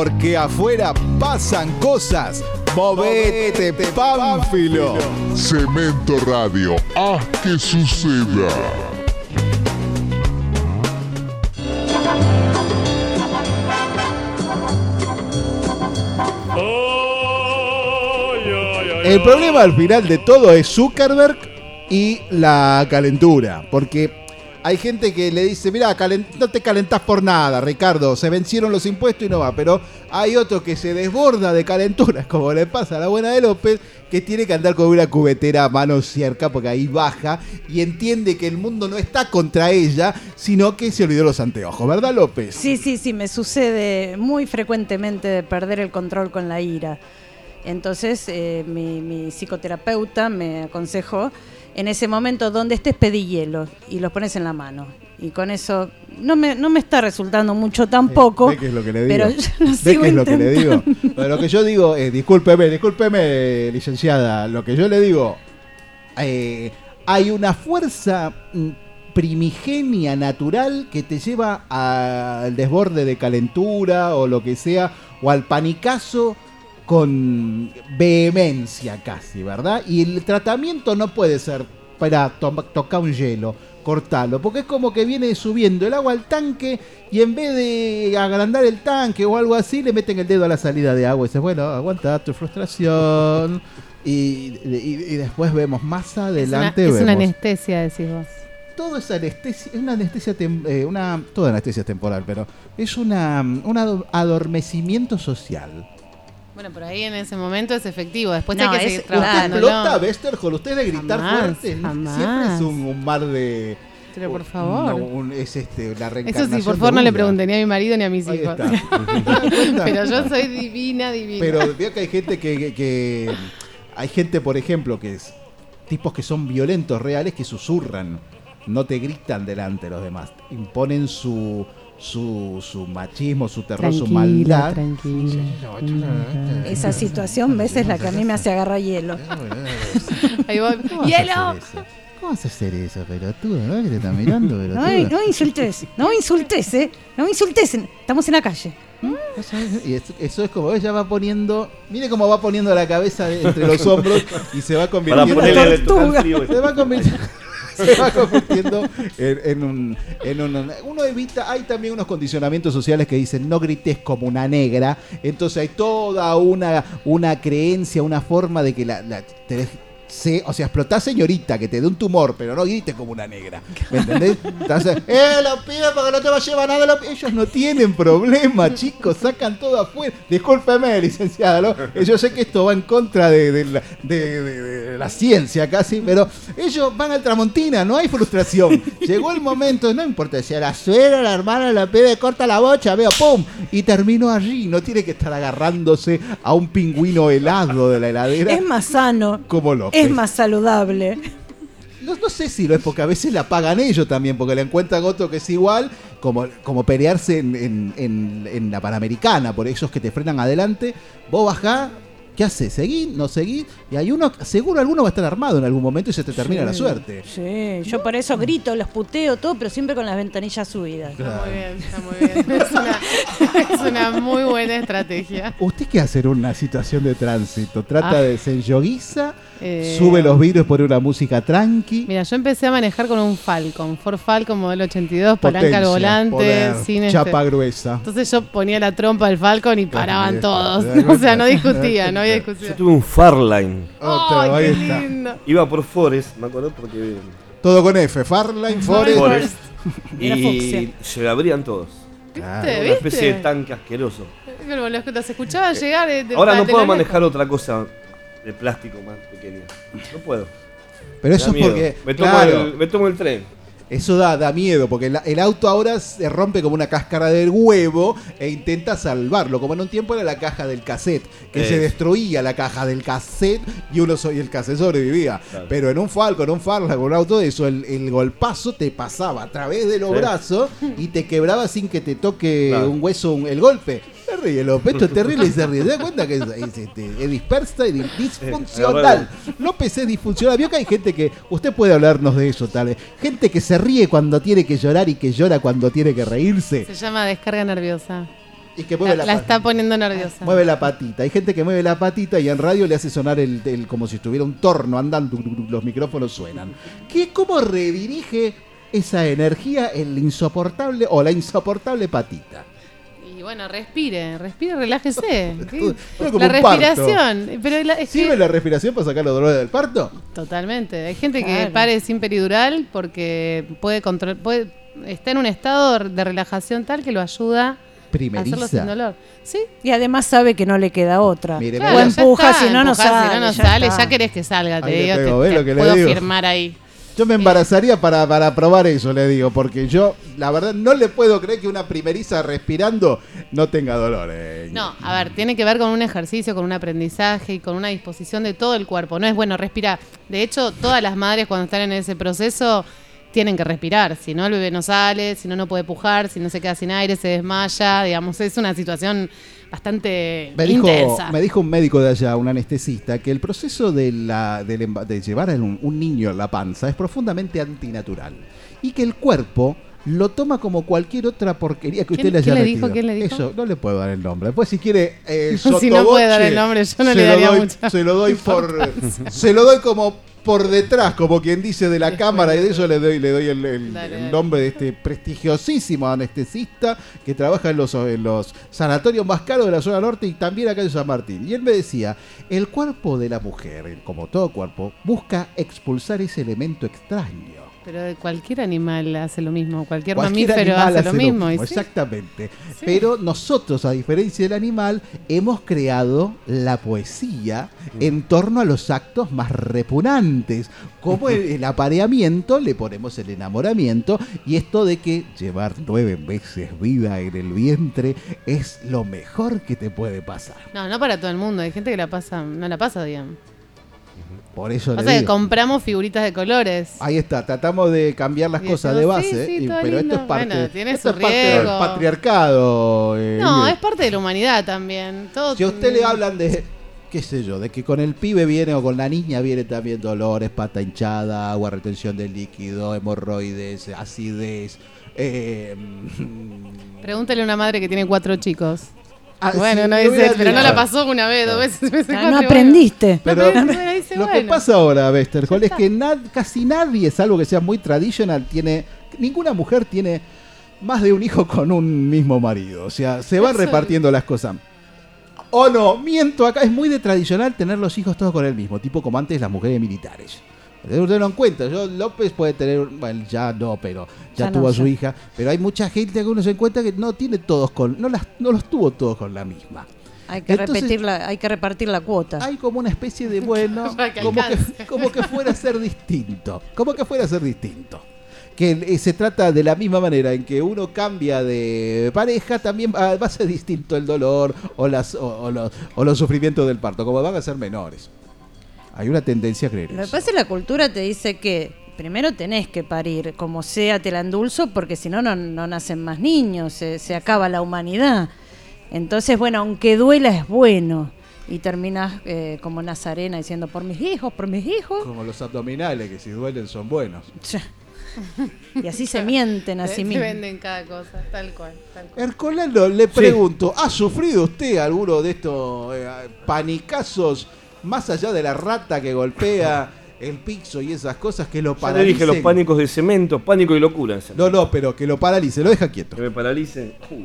Porque afuera pasan cosas. Movete, Pánfilo. Cemento Radio, haz que suceda. El problema al final de todo es Zuckerberg y la calentura. Porque hay gente que le dice, mira, no te calentás por nada, Ricardo, se vencieron los impuestos y no va. Pero hay otro que se desborda de calenturas, [laughs] como le pasa a la buena de López, que tiene que andar con una cubetera a mano cerca, porque ahí baja, y entiende que el mundo no está contra ella, sino que se olvidó los anteojos, ¿verdad, López? Sí, sí, sí, me sucede muy frecuentemente de perder el control con la ira. Entonces, eh, mi, mi psicoterapeuta me aconsejó, en ese momento donde estés pedí hielo y los pones en la mano. Y con eso no me, no me está resultando mucho tampoco. ¿Ve qué es lo que le digo? Pero yo lo ¿Ve sigo qué es lo que le digo? Pero lo que yo digo, eh, discúlpeme, discúlpeme, licenciada. Lo que yo le digo, eh, hay una fuerza mm, primigenia natural que te lleva al desborde de calentura o lo que sea, o al panicazo con vehemencia casi, ¿verdad? Y el tratamiento no puede ser para tocar un hielo, cortarlo, porque es como que viene subiendo el agua al tanque y en vez de agrandar el tanque o algo así, le meten el dedo a la salida de agua y dices, bueno, aguanta tu frustración. Y, y- y después vemos más Es una, adelante. es una anestesia, decís vos. todo es anestesia, es una anestesia, eh, una, toda anestesia es temporal, pero es una, un ado- adormecimiento social. Bueno, por ahí en ese momento es efectivo. Después No, hay que es- seguir trabajando. Explota Westerholm, usted de gritar Jamás, fuerte, jamás. siempre es un, un mar de... Pero por favor. no, un- es este, la Eso reencarnación sí, por favor, no le pregunté ni a mi marido ni a mis Ahí hijos. [laughs] Pero yo soy divina, divina. Pero veo que hay gente que, que- que- Hay gente, por ejemplo, que es... Tipos que son violentos, reales, que susurran. No te gritan delante de los demás. Imponen su... Su, su machismo, su terror, su maldad. tranquila. Esa situación, ves, es la que a mí me hace agarrar hielo. [laughs] Ahí voy. ¿Cómo vas a ¡Hielo! hacer eso? ¿Cómo vas a hacer eso, pelotudo? ¿No? Que te están mirando, [laughs] pelotudo. No, me- no me insultes, no me insultes, ¿eh? No me insultes, estamos en la calle. Y es- eso es como ella va poniendo. Mire cómo va poniendo la cabeza entre los hombros y se va convirtiendo. el tocar frío. Se va convirtiendo. Se va convirtiendo en, en un, en un- Uno evita. Hay también unos condicionamientos sociales que dicen no grites como una negra. Entonces hay toda una, una creencia, una forma de que la, la- te- se- o sea, explotá señorita, que te dé un tumor, pero no grites como una negra. ¿Me entendés? Entonces, ¡eh, los pibes porque no te va a llevar nada! los pi-". Ellos no tienen problema, chicos, sacan todo afuera. Discúlpeme, licenciada, ¿no? Yo sé que esto va en contra de, de la, de- de- de la ciencia casi, pero ellos van al Tramontina, no hay frustración. Llegó el momento, no importa si a la suegra, la hermana, la pibe corta la bocha, veo, ¡pum! Y terminó allí. No tiene que estar agarrándose a un pingüino helado de la heladera. Es más sano, como López. Es más saludable. No, no sé si lo es porque a veces la pagan ellos también, porque le encuentran otro que es igual, como, como pelearse en, en- en- en la Panamericana, por esos que te frenan adelante. Vos bajás, ¿qué haces? ¿Seguís? ¿No seguís? Y hay uno, seguro alguno va a estar armado en algún momento y se te termina la suerte. Sí, yo por eso grito, los puteo, todo, pero siempre con las ventanillas subidas. Claro. Muy bien, está muy bien. Es una, es una muy buena estrategia. ¿Usted qué hace en una situación de tránsito? ¿Trata Ah. de se enyoguiza? Eh, ¿Sube los vidrios por una música tranqui? Mira, yo empecé a manejar con un Falcon, Ford Falcon modelo 82, palanca Potencia, al volante, poder, sin este- chapa gruesa. Entonces yo ponía la trompa del Falcon y paraban todos. ¿Te das [laughs] O sea, no discutía, no había Yo discusión. tuve un Farline. Otro, Ay, ahí qué está. lindo. Iba por Forest, me acuerdo, porque. Todo con F, Farline, Forest. Forest. Y se abrían todos. Claro. ¿Viste? Una especie de tanque asqueroso. Los, los escuchaba llegar. eh, de- Ahora no de puedo manejar otra cosa de plástico más pequeña. No puedo. Pero eso es miedo. porque. Me tomo, claro, el, me tomo el tren. Eso da, da miedo, porque el, el auto ahora se rompe como una cáscara del huevo e intenta salvarlo, como en un tiempo era la caja del cassette, que Eh. se destruía la caja del cassette y uno so- y el cassette sobrevivía. Claro. Pero en un Falcon, en un Farla, con un auto de eso, el, el golpazo te pasaba a través de los Sí. brazos y te quebraba sin que te toque Claro. un hueso un- el golpe. Se ríe, López, esto es terrible y se ríe. ¿Te das cuenta que es, es, este, es dispersa y di- disfuncional? López es disfuncional. Vio que hay gente que. Usted puede hablarnos de eso, tal vez. Gente que se ríe cuando tiene que llorar y que llora cuando tiene que reírse. Se llama descarga nerviosa. Y que mueve La, la, la está poniendo nerviosa. mueve la patita. Hay gente que mueve la patita y en radio le hace sonar el, el- como si estuviera un torno andando. Los micrófonos suenan. ¿Qué, ¿Cómo redirige esa energía el insoportable o la insoportable patita? Y bueno, respire, respire, relájese. [laughs] La un parto. respiración. Pero la- es que- ¿Sirve la respiración para sacar los dolores del parto? Totalmente. Hay gente que pare sin peridural porque puede control, puede está en un estado de relajación tal que lo ayuda a Primeriza. hacerlo sin dolor. Sí. Y además sabe que no le queda otra. Mire, Claro, o empuja, si no, no sale. Si no, no ya sale, está. ya querés que salga, te Ahí digo, te- pego, ¿ves te lo que le puedo digo? firmar ahí. Yo me embarazaría para, para probar eso, le digo, porque yo, la verdad, no le puedo creer que una primeriza respirando no tenga dolores. No, a ver, tiene que ver con un ejercicio, con un aprendizaje y con una disposición de todo el cuerpo. No es bueno respirar. De hecho, todas las madres cuando están en ese proceso tienen que respirar. Si no, el bebé no sale, si no, no puede pujar, si no se queda sin aire, se desmaya. Digamos, es una situación bastante Me dijo, intensa. me dijo un médico de allá, un anestesista, que el proceso de, la, emba- de llevar a un, un niño en la panza es profundamente antinatural. Y que el cuerpo lo toma como cualquier otra porquería que usted ¿Quién- le haya quién le dijo? ¿Quién le dijo? Eso, no le puedo dar el nombre. Después, si quiere. eh, [laughs] Si no puede dar el nombre, yo no le daría doy- mucha Se lo doy [laughs] por. se lo doy como por detrás, como quien dice de la cámara, y de eso le doy, le doy el, el- Dale, el dale. nombre de este prestigiosísimo anestesista que trabaja en los, en los sanatorios más caros de la zona norte y también acá en San Martín. Y él me decía, el cuerpo de la mujer, como todo cuerpo, busca expulsar ese elemento extraño. Pero cualquier animal hace lo mismo, cualquier, Cualquier mamífero hace, lo mismo. sí. Exactamente. Pero nosotros, a diferencia del animal, hemos creado la poesía en torno a los actos más repugnantes. Como el, el apareamiento, le ponemos el enamoramiento y esto de que llevar nueve meses vida en el vientre es lo mejor que te puede pasar. No, no para todo el mundo. Hay gente que la pasa, no la pasa bien. Por eso le Pasa que compramos figuritas de colores. Ahí está, tratamos de cambiar las Y cosas decimos, de base, sí, y- todo pero esto es parte, Bueno, tiene esto su es parte del patriarcado. eh, No, es parte de la humanidad también. Todo Si a usted le hablan de, qué sé yo, de que con el pibe viene o con la niña viene también dolores, pata hinchada, agua, retención de líquido, hemorroides, acidez. eh, Pregúntale a una madre que tiene cuatro chicos. Ah, bueno, sí, no dice, pero no la pasó una vez, dos veces, tres veces, cuatro, no bueno. aprendiste. Pero No, pero dice, lo que pasa ahora, Westerhol, es que nad- casi nadie, salvo que sea muy traditional, tiene. Ninguna mujer tiene más de un hijo con un mismo marido. O sea, se van Eso- repartiendo las cosas. O no, miento acá, es muy de tradicional tener los hijos todos con el mismo, tipo como antes las mujeres militares. Ustedes no en cuenta, yo López puede tener, bueno, ya no, pero ya, Ya no, tuvo a su ya. hija, pero hay mucha gente que uno se encuentra que no tiene todos con, no las, no los tuvo todos con la misma. Hay que, Entonces- repetir la, hay que repartir la cuota. Hay como una especie de bueno, [laughs] que como que, como que fuera a ser distinto, como que fuera a ser distinto. Que eh, se trata de la misma manera en que uno cambia de pareja, también va va a ser distinto el dolor o, las, o, o los, o los sufrimientos del parto, como van a ser menores. Hay una tendencia a creer Lo que pasa es que la cultura te dice que primero tenés que parir, como sea te la endulzo, porque si no, no, no nacen más niños, se, se acaba la humanidad. Entonces, bueno, aunque duela es bueno. Y terminas eh, como Nazarena diciendo, por mis hijos, por mis hijos. Como los abdominales, que si duelen son buenos. Y así se mienten a sí mismos. venden cada cosa, tal cual. Tal cual. Le pregunto, ¿ha sufrido usted alguno de estos eh, panicazos más allá de la rata que golpea el piso y esas cosas que lo Ya le paralicen? dije los pánicos de cemento, pánico y locura. No, no, pero que lo paralice, lo deja quieto. Que me paralicen. Uh,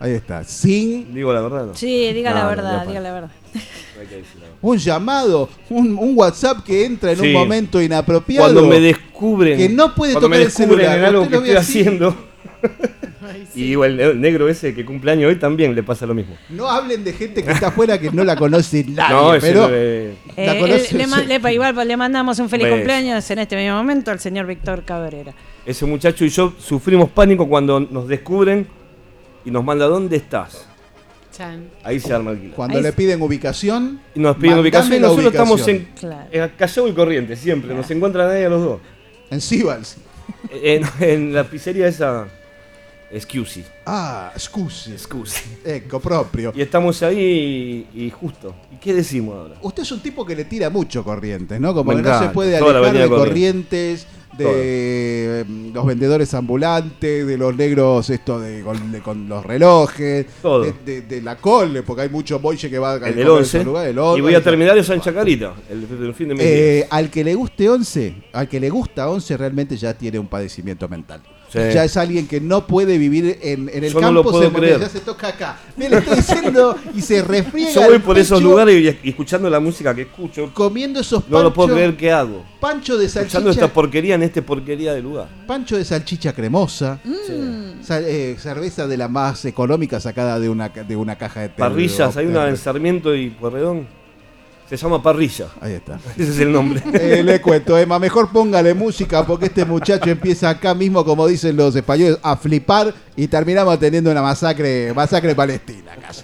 Ahí está, sin digo la verdad, ¿no? Sí, diga No, la no, verdad, ya diga la verdad. No hay que decir la verdad. un llamado, un, un WhatsApp que entra en un momento inapropiado. Cuando me descubren. Que no puede cuando tocar me el descubren celular. en algo que estoy así, haciendo. [laughs] Y el ne- negro ese que cumple años hoy también le pasa lo mismo. No hablen de gente que está afuera que no la conoce nadie, No, pero no la Eh, conoce él- le, igual le mandamos un feliz cumpleaños en este mismo momento al señor Víctor Cabrera. Ese muchacho y yo sufrimos pánico cuando nos descubren y nos manda ¿dónde estás? Chan. Ahí se arma el quilombo. Cuando le piden ubicación, Y nos piden ubicación nosotros estamos en, ubicación. en Callao y Corriente, siempre. Nos encuentran ahí a los dos. En Sibals. En, en la pizzería esa. Scusi. Ah, scusi. Scusi. Ecco, propio. Y estamos ahí y, y justo. ¿Y qué decimos ahora? Usted es un tipo que le tira mucho corrientes, ¿no? Como Me que no se puede alejar de corrientes, de eh, los vendedores ambulantes, de los negros esto de con, de- con los relojes, Todo. De, de- de la cole, porque hay mucho boche que va a En el en 11. esos lugares, el Y 11, voy a terminar en San Chacarita. El, el fin de. Eh, al que le guste 11, al que le gusta 11 realmente ya tiene un padecimiento mental. Sí. Ya es alguien que no puede vivir en, en el Yo no campo, lo puedo se, creer. ya se toca acá. Me lo estoy diciendo y se refriega. Yo voy por esos pecho lugares y, y escuchando la música que escucho. Comiendo esos No lo puedo panchos- creer qué hago. Pancho de Escuchando salchicha, esta porquería en este porquería de lugar. pancho de salchicha cremosa, Mm. sa- eh, cerveza de la más económica sacada de una, de una caja de té. Parrillas, hay una en Sarmiento y Pueyrredón. Se llama Parrilla. Ahí está. Ese es el nombre. [laughs] Eh, le cuento, Emma, mejor póngale música porque este muchacho empieza acá mismo, como dicen los españoles, a flipar y terminamos teniendo una masacre, masacre palestina casi.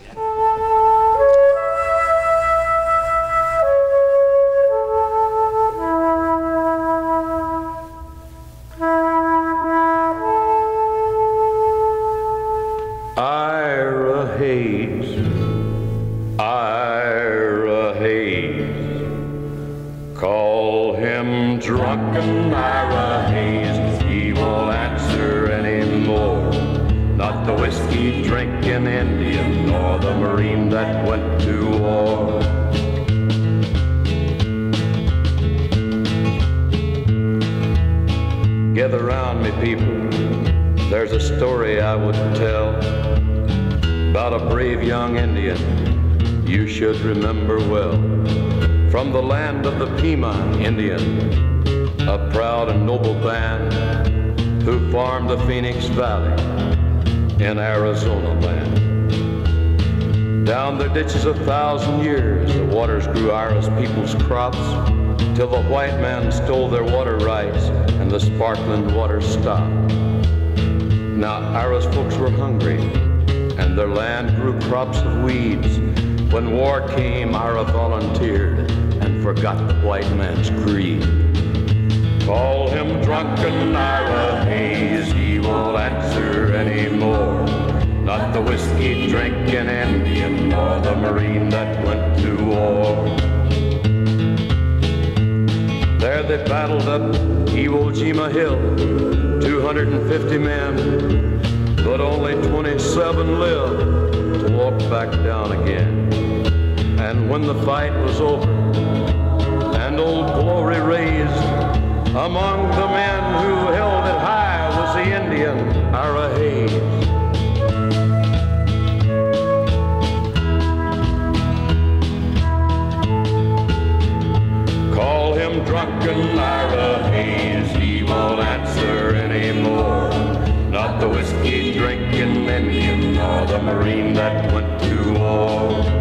Phoenix Valley in Arizona land. Down their ditches a thousand years, the waters grew Ira's people's crops, till the white man stole their water rights and the sparkling water stopped. Now Ira's folks were hungry, and their land grew crops of weeds. When war came, Ira volunteered and forgot the white man's greed. Call him drunken Ira won't answer anymore. Not the whiskey drinking Indian, nor the Marine that went to war. There they battled up Iwo Jima Hill, 250 men, but only 27 lived to walk back down again. And when the fight was over, and old glory raised, among the men who held it high the Indian Ira Hayes. Call him drunken Ira Hayes, he won't answer anymore. Not the whiskey drinking Indian nor the Marine that went to war.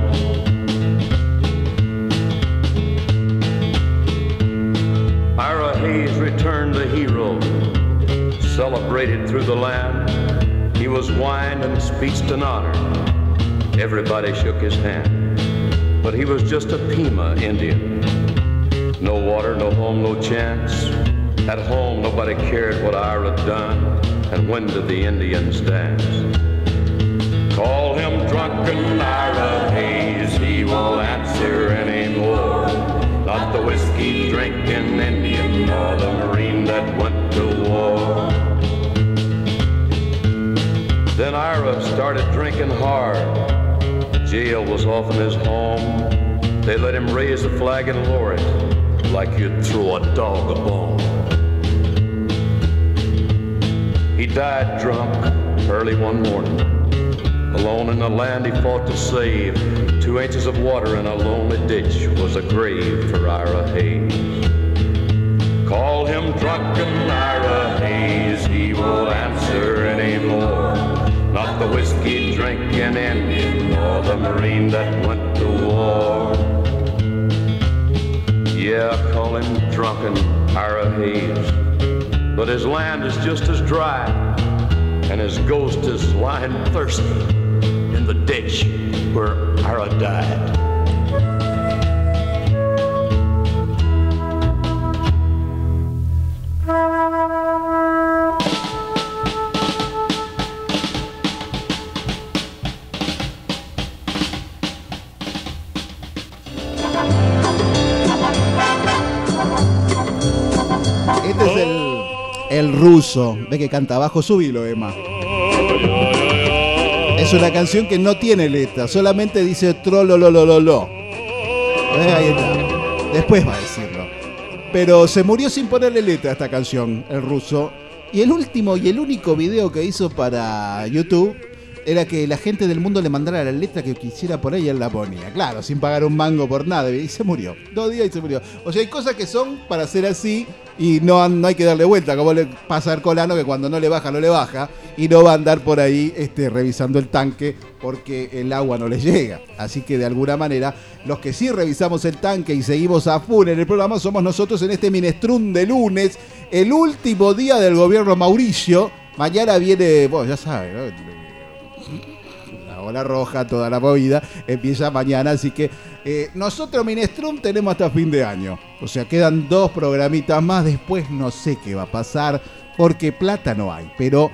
Celebrated through the land. He was wined and speeched and honored. Everybody shook his hand, but he was just a Pima Indian. No water, no home, no chance. At home, nobody cared what Ira done, and when did the Indians dance? Call him drunken Ira Hayes, he won't answer anymore. Not the whiskey drinking Indian, nor the Marine that went to war. Then Ira started drinking hard. Jail was often his home. They let him raise the flag and lower it like you'd throw a dog a bone. He died drunk early one morning. Alone in the land he fought to save. Two inches of water in a lonely ditch was a grave for Ira Hayes. Call him drunken whiskey drinking Indian or the Marine that went to war. Yeah, call him drunken Ira Hayes. but his land is just as dry, and his ghost is lying thirsty in the ditch where Ara died. Ruso. Ve que canta abajo, subilo, Emma. Es una canción que no tiene letra, solamente dice trolololololo. Eh. Después va a decirlo. Pero se murió sin ponerle letra a esta canción, el ruso. Y el último y el único video que hizo para YouTube era que la gente del mundo le mandara la letra que quisiera por y él la ponía. Claro, sin pagar un mango por nada. Y se murió. Dos días y se murió. O sea, hay cosas que son para ser así y no, no hay que darle vuelta. Como le pasa al Colano que cuando no le baja, no le baja. Y no va a andar por ahí este, revisando el tanque porque el agua no le llega. Así que de alguna manera, los que sí revisamos el tanque y seguimos a full en el programa somos nosotros en este minestrún de lunes, el último día del gobierno Mauricio. Mañana viene, bueno, ya saben, ¿no? La ola roja, toda la movida, empieza mañana, así que eh, nosotros Minestrum tenemos hasta fin de año. O sea, quedan dos programitas más, después no sé qué va a pasar, porque plata no hay, pero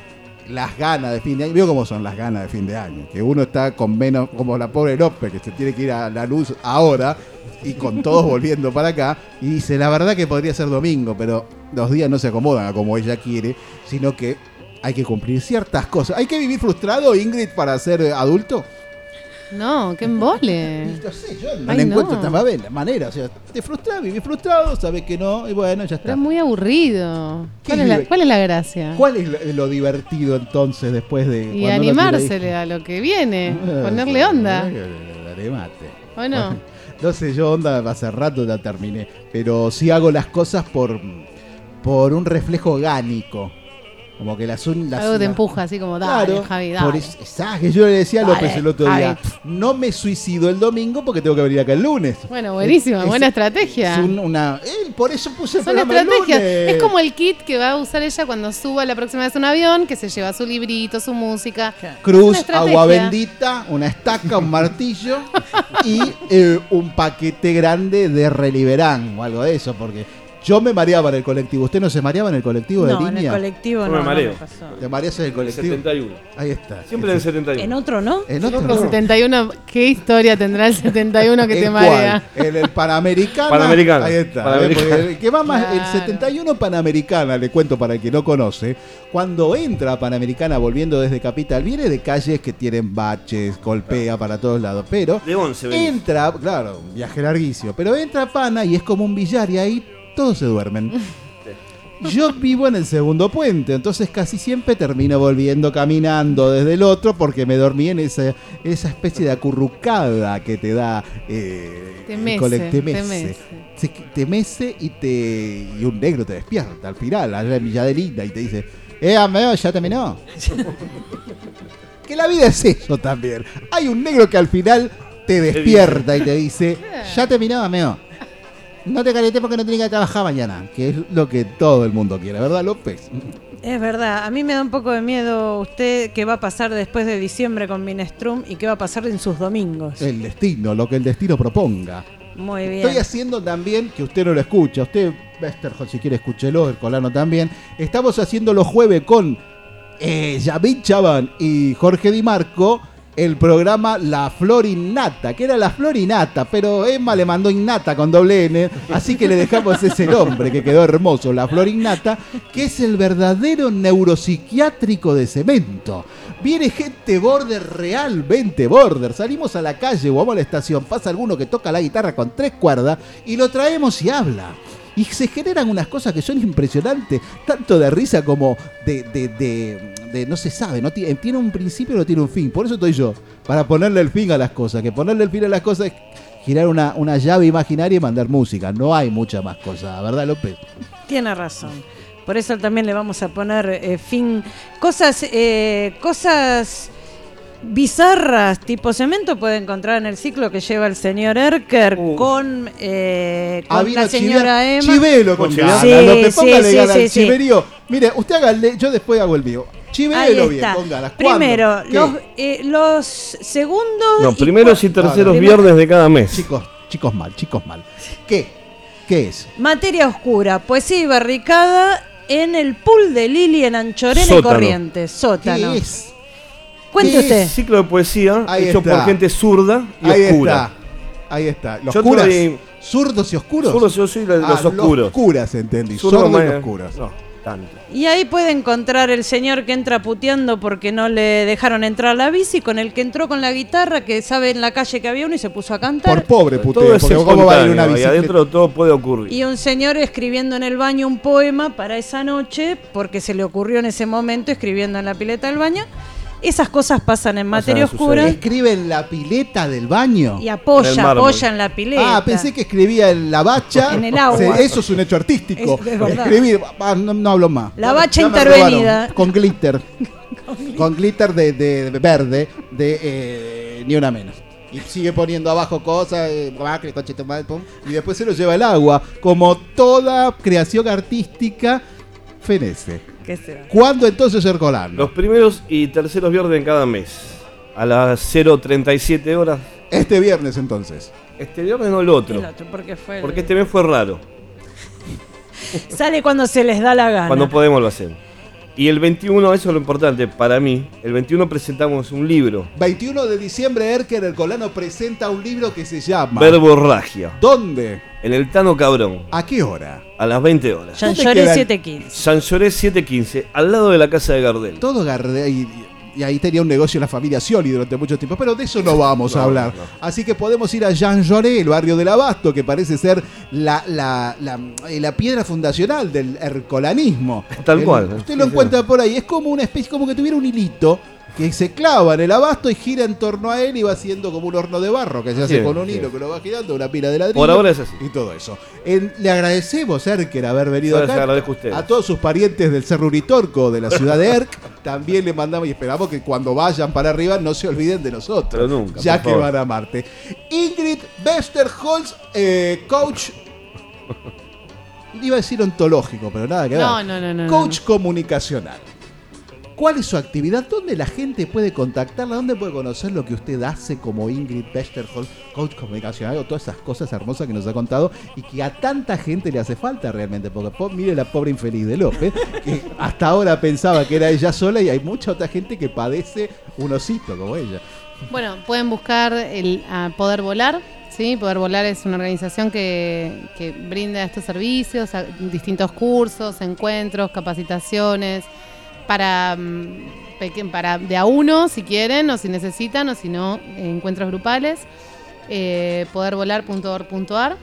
las ganas de fin de año, veo cómo son las ganas de fin de año, que uno está con menos, como la pobre López, que se tiene que ir a la luz ahora, y con todos volviendo para acá, y dice, la verdad que podría ser domingo, pero los días no se acomodan a como ella quiere, sino que hay que cumplir ciertas cosas. ¿Hay que vivir frustrado, Ingrid, para ser eh, adulto? No, qué embole. No sé, yo no Ay, le no. encuentro ma- manera. O sea, te frustras, vivís frustrado, sabes que no, y bueno, ya Pero está. es muy aburrido. ¿Qué ¿Cuál es, la, diver- cuál es la gracia? ¿Cuál es lo, lo divertido entonces después de. Y animársele a lo que viene, hijos? ponerle Eh, onda. eh, dale mate. ¿O no? [laughs] No sé, yo onda hace rato la terminé. Pero sí hago las cosas por, por un reflejo orgánico. Como que las, un- las Algo te empuja, así como, dale, Claro, Javi, por dale. eso- exacto, yo le decía a López Dale, el otro día, Javi. no me suicido el domingo porque tengo que venir acá el lunes. Bueno, buenísima, Es- buena es- estrategia. es un- una, eh, por eso puse el Son programa el estrategias. lunes. Es como el kit que va a usar ella cuando suba la próxima vez a un avión, que se lleva su librito, su música. Cruz, agua bendita, una estaca, un martillo [laughs] y eh, un paquete grande de Reliberán o algo de eso, porque yo me mareaba en el colectivo. ¿Usted no se mareaba en el colectivo de No, en el línea? colectivo Yo no, me no mareo. me pasó. ¿Te mareas en el colectivo? 71. Ahí está. Siempre en el 71. En otro no. En otro El no. 71, ¿qué historia tendrá el 71 que ¿En te cuál? marea? En el Panamericana. Panamericana. Ahí está. Panamericana. El que va más, el Claro. 71 Panamericana, le cuento para el que no conoce, cuando entra a Panamericana volviendo desde Capital, viene de calles que tienen baches, golpea para todos lados, pero De 11 venís. entra, claro, un viaje larguísimo, pero entra a Pana y es como un billar y ahí todos se duermen. [laughs] Yo vivo en el segundo puente, entonces casi siempre termino volviendo caminando desde el otro porque me dormí en esa, esa especie de acurrucada que te da eh, Te mece, te mece. mece. Se- te mece y te y un negro te despierta al final, allá en Villa de Linda y te dice, eh, ameo, ya terminó. [laughs] que la vida es eso también. Hay un negro que al final te despierta y te dice, [laughs] ya terminó, ameo. No te calenté porque no tenés que trabajar mañana, que es lo que todo el mundo quiere, ¿verdad, López? Es verdad, a mí me da un poco de miedo usted qué va a pasar después de diciembre con Minestrum y qué va a pasar en sus domingos. El destino, lo que el destino proponga. Muy bien. Estoy haciendo también, que usted no lo escucha, usted, Westerholt, si quiere escúchelo, el colano también. Estamos haciendo los jueves con eh, Chabán y Jorge Di Marco el programa La Flor Innata, que era La Flor Innata, pero Emma le mandó Innata con doble N, así que le dejamos ese nombre que quedó hermoso, La Flor Innata, que es el verdadero neuropsiquiátrico de cemento. Viene gente border, realmente border. Salimos a la calle o vamos a la estación, pasa alguno que toca la guitarra con tres cuerdas y lo traemos y habla. Y se generan unas cosas que son impresionantes, tanto de risa como de, de, de- no se sabe, no tiene, tiene un principio y no tiene un fin. Por eso estoy yo, para ponerle el fin a las cosas, que ponerle el fin a las cosas es girar una, una llave imaginaria y mandar música. No hay mucha más cosa, ¿verdad, López? Tiene razón. Por eso también le vamos a poner eh, fin. Cosas, eh, cosas bizarras tipo cemento puede encontrar en el ciclo que lleva el señor Erker con, eh, con la señora Emma. Chivelo con Sí, ganas, sí, López, póngale sí, al sí. Chiverío. Mire, usted hágale, yo después hago el mío. Chivelo bien, con ganas. Primero, los, eh, los segundos. No, y primeros y terceros viernes de cada mes. Chicos, chicos mal, chicos mal. ¿Qué? ¿Qué es? Materia oscura, poesía y barricada en el pool de Lili en Anchorena y. Corrientes. Sótano. ¿Qué es? Cuente ¿Qué usted. Ciclo de poesía Ahí hecho está. por gente zurda y Ahí oscura. está. Ahí está. ¿Los Yo curas? ¿Zurdos y oscuros? Zurdos, yo soy de los Ah, oscuros. Los curas, entendí. Zurdo y más- oscuros. No, tanto. Y ahí puede encontrar el señor que entra puteando porque no le dejaron entrar a la bici, con el que entró con la guitarra, que sabe en la calle que había uno y se puso a cantar. Por pobre Todo puteo, es porque cómo va a ir una espontáneo, y bicicleta. adentro todo puede ocurrir. Y un señor escribiendo en el baño un poema para esa noche, porque se le ocurrió en ese momento escribiendo en la pileta del baño. Esas cosas pasan en materia oscura Escribe en la pileta del baño. y apoya, apoya en la pileta. Ah, pensé que escribía en la bacha. En el agua. Eso es un hecho artístico. Es- es verdad. Escribir, ah, no, no hablo más. La bacha Ya intervenida. Con glitter. con glitter de, de- de verde, de eh, ni una menos. Y sigue poniendo abajo cosas, eh, y después se lo lleva al agua. Como toda creación artística, fenece. ¿Qué será? ¿Cuándo entonces Ercolano? Los primeros y terceros viernes de cada mes. A las 0.37 horas. Este viernes entonces. Este viernes no el otro. El otro, porque fue el- Porque este mes fue raro. [laughs] Sale cuando se les da la gana. Cuando podemos lo hacemos. Y el 21, eso es lo importante para mí. El 21 presentamos un libro. 21 de diciembre, Erker Ercolano presenta un libro que se llama Verborragia. ¿Dónde? En el Tano Cabrón. ¿A qué hora? A las 20 horas. Jean ¿Dónde Lloré queda? 715. San Lloré 715, al lado de la casa de Gardel. Todo Gardel. Y, y ahí tenía un negocio la familia Scioli durante mucho tiempo, pero de eso no vamos a hablar. no. Así que podemos ir a Jean Lloré, el barrio del Abasto, que parece ser la, la, la, eh, la piedra fundacional del ercolanismo. Tal El- cual. Usted Sí, lo sí. encuentra por ahí, es como una especie, como que tuviera un hilito que se clava en el abasto y gira en torno a él y va haciendo como un horno de barro que se hace Sí, con un sí. hilo que lo va girando, una pila de ladrillo. Por ahora es así. Y todo eso. En- le agradecemos, Erker, haber venido les acá. agradezco a ustedes. A todos sus parientes del Cerro Uritorco, de la ciudad de Erc, [laughs] también le mandamos y esperamos que cuando vayan para arriba no se olviden de nosotros. Pero nunca, Ya que favor. van a Marte. Ingrid Westerholz, eh, coach. [laughs] Iba a decir ontológico, pero nada que ver. No, no, no, no, Coach comunicacional. ¿Cuál es su actividad? ¿Dónde la gente puede contactarla? ¿Dónde puede conocer lo que usted hace como Ingrid Westerholz, coach comunicacional, o todas esas cosas hermosas que nos ha contado y que a tanta gente le hace falta realmente? Porque po- mire la pobre infeliz de López, que hasta ahora pensaba que era ella sola y hay mucha otra gente que padece un osito como ella. Bueno, pueden buscar el a Poder Volar. ¿sí? Poder Volar es una organización que, que brinda estos servicios, distintos cursos, encuentros, capacitaciones, para, mm, para de a uno si quieren o si necesitan o si no, encuentros grupales. Eh, podervolar.org.ar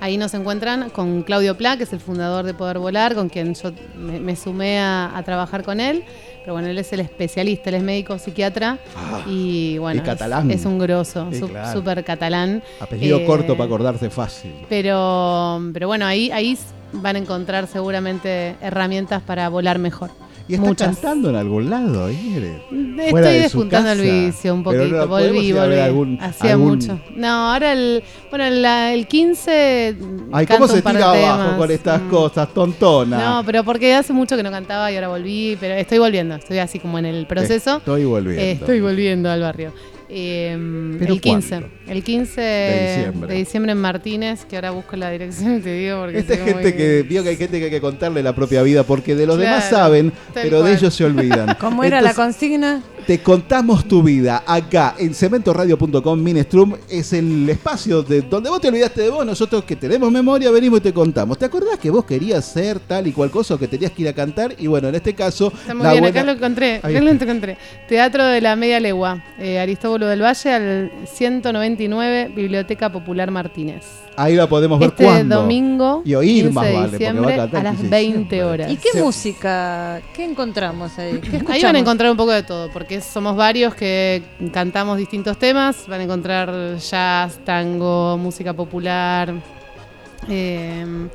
Ahí nos encuentran con Claudio Pla, que es el fundador de Poder Volar, con quien yo me, sumé a trabajar con él. Pero bueno, él es el especialista, él es médico psiquiatra Ah, y bueno, y catalán. Es, es un grosso, Sí, claro. súper catalán. Apellido Eh, corto para acordarse fácil. Pero, pero bueno, ahí, ahí van a encontrar seguramente herramientas para volar mejor. ¿Y está Muchas. cantando en algún lado, Ingrid? Estoy Fuera de despuntando el vicio un poquito. no, ¿podemos volví, volví. algún- Hacía algún- mucho. No, ahora el. Bueno, la- el 15. Ay, canto ¿cómo se tira abajo con estas Mm. cosas, tontona? No, pero porque hace mucho que no cantaba y ahora volví. Pero estoy volviendo. Estoy así como en el proceso. Estoy volviendo. Eh, estoy volviendo al barrio. Eh, ¿Pero el 15. cuándo? El 15 De diciembre. de diciembre en Martínez, que ahora busco la dirección y te digo porque Esta es gente que vio que hay gente que hay que contarle la propia vida porque de los demás saben, pero de ellos se olvidan. [laughs] ¿Cómo era la consigna? Te contamos tu vida acá en cementoradio.com Minestrum es el espacio de donde vos te olvidaste de vos, nosotros que tenemos memoria venimos y te contamos. ¿Te acordás que vos querías ser tal y cual cosa o que tenías que ir a cantar? Y bueno, en este caso, Está muy la bien, buena- acá lo encontré. Acá lo encontré. Teatro de la Media Legua, eh, Aristóbulo del Valle, al 199, Biblioteca Popular Martínez. Ahí la podemos ver Este cuándo. domingo, y oír 15 más de vale, porque va diciembre, a las 15 de 20 diciembre. horas. ¿Y qué música? ¿Qué encontramos ahí? Ahí van a encontrar un poco de todo, porque somos varios que cantamos distintos temas. Van a encontrar jazz, tango, música popular, eh,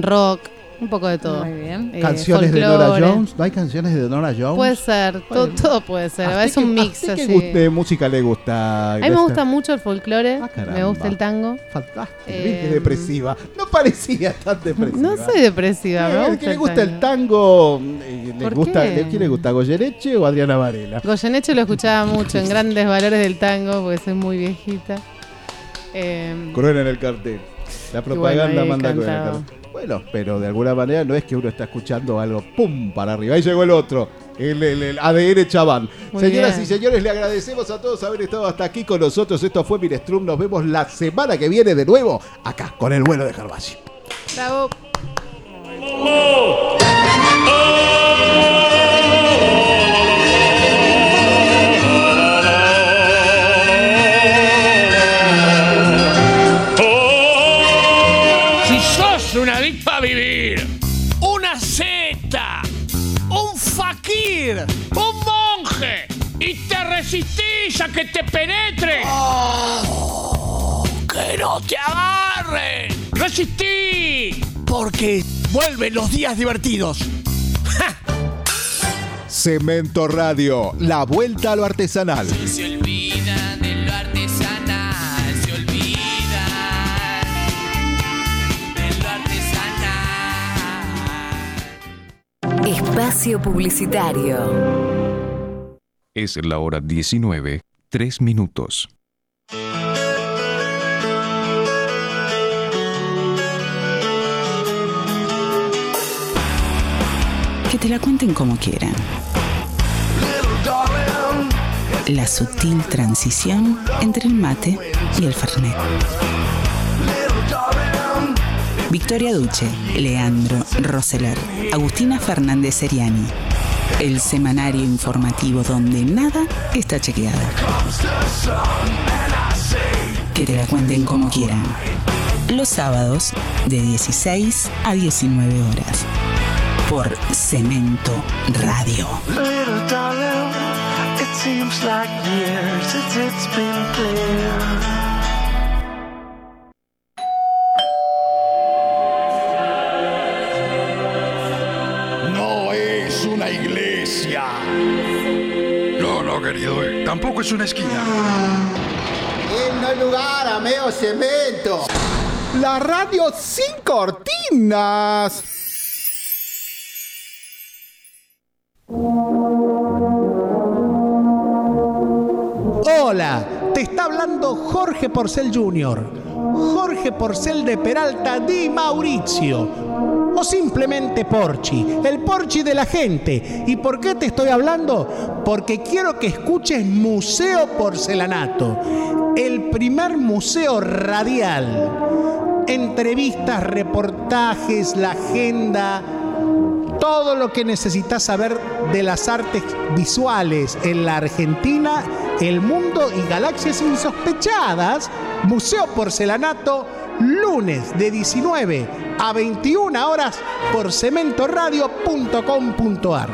rock, Un poco de todo. Muy bien. Eh, Canciones de Nora. Jones. ¿No hay canciones de Nora Jones? Puede ser, to- todo, puede ser. ¿A Es un qué- a mix qué así. de música le gusta? A mí me gusta mucho el folclore, me caramba. gusta el tango. Fantástico. Eh, Qué depresiva. No parecía tan depresiva. No soy depresiva, me gusta ¿Qué le gusta el tango. Eh, ¿Le ¿Por gusta, qué? le- ¿Quién le gusta? ¿Goyeneche o Adriana Varela? Goyeneche lo escuchaba [laughs] mucho en Grandes Valores del Tango, porque soy muy viejita. Eh, Cruel en el cartel. La propaganda bueno, manda cruel en el cartel. Bueno, pero de alguna manera no es que uno está escuchando algo, ¡pum! para arriba. Ahí llegó el otro, el, el- el ADN Chabán. Muy Señoras bien. y señores, le agradecemos a todos haber estado hasta aquí con nosotros. Esto fue Minestrum. Nos vemos la semana que viene de nuevo acá con el vuelo de Gervasio. bravo. Si sos un adicto a vivir, una seta, un fakir, un monje y te resistís a que te penetre, que no te agarren, resistí, porque vuelven los días divertidos. Cemento Radio, la vuelta a lo artesanal. Se olvidan Espacio Publicitario. Es la hora 19, 3 minutos. Que te la cuenten como quieran. La sutil transición entre el mate y el fernet. Victoria Duche, Leandro Roseler, Agustina Fernández Seriani. El semanario informativo donde nada está chequeado. Que te la cuenten como quieran. Los sábados de 16 a 19 horas. Por Cemento Radio. Tampoco es una esquina. no hay lugar a meo cemento. La radio sin cortinas. Hola, te está hablando Jorge Porcel Jr. Jorge Porcel de Peralta Di Mauricio. O simplemente Porchi, el Porchi de la gente. ¿Y por qué te estoy hablando? Porque quiero que escuches Museo Porcelanato, el primer museo radial. Entrevistas, reportajes, la agenda, todo lo que necesitas saber de las artes visuales en la Argentina, el mundo y galaxias insospechadas. Museo Porcelanato, lunes de 19 a 21 horas por cementoradio.com.ar.